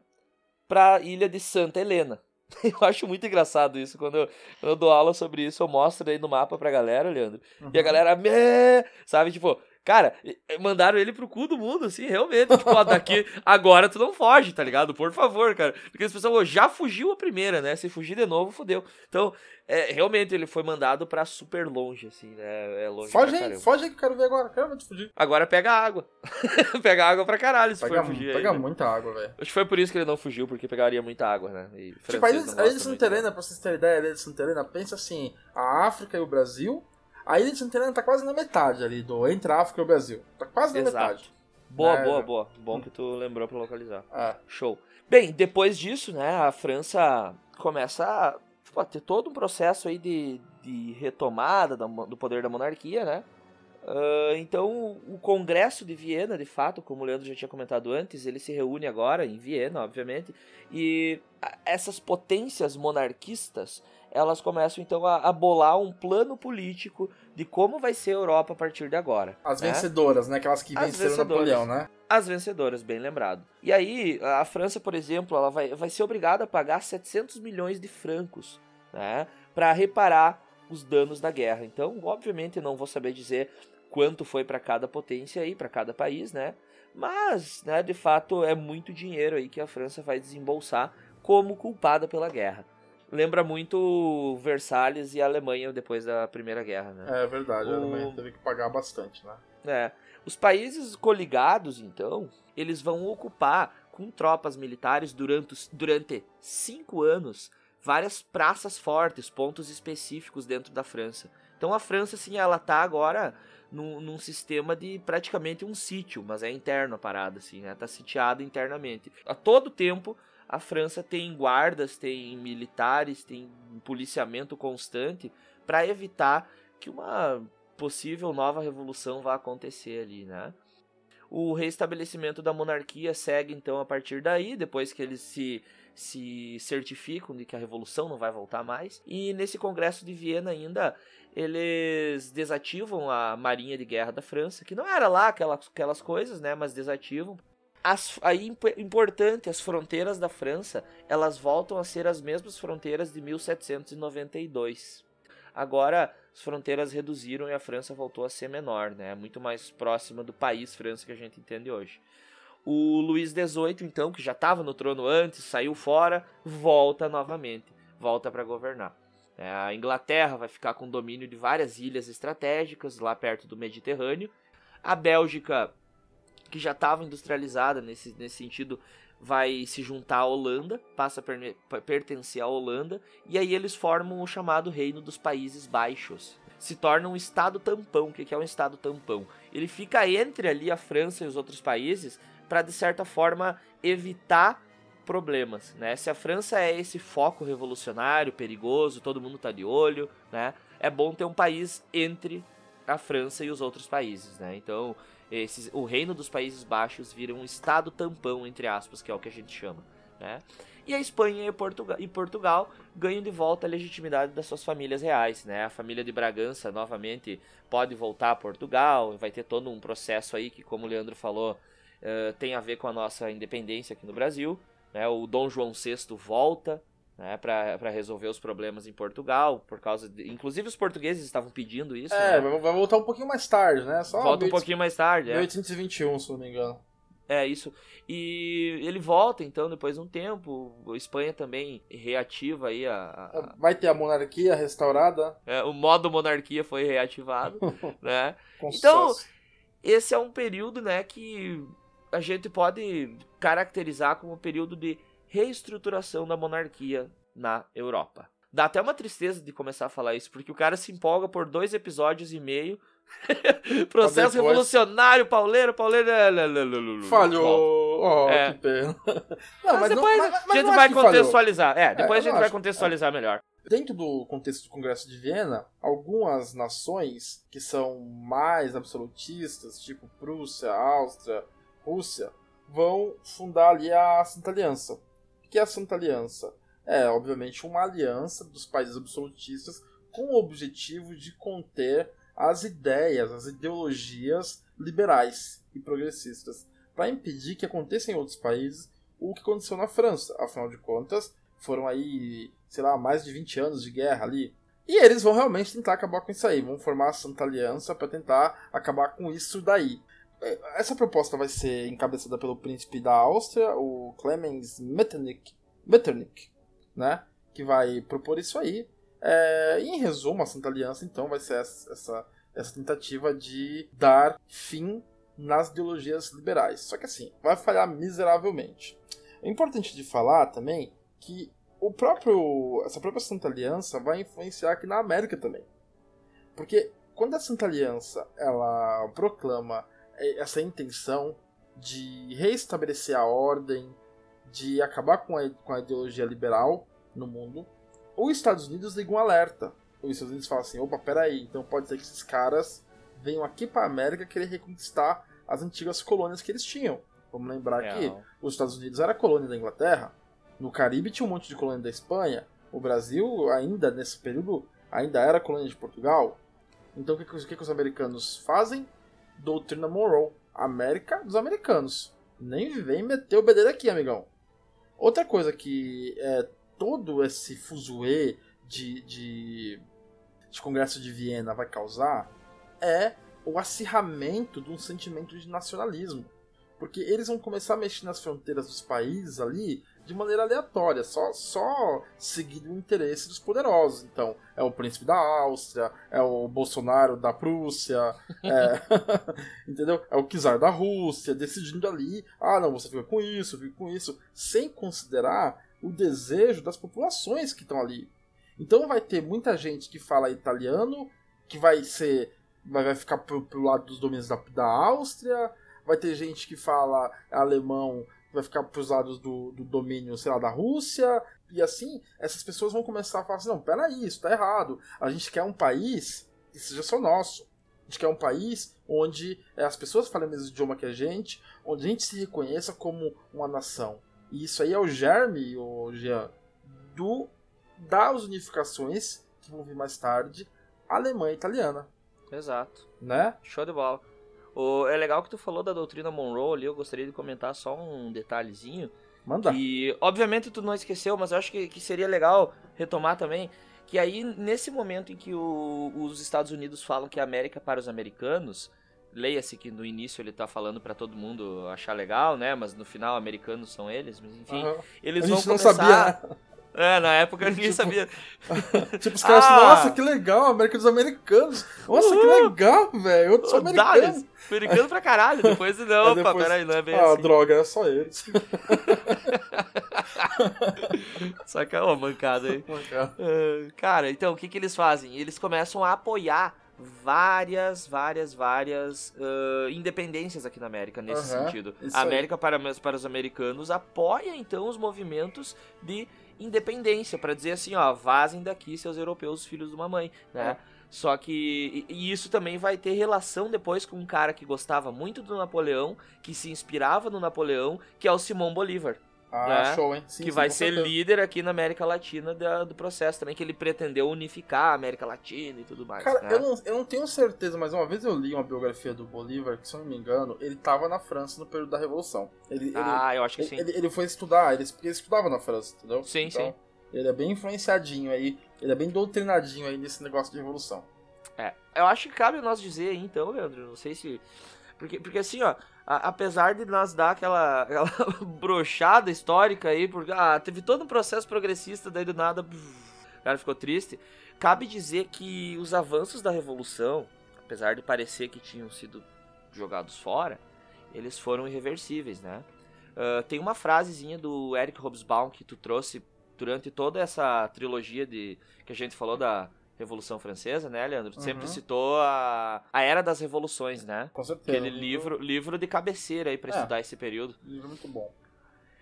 pra ilha de Santa Helena. Eu acho muito engraçado isso. Quando eu, quando eu dou aula sobre isso, eu mostro aí no mapa pra galera, Leandro. Uhum. E a uhum. galera, Mê! sabe, tipo, Cara, mandaram ele pro cu do mundo, assim, realmente. Tipo, ó, daqui, agora tu não foge, tá ligado? Por favor, cara. Porque as pessoas, já fugiu a primeira, né? Se fugir de novo, fodeu. Então, é, realmente, ele foi mandado pra super longe, assim, né? É longe
Foge aí, foge aí que eu quero ver agora. Quero ver tu fugir.
Agora pega água. pega água pra caralho se pega, for fugir.
Pega
aí,
né? muita água, velho.
Acho que foi por isso que ele não fugiu, porque pegaria muita água, né?
E tipo, a ilha, a ilha de Santa Helena, pra vocês terem ideia, a ilha de Santa Helena, pensa assim, a África e o Brasil a ilha de Santa Helena tá quase na metade ali do entre a África e o Brasil. Tá quase na Exato. metade.
Boa, é... boa, boa. Bom que tu lembrou pra localizar. É. Show. Bem, depois disso, né, a França começa a, tipo, ter todo um processo aí de, de retomada do poder da monarquia, né? Uh, então, o Congresso de Viena, de fato, como o Leandro já tinha comentado antes, ele se reúne agora em Viena, obviamente, e essas potências monarquistas elas começam então a, a, bolar um plano político de como vai ser a Europa a partir de agora.
As né? vencedoras, né? Aquelas que As venceram Napoleão, né?
As vencedoras, bem lembrado. E aí, a França, por exemplo, ela vai, vai ser obrigada a pagar 700 milhões de francos, né? Para reparar os danos da guerra. Então, obviamente, não vou saber dizer quanto foi para cada potência aí, para cada país, né? Mas, né, de fato, é muito dinheiro aí que a França vai desembolsar como culpada pela guerra lembra muito Versalhes e a Alemanha depois da Primeira Guerra, né?
É verdade, a Alemanha teve que pagar bastante, né?
É. Os países coligados, então, eles vão ocupar com tropas militares durante, durante cinco anos várias praças fortes, pontos específicos dentro da França. Então a França, assim, ela tá agora num, num, sistema de praticamente um sítio, mas é interno a parada, assim, né? Tá sitiada internamente. A todo tempo a França tem guardas, tem militares, tem policiamento constante para evitar que uma possível nova revolução vá acontecer ali, né? O reestabelecimento da monarquia segue então a partir daí, depois que eles se, se certificam de que a revolução não vai voltar mais. E nesse congresso de Viena ainda eles desativam a marinha de guerra da França, que não era lá aquelas, aquelas coisas, né, mas desativam as, aí importante, as fronteiras da França, elas voltam a ser as mesmas fronteiras de 1792. Agora as fronteiras reduziram e a França voltou a ser menor, né? Muito mais próxima do país França que a gente entende hoje. O Luís XVIII, então, que já estava no trono antes, saiu fora, volta novamente, volta para governar. É, a Inglaterra vai ficar com domínio de várias ilhas estratégicas lá perto do Mediterrâneo. A Bélgica que já estava industrializada nesse, nesse sentido, vai se juntar à Holanda, passa a per pertencer à Holanda, e aí eles formam o chamado Reino dos Países Baixos. Se torna um estado tampão. O que é um estado tampão? Ele fica entre ali a França e os outros países para, de certa forma, evitar problemas, né? Se a França é esse foco revolucionário, perigoso, todo mundo tá de olho, né? É bom ter um país entre a França e os outros países, né? Então, esses, o reino dos Países Baixos vira um estado tampão, entre aspas, que é o que a gente chama. Né? E a Espanha e Portugal, e Portugal ganham de volta a legitimidade das suas famílias reais. Né? A família de Bragança novamente pode voltar a Portugal, vai ter todo um processo aí que, como o Leandro falou, uh, tem a ver com a nossa independência aqui no Brasil. Né? O Dom João VI volta né, para resolver os problemas em Portugal, por causa de, inclusive os portugueses estavam pedindo isso.
É, né? vai voltar um pouquinho mais tarde, né?
Só Volta um pouquinho mais tarde,
1821, é. se não me engano.
É, isso. E ele volta, então, depois de um tempo. A Espanha também reativa aí a. a...
Vai ter a monarquia restaurada.
É, o modo monarquia foi reativado, né? então, esse é um período, né, que a gente pode caracterizar como um período de reestruturação da monarquia na Europa. Dá até uma tristeza de começar a falar isso, porque o cara se empolga por dois episódios e meio. Processo depois... revolucionário, pauleiro, pauleiro.
Falhou. Oh,
é.
que pena.
Não, mas, mas depois não, mas, mas a gente vai contextualizar. Falhou. É, depois é, a gente vai contextualizar é. melhor.
Dentro do contexto do Congresso de Viena, algumas nações que são mais absolutistas, tipo Prússia, Áustria, Rússia, vão fundar ali a Santa Aliança que é a Santa Aliança? É, obviamente, uma aliança dos países absolutistas com o objetivo de conter as ideias, as ideologias liberais e progressistas, para impedir que aconteça em outros países o que aconteceu na França. Afinal de contas, foram aí, sei lá, mais de 20 anos de guerra ali. E eles vão realmente tentar acabar com isso aí, vão formar a Santa Aliança para tentar acabar com isso daí. Essa proposta vai ser encabeçada pelo príncipe da Áustria, o Clemens Metternich, Metternich né? Que vai propor isso aí. É, em resumo, a Santa Aliança, então, vai ser essa, essa tentativa de dar fim nas ideologias liberais. Só que assim, vai falhar miseravelmente. É importante de falar também que o próprio essa própria Santa Aliança vai influenciar aqui na América também. Porque quando a Santa Aliança ela proclama essa intenção de reestabelecer a ordem, de acabar com a, com a ideologia liberal no mundo, os Estados Unidos ligam um alerta. Os Estados Unidos falam assim: opa, peraí, então pode ser que esses caras venham aqui para a América querer reconquistar as antigas colônias que eles tinham. Vamos lembrar
É,
que os Estados Unidos era colônia da Inglaterra, no Caribe tinha um monte de colônia da Espanha, o Brasil ainda nesse período ainda era colônia de Portugal. Então o que, que que os americanos fazem? Doutrina Monroe, América dos americanos. Nem vem meter o bedelho aqui, amigão. Outra coisa que é todo esse fuzuê de, de, de Congresso de Viena vai causar é o acirramento de um sentimento de nacionalismo. Porque eles vão começar a mexer nas fronteiras dos países ali de maneira aleatória, só, só seguindo o interesse dos poderosos. Então, é o príncipe da Áustria, é o Bolsonaro da Prússia, é, entendeu? É o czar da Rússia, decidindo ali, ah, não, você fica com isso, fica com isso, sem considerar o desejo das populações que estão ali. Então vai ter muita gente que fala italiano, que vai ser vai, ficar pro, pro lado dos domínios da, da Áustria, vai ter gente que fala alemão, vai ficar pros lados do, do domínio, sei lá, da Rússia, e assim, essas pessoas vão começar a falar assim, não, peraí, isso tá errado, a gente quer um país que seja só nosso, a gente quer um país onde é, as pessoas falem o mesmo idioma que a gente, onde a gente se reconheça como uma nação. E isso aí é o germe, o Jean, do, das unificações que vão vir mais tarde, alemã e italiana,
Exato.
né?
Show de bola. O, é legal que tu falou da doutrina Monroe ali, eu gostaria de comentar só um detalhezinho.
Manda.
Que, obviamente, tu não esqueceu, mas eu acho que, que seria legal retomar também. Que aí, nesse momento em que o- os Estados Unidos falam que a América é para os americanos, leia-se que no início ele tá falando para todo mundo achar legal, né? Mas no final, americanos são eles, mas enfim.
Aham.
Eles
A
vão
gente não
começar...
sabia, né?
É, na época ninguém
Tipo,
sabia.
Tipo, os caras
Ah!
nossa, que legal, América dos Americanos. Nossa, que
Uhul.
legal, velho. Eu sou americano.
Americano pra caralho. Depois, não, opa,
depois-
peraí, não é bem
Ah,
assim.
droga, era só eles.
Só que é uma mancada aí. Ah, Cara, então o que, que eles fazem? Eles começam a apoiar várias, várias, várias ah, independências aqui na América nesse
Aham,
sentido. A. América para, para os americanos apoia então os movimentos de independência para dizer assim, ó, vazem daqui seus europeus filhos de uma mãe, né?
É.
Só que e e isso também vai ter relação depois com um cara que gostava muito do Napoleão, que se inspirava no Napoleão, que é o Simão Bolívar
Ah,
né?
show, hein? Sim,
que
sim,
vai ser
certeza.
líder aqui na América Latina da- do processo também, que ele pretendeu unificar a América Latina e tudo mais.
Cara,
né?
eu, não, eu não tenho certeza, mas uma vez eu li uma biografia do Bolívar, que se eu não me engano, ele tava na França no período da Revolução. Ele, ele-
Ah, eu acho que
ele,
sim.
ele, ele foi estudar, ele, ele estudava na França, entendeu?
Sim,
então,
sim.
Ele é bem influenciadinho aí, ele é bem doutrinadinho aí nesse negócio de revolução.
É, eu acho que cabe nós dizer aí, então, Leandro, não sei se... Porque, porque assim, ó, a- apesar de nós dar aquela, aquela brochada histórica aí, porque ah, teve todo um processo progressista, daí do nada, o cara ficou triste, cabe dizer que os avanços da Revolução, apesar de parecer que tinham sido jogados fora, eles foram irreversíveis, né? Ah, tem uma frasezinha do Eric Hobsbawm que tu trouxe durante toda essa trilogia de que a gente falou da Revolução Francesa, né, Leandro? Tu sempre
Uhum.
citou a, a Era das Revoluções, né?
Com certeza.
Aquele livro, livro de cabeceira aí pra
É.
estudar esse período.
Livro muito bom.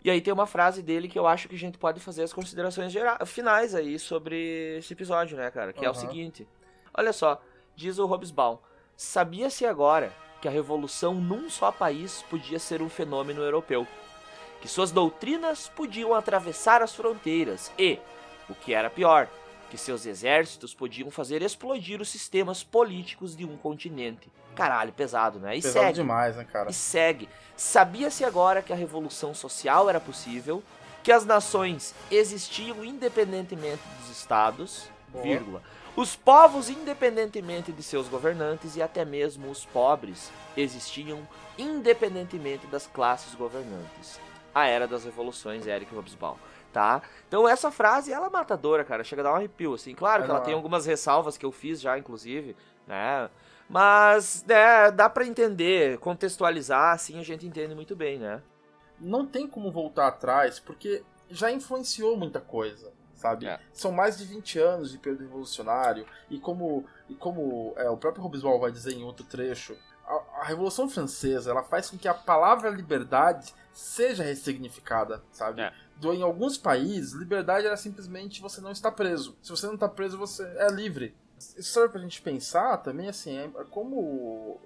E aí tem uma frase dele que eu acho que a gente pode fazer as considerações gera- finais aí sobre esse episódio, né, cara? Que é o
Aham.
seguinte. Olha só, diz o Hobsbawm, sabia-se agora que a revolução num só país podia ser um fenômeno europeu, que suas doutrinas podiam atravessar as fronteiras e, o que era pior, que seus exércitos podiam fazer explodir os sistemas políticos de um continente. Caralho, pesado, né? E
Pesado
segue.
demais, né, cara?
E segue. Sabia-se agora que a revolução social era possível, que as nações existiam independentemente dos estados,
Boa.
vírgula. Os povos, independentemente de seus governantes, e até mesmo os pobres, existiam independentemente das classes governantes. A era das revoluções, Eric Hobsbawm, tá? Então essa frase, ela é matadora, cara, chega a dar um arrepio, assim. Claro
É
que ela
da
tem algumas ressalvas que eu fiz já, inclusive, né? Mas, né, dá pra entender, contextualizar, assim a gente entende muito bem, né?
Não tem como voltar atrás, porque já influenciou muita coisa, sabe?
É.
São mais de 20 anos de período revolucionário, e como, e como é, o próprio Robesbal vai dizer em outro trecho, a, a Revolução Francesa ela faz com que a palavra liberdade seja ressignificada, sabe?
É.
Em alguns países, liberdade era simplesmente você não estar preso. Se você não está preso, você é livre. Isso serve pra gente pensar também, assim, é como,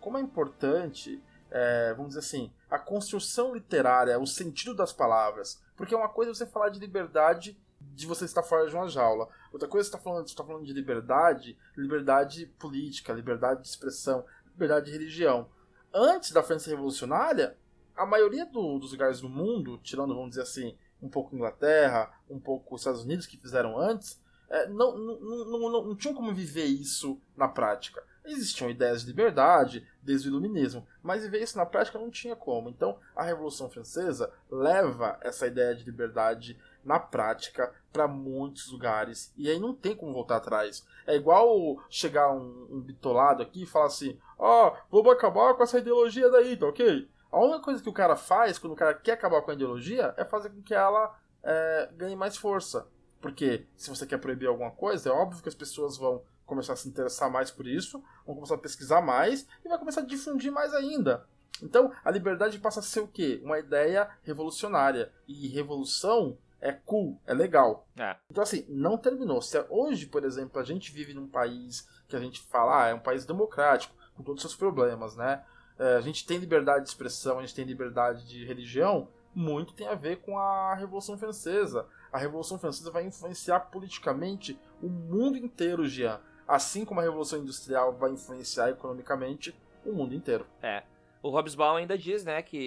como é importante, é, vamos dizer assim, a construção literária, o sentido das palavras. Porque uma coisa é você falar de liberdade de você estar fora de uma jaula. Outra coisa é você está falando, tá falando de liberdade, liberdade política, liberdade de expressão, liberdade de religião. Antes da França Revolucionária, a maioria do, dos lugares do mundo, tirando, vamos dizer assim, um pouco Inglaterra, um pouco os Estados Unidos que fizeram antes, é, não, não, não, não, tinham como viver isso na prática. Existiam ideias de liberdade desde o iluminismo, mas viver isso na prática não tinha como. Então, a Revolução Francesa leva essa ideia de liberdade na prática para muitos lugares. E aí não tem como voltar atrás. É igual chegar um, um bitolado aqui e falar assim: Ó, oh, vamos acabar com essa ideologia daí, tá ok? A única coisa que o cara faz quando o cara quer acabar com a ideologia é fazer com que ela é, ganhe mais força. Porque se você quer proibir alguma coisa, é óbvio que as pessoas vão começar a se interessar mais por isso, vão começar a pesquisar mais e vai começar a difundir mais ainda. Então, a liberdade passa a ser o quê? Uma ideia revolucionária. E revolução é cool, é legal. É. Então, assim, não terminou. Se hoje, por exemplo, a gente vive num país que a gente fala, ah, é um país democrático, com todos os seus problemas, né? É, a gente tem liberdade de expressão, a gente tem liberdade de religião, muito tem a ver com a Revolução Francesa. A Revolução Francesa vai influenciar politicamente o mundo inteiro, Jean. Assim como a Revolução Industrial vai influenciar economicamente o mundo inteiro.
É. O Hobsbawm ainda diz, né, que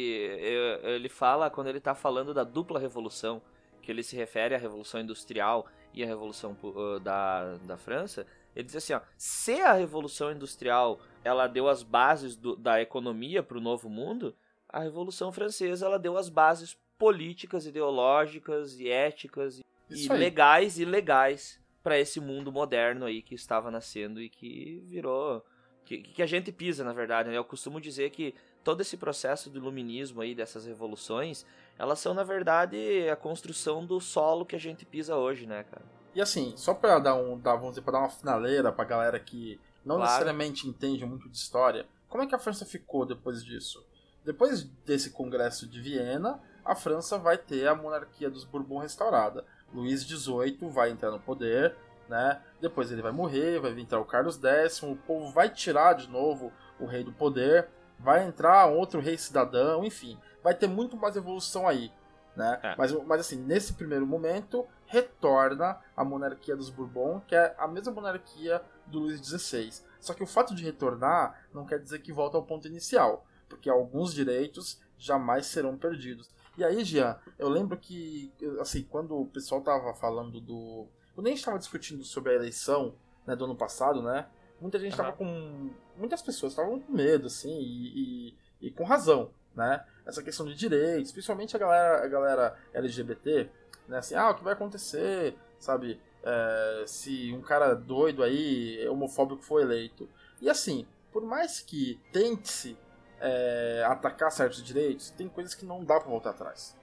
ele fala, quando ele está falando da dupla revolução, que ele se refere à Revolução Industrial e à Revolução uh, da, da França, ele diz assim, ó, se a Revolução Industrial ela deu as bases do, da economia para o novo mundo, a Revolução Francesa ela deu as bases políticas, ideológicas e éticas e legais e legais para esse mundo moderno aí que estava nascendo e que virou que, que a gente pisa, na verdade. Né? Eu costumo dizer que todo esse processo do iluminismo aí, dessas revoluções, elas são, na verdade, a construção do solo que a gente pisa hoje, né, cara?
E assim, só pra dar um, dar, vamos dizer, pra dar uma finaleira pra galera que não claro. necessariamente entende muito de história, como é que a França ficou depois disso? Depois desse congresso de Viena, a França vai ter a monarquia dos Bourbon restaurada. Luís XVIII vai entrar no poder, né? Depois ele vai morrer, vai entrar o Carlos X, o povo vai tirar de novo o rei do poder, vai entrar outro rei cidadão, enfim, vai ter muito mais evolução aí, né? É. Mas, mas assim, nesse primeiro momento, retorna a monarquia dos Bourbon, que é a mesma monarquia do Luís XVI. Só que o fato de retornar não quer dizer que volta ao ponto inicial, porque alguns direitos jamais serão perdidos. E aí, Jean, eu lembro que, assim, quando o pessoal tava falando do. Quando a gente estava discutindo sobre a eleição né, do ano passado, né? muita gente estava com. Muitas pessoas estavam com medo, assim, e, e, e, com razão, né? Essa questão de direitos, principalmente a galera, a galera LGBT, né? Assim, ah, o que vai acontecer, sabe? É, se um cara doido aí, homofóbico, for eleito. E assim, por mais que tente-se é, atacar certos direitos, tem coisas que não dá para voltar atrás.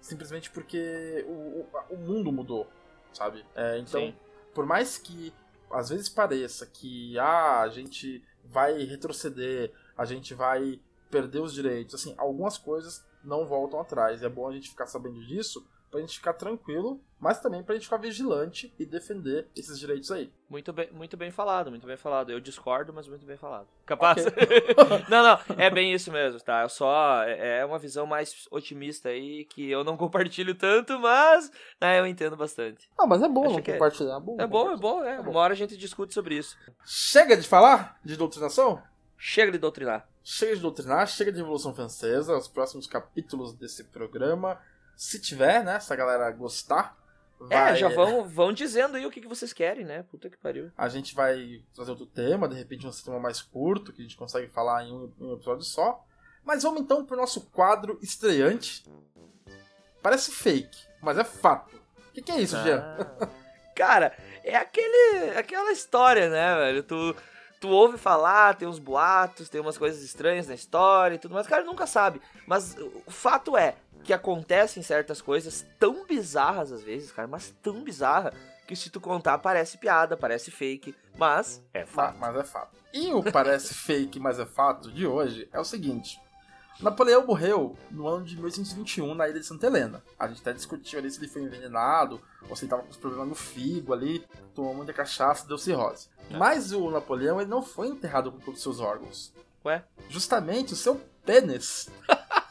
Simplesmente porque o, o, o mundo mudou, sabe? É, então, Sim. por mais que às vezes pareça que ah, a gente vai retroceder, a gente vai perder os direitos, assim, algumas coisas não voltam atrás. E é bom a gente ficar sabendo disso pra gente ficar tranquilo, mas também pra gente ficar vigilante e defender esses direitos aí.
Muito bem, muito bem falado, muito bem falado. Eu discordo, mas muito bem falado. Capaz? Okay. não, não, é bem isso mesmo, tá? Eu só é, é uma visão mais otimista aí que eu não compartilho tanto, mas né, eu entendo bastante.
Ah, mas é bom Acho não é compartilhar,
é, bom. É bom, é bom, é. Uma hora a gente discute sobre isso.
Chega de falar de doutrinação?
Chega de doutrinar.
Chega de doutrinar, chega de Revolução Francesa. Os próximos capítulos desse programa se tiver, né? Se a galera gostar.
É, vai... É, já vão, vão dizendo aí o que, que vocês querem, né? Puta que pariu.
A gente vai trazer outro tema, de repente um sistema mais curto, que a gente consegue falar em um, um episódio só. Mas vamos então pro nosso quadro estreante. Parece fake, mas é fato. O que, que, é isso, ah. Jean?
Cara, é aquele, aquela história, né, velho? Tu, tu ouve falar, tem uns boatos, tem umas coisas estranhas na história e tudo mais. Cara, nunca sabe. Mas o fato é, que acontecem certas coisas tão bizarras às vezes, cara, mas tão bizarra que se tu contar parece piada, parece fake, mas é fato.
Mas é fato. E o parece fake, mas é fato de hoje é o seguinte: Napoleão morreu no ano de 1821 na ilha de Santa Helena. A gente até discutiu ali se ele foi envenenado ou se ele tava com problemas no figo ali, tomou muita cachaça, deu cirrose. É. Mas o Napoleão ele não foi enterrado com todos os seus órgãos.
Ué?
Justamente o seu pênis.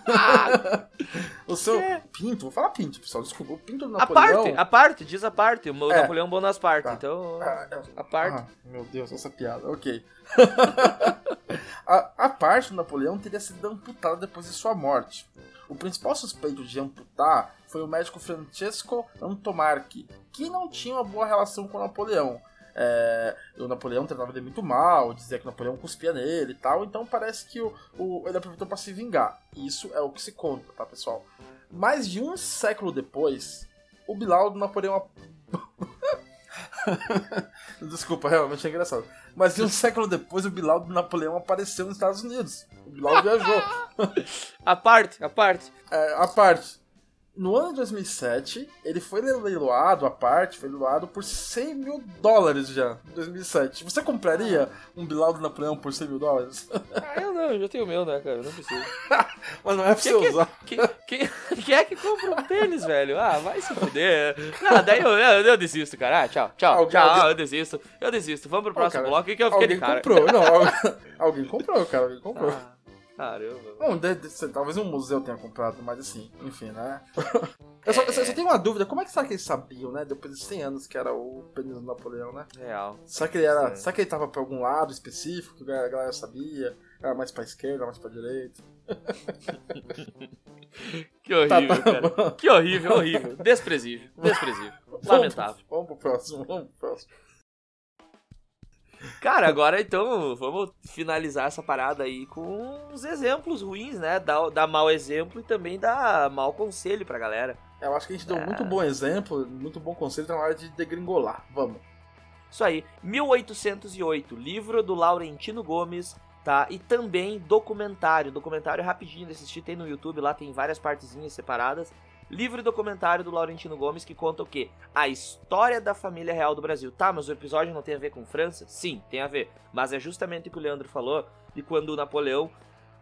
o seu é. pinto, vou falar pinto, pessoal, desculpa, o pinto do Napoleão.
A parte, a parte, diz a parte, o é. Napoleão Bonaparte, tá. então, ah, é. a parte. Ah,
meu Deus, essa piada, ok. a, a parte do Napoleão teria sido amputada depois de sua morte. O principal suspeito de amputar foi o médico Francesco Antomarchi, que não tinha uma boa relação com Napoleão. É, o Napoleão tratava ele muito mal, dizia que o Napoleão cuspia nele e tal, então parece que o, o ele aproveitou para se vingar. Isso é o que se conta, tá, pessoal? Mais de um século depois, o Bilal do Napoleão. Desculpa, realmente é engraçado. Mas de um século depois, o Bilal do Napoleão apareceu nos Estados Unidos. O Bilal viajou.
a parte, a parte.
É, a parte. No ano de 2007, ele foi leiloado, a parte, foi leiloado por 100 mil dólares já, em 2007. Você compraria um Bilal do Napoleão por 100 mil dólares?
Ah, eu não, eu já tenho o meu, né, cara? Eu não preciso.
Mas não é pra você
que,
usar.
Quem que, que, é que compra um tênis, velho? Ah, vai se fuder. Não, daí eu, eu, eu desisto, cara. Ah, tchau, tchau, alguém, tchau. Alguém... Eu desisto, eu desisto. Vamos pro próximo oh, bloco. O que, eu fiquei
alguém
de cara?
comprou, não. alguém comprou, cara. Alguém comprou. Ah.
Caramba.
Bom, de, de, talvez um museu tenha comprado, mas assim, enfim, né? eu, só, eu, só, tenho uma dúvida, como é que será que eles sabiam, né? Depois de 100 anos que era o pênis do Napoleão, né?
Real.
Será que ele era. Será que ele tava pra algum lado específico que a galera sabia? Era mais pra esquerda, mais pra direita?
que horrível, tá, tá, cara. Que horrível, horrível. Desprezível, desprezível. Lamentável.
Vamos, vamos pro próximo, vamos pro próximo.
Cara, agora então vamos finalizar essa parada aí com uns exemplos ruins, né? Dar, dar mau exemplo e também dar mau conselho pra galera.
Eu acho que a gente deu é... muito bom exemplo, muito bom conselho tá na hora de degringolar. Vamos.
Isso aí, 1808, livro do Laurentino Gomes, tá? E também documentário, documentário rapidinho de assistir, tem no YouTube, lá tem várias partezinhas separadas livro e documentário do Laurentino Gomes que conta o quê? A história da família real do Brasil. Tá, mas o episódio não tem a ver com França? Sim, tem a ver. Mas é justamente o que o Leandro falou de quando o Napoleão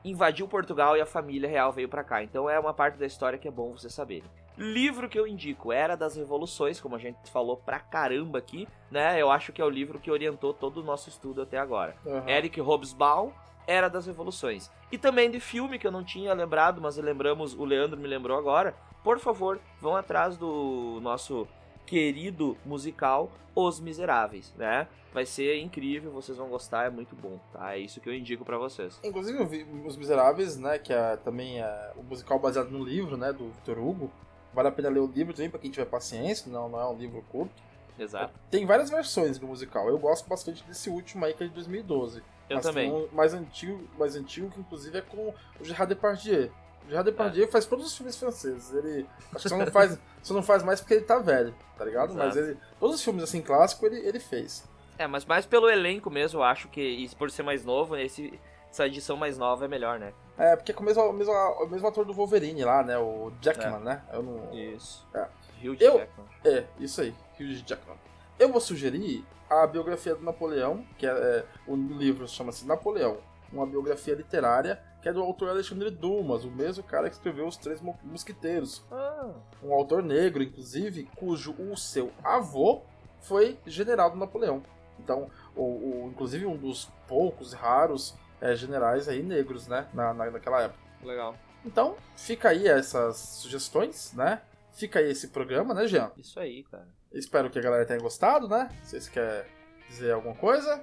invadiu Portugal e a família real veio para cá. Então é uma parte da história que é bom você saber. Livro que eu indico, Era das Revoluções, como a gente falou pra caramba aqui, né? Eu acho que é o livro que orientou todo o nosso estudo até agora. Uhum. Eric Hobsbawm, Era das Revoluções. E também de filme que eu não tinha lembrado, mas lembramos, o Leandro me lembrou agora, por favor, vão atrás do nosso querido musical Os Miseráveis, né? Vai ser incrível, vocês vão gostar, é muito bom, tá? É isso que eu indico para vocês.
Inclusive, eu vi Os Miseráveis, né, que é também é o musical baseado no livro, né, do Victor Hugo. Vale a pena ler o livro também para quem tiver paciência, não, não é um livro curto.
Exato.
Tem várias versões do musical. Eu gosto bastante desse último aí, que é de 2012.
Eu Mas também.
Um mais antigo, mais antigo, que inclusive é com o Gerard Depardieu. Já Depardieu é. faz todos os filmes franceses. Ele acho que só não faz, só não faz mais porque ele tá velho, tá ligado? Exato. Mas ele todos os filmes assim clássicos ele, ele fez.
É, mas mais pelo elenco mesmo, eu acho que e por ser mais novo, esse essa edição mais nova é melhor, né?
É, porque é com o mesmo, o mesmo, o mesmo ator do Wolverine lá, né? O Jackman, é. né?
Eu não... Isso.
É.
Hugh
eu...
Jackman.
É, isso aí, Hugh Jackman. Eu vou sugerir a biografia do Napoleão, que é, é o livro chama-se Napoleão, uma biografia literária que é do autor Alexandre Dumas, o mesmo cara que escreveu Os Três Mosquiteiros. Ah. Um autor negro, inclusive, cujo o seu avô foi general do Napoleão. Então, o, o inclusive um dos poucos raros é, generais aí negros, né, na, na, naquela época.
Legal.
Então, fica aí essas sugestões, né? Fica aí esse programa, né, Jean?
Isso aí, cara.
Espero que a galera tenha gostado, né? Vocês querem dizer alguma coisa?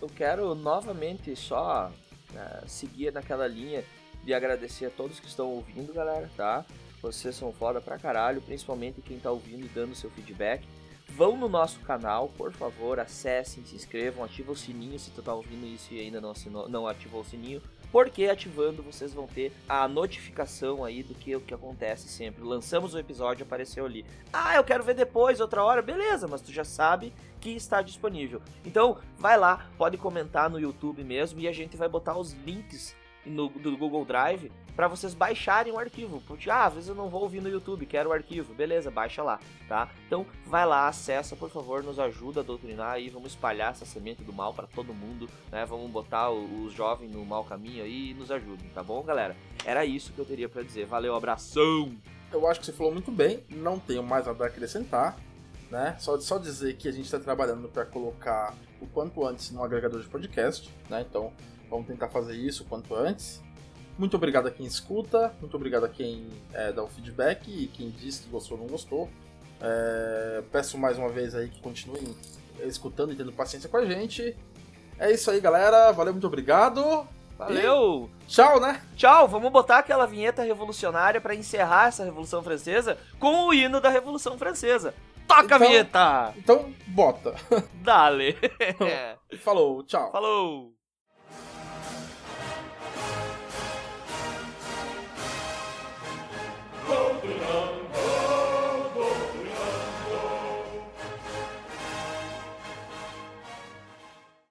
Eu quero novamente só uh, seguir naquela linha de agradecer a todos que estão ouvindo, galera, tá? Vocês são foda pra caralho, principalmente quem tá ouvindo e dando seu feedback. Vão no nosso canal, por favor, acessem, se inscrevam, ativem o sininho se tu tá ouvindo isso e ainda não, assinou, não ativou o sininho. Porque ativando vocês vão ter a notificação aí do que, o que acontece sempre. Lançamos o episódio, apareceu ali. Ah, eu quero ver depois, outra hora, beleza, mas tu já sabe que está disponível. Então, vai lá, pode comentar no YouTube mesmo e a gente vai botar os links no, do Google Drive para vocês baixarem o arquivo. Porque, ah, às vezes eu não vou ouvir no YouTube, quero o arquivo. Beleza, baixa lá, tá? Então, vai lá, acessa, por favor, nos ajuda a doutrinar aí, vamos espalhar essa semente do mal para todo mundo, né? Vamos botar os jovens no mau caminho aí e nos ajudem, tá bom, galera? Era isso que eu teria para dizer. Valeu, abração!
Eu acho que você falou muito bem, não tenho mais nada a acrescentar. Né? Só, só dizer que a gente está trabalhando para colocar o quanto antes no agregador de podcast, né? Então vamos tentar fazer isso o quanto antes. Muito obrigado a quem escuta, muito obrigado a quem é, dá o feedback e quem diz que gostou ou não gostou. É, peço mais uma vez aí que continuem escutando e tendo paciência com a gente. É isso aí, galera. Valeu, muito obrigado.
Valeu!
E tchau, né?
Tchau! Vamos botar aquela vinheta revolucionária para encerrar essa Revolução Francesa com o hino da Revolução Francesa. Toca então, a vinheta!
Então, bota.
Dale!
Falou, tchau.
Falou!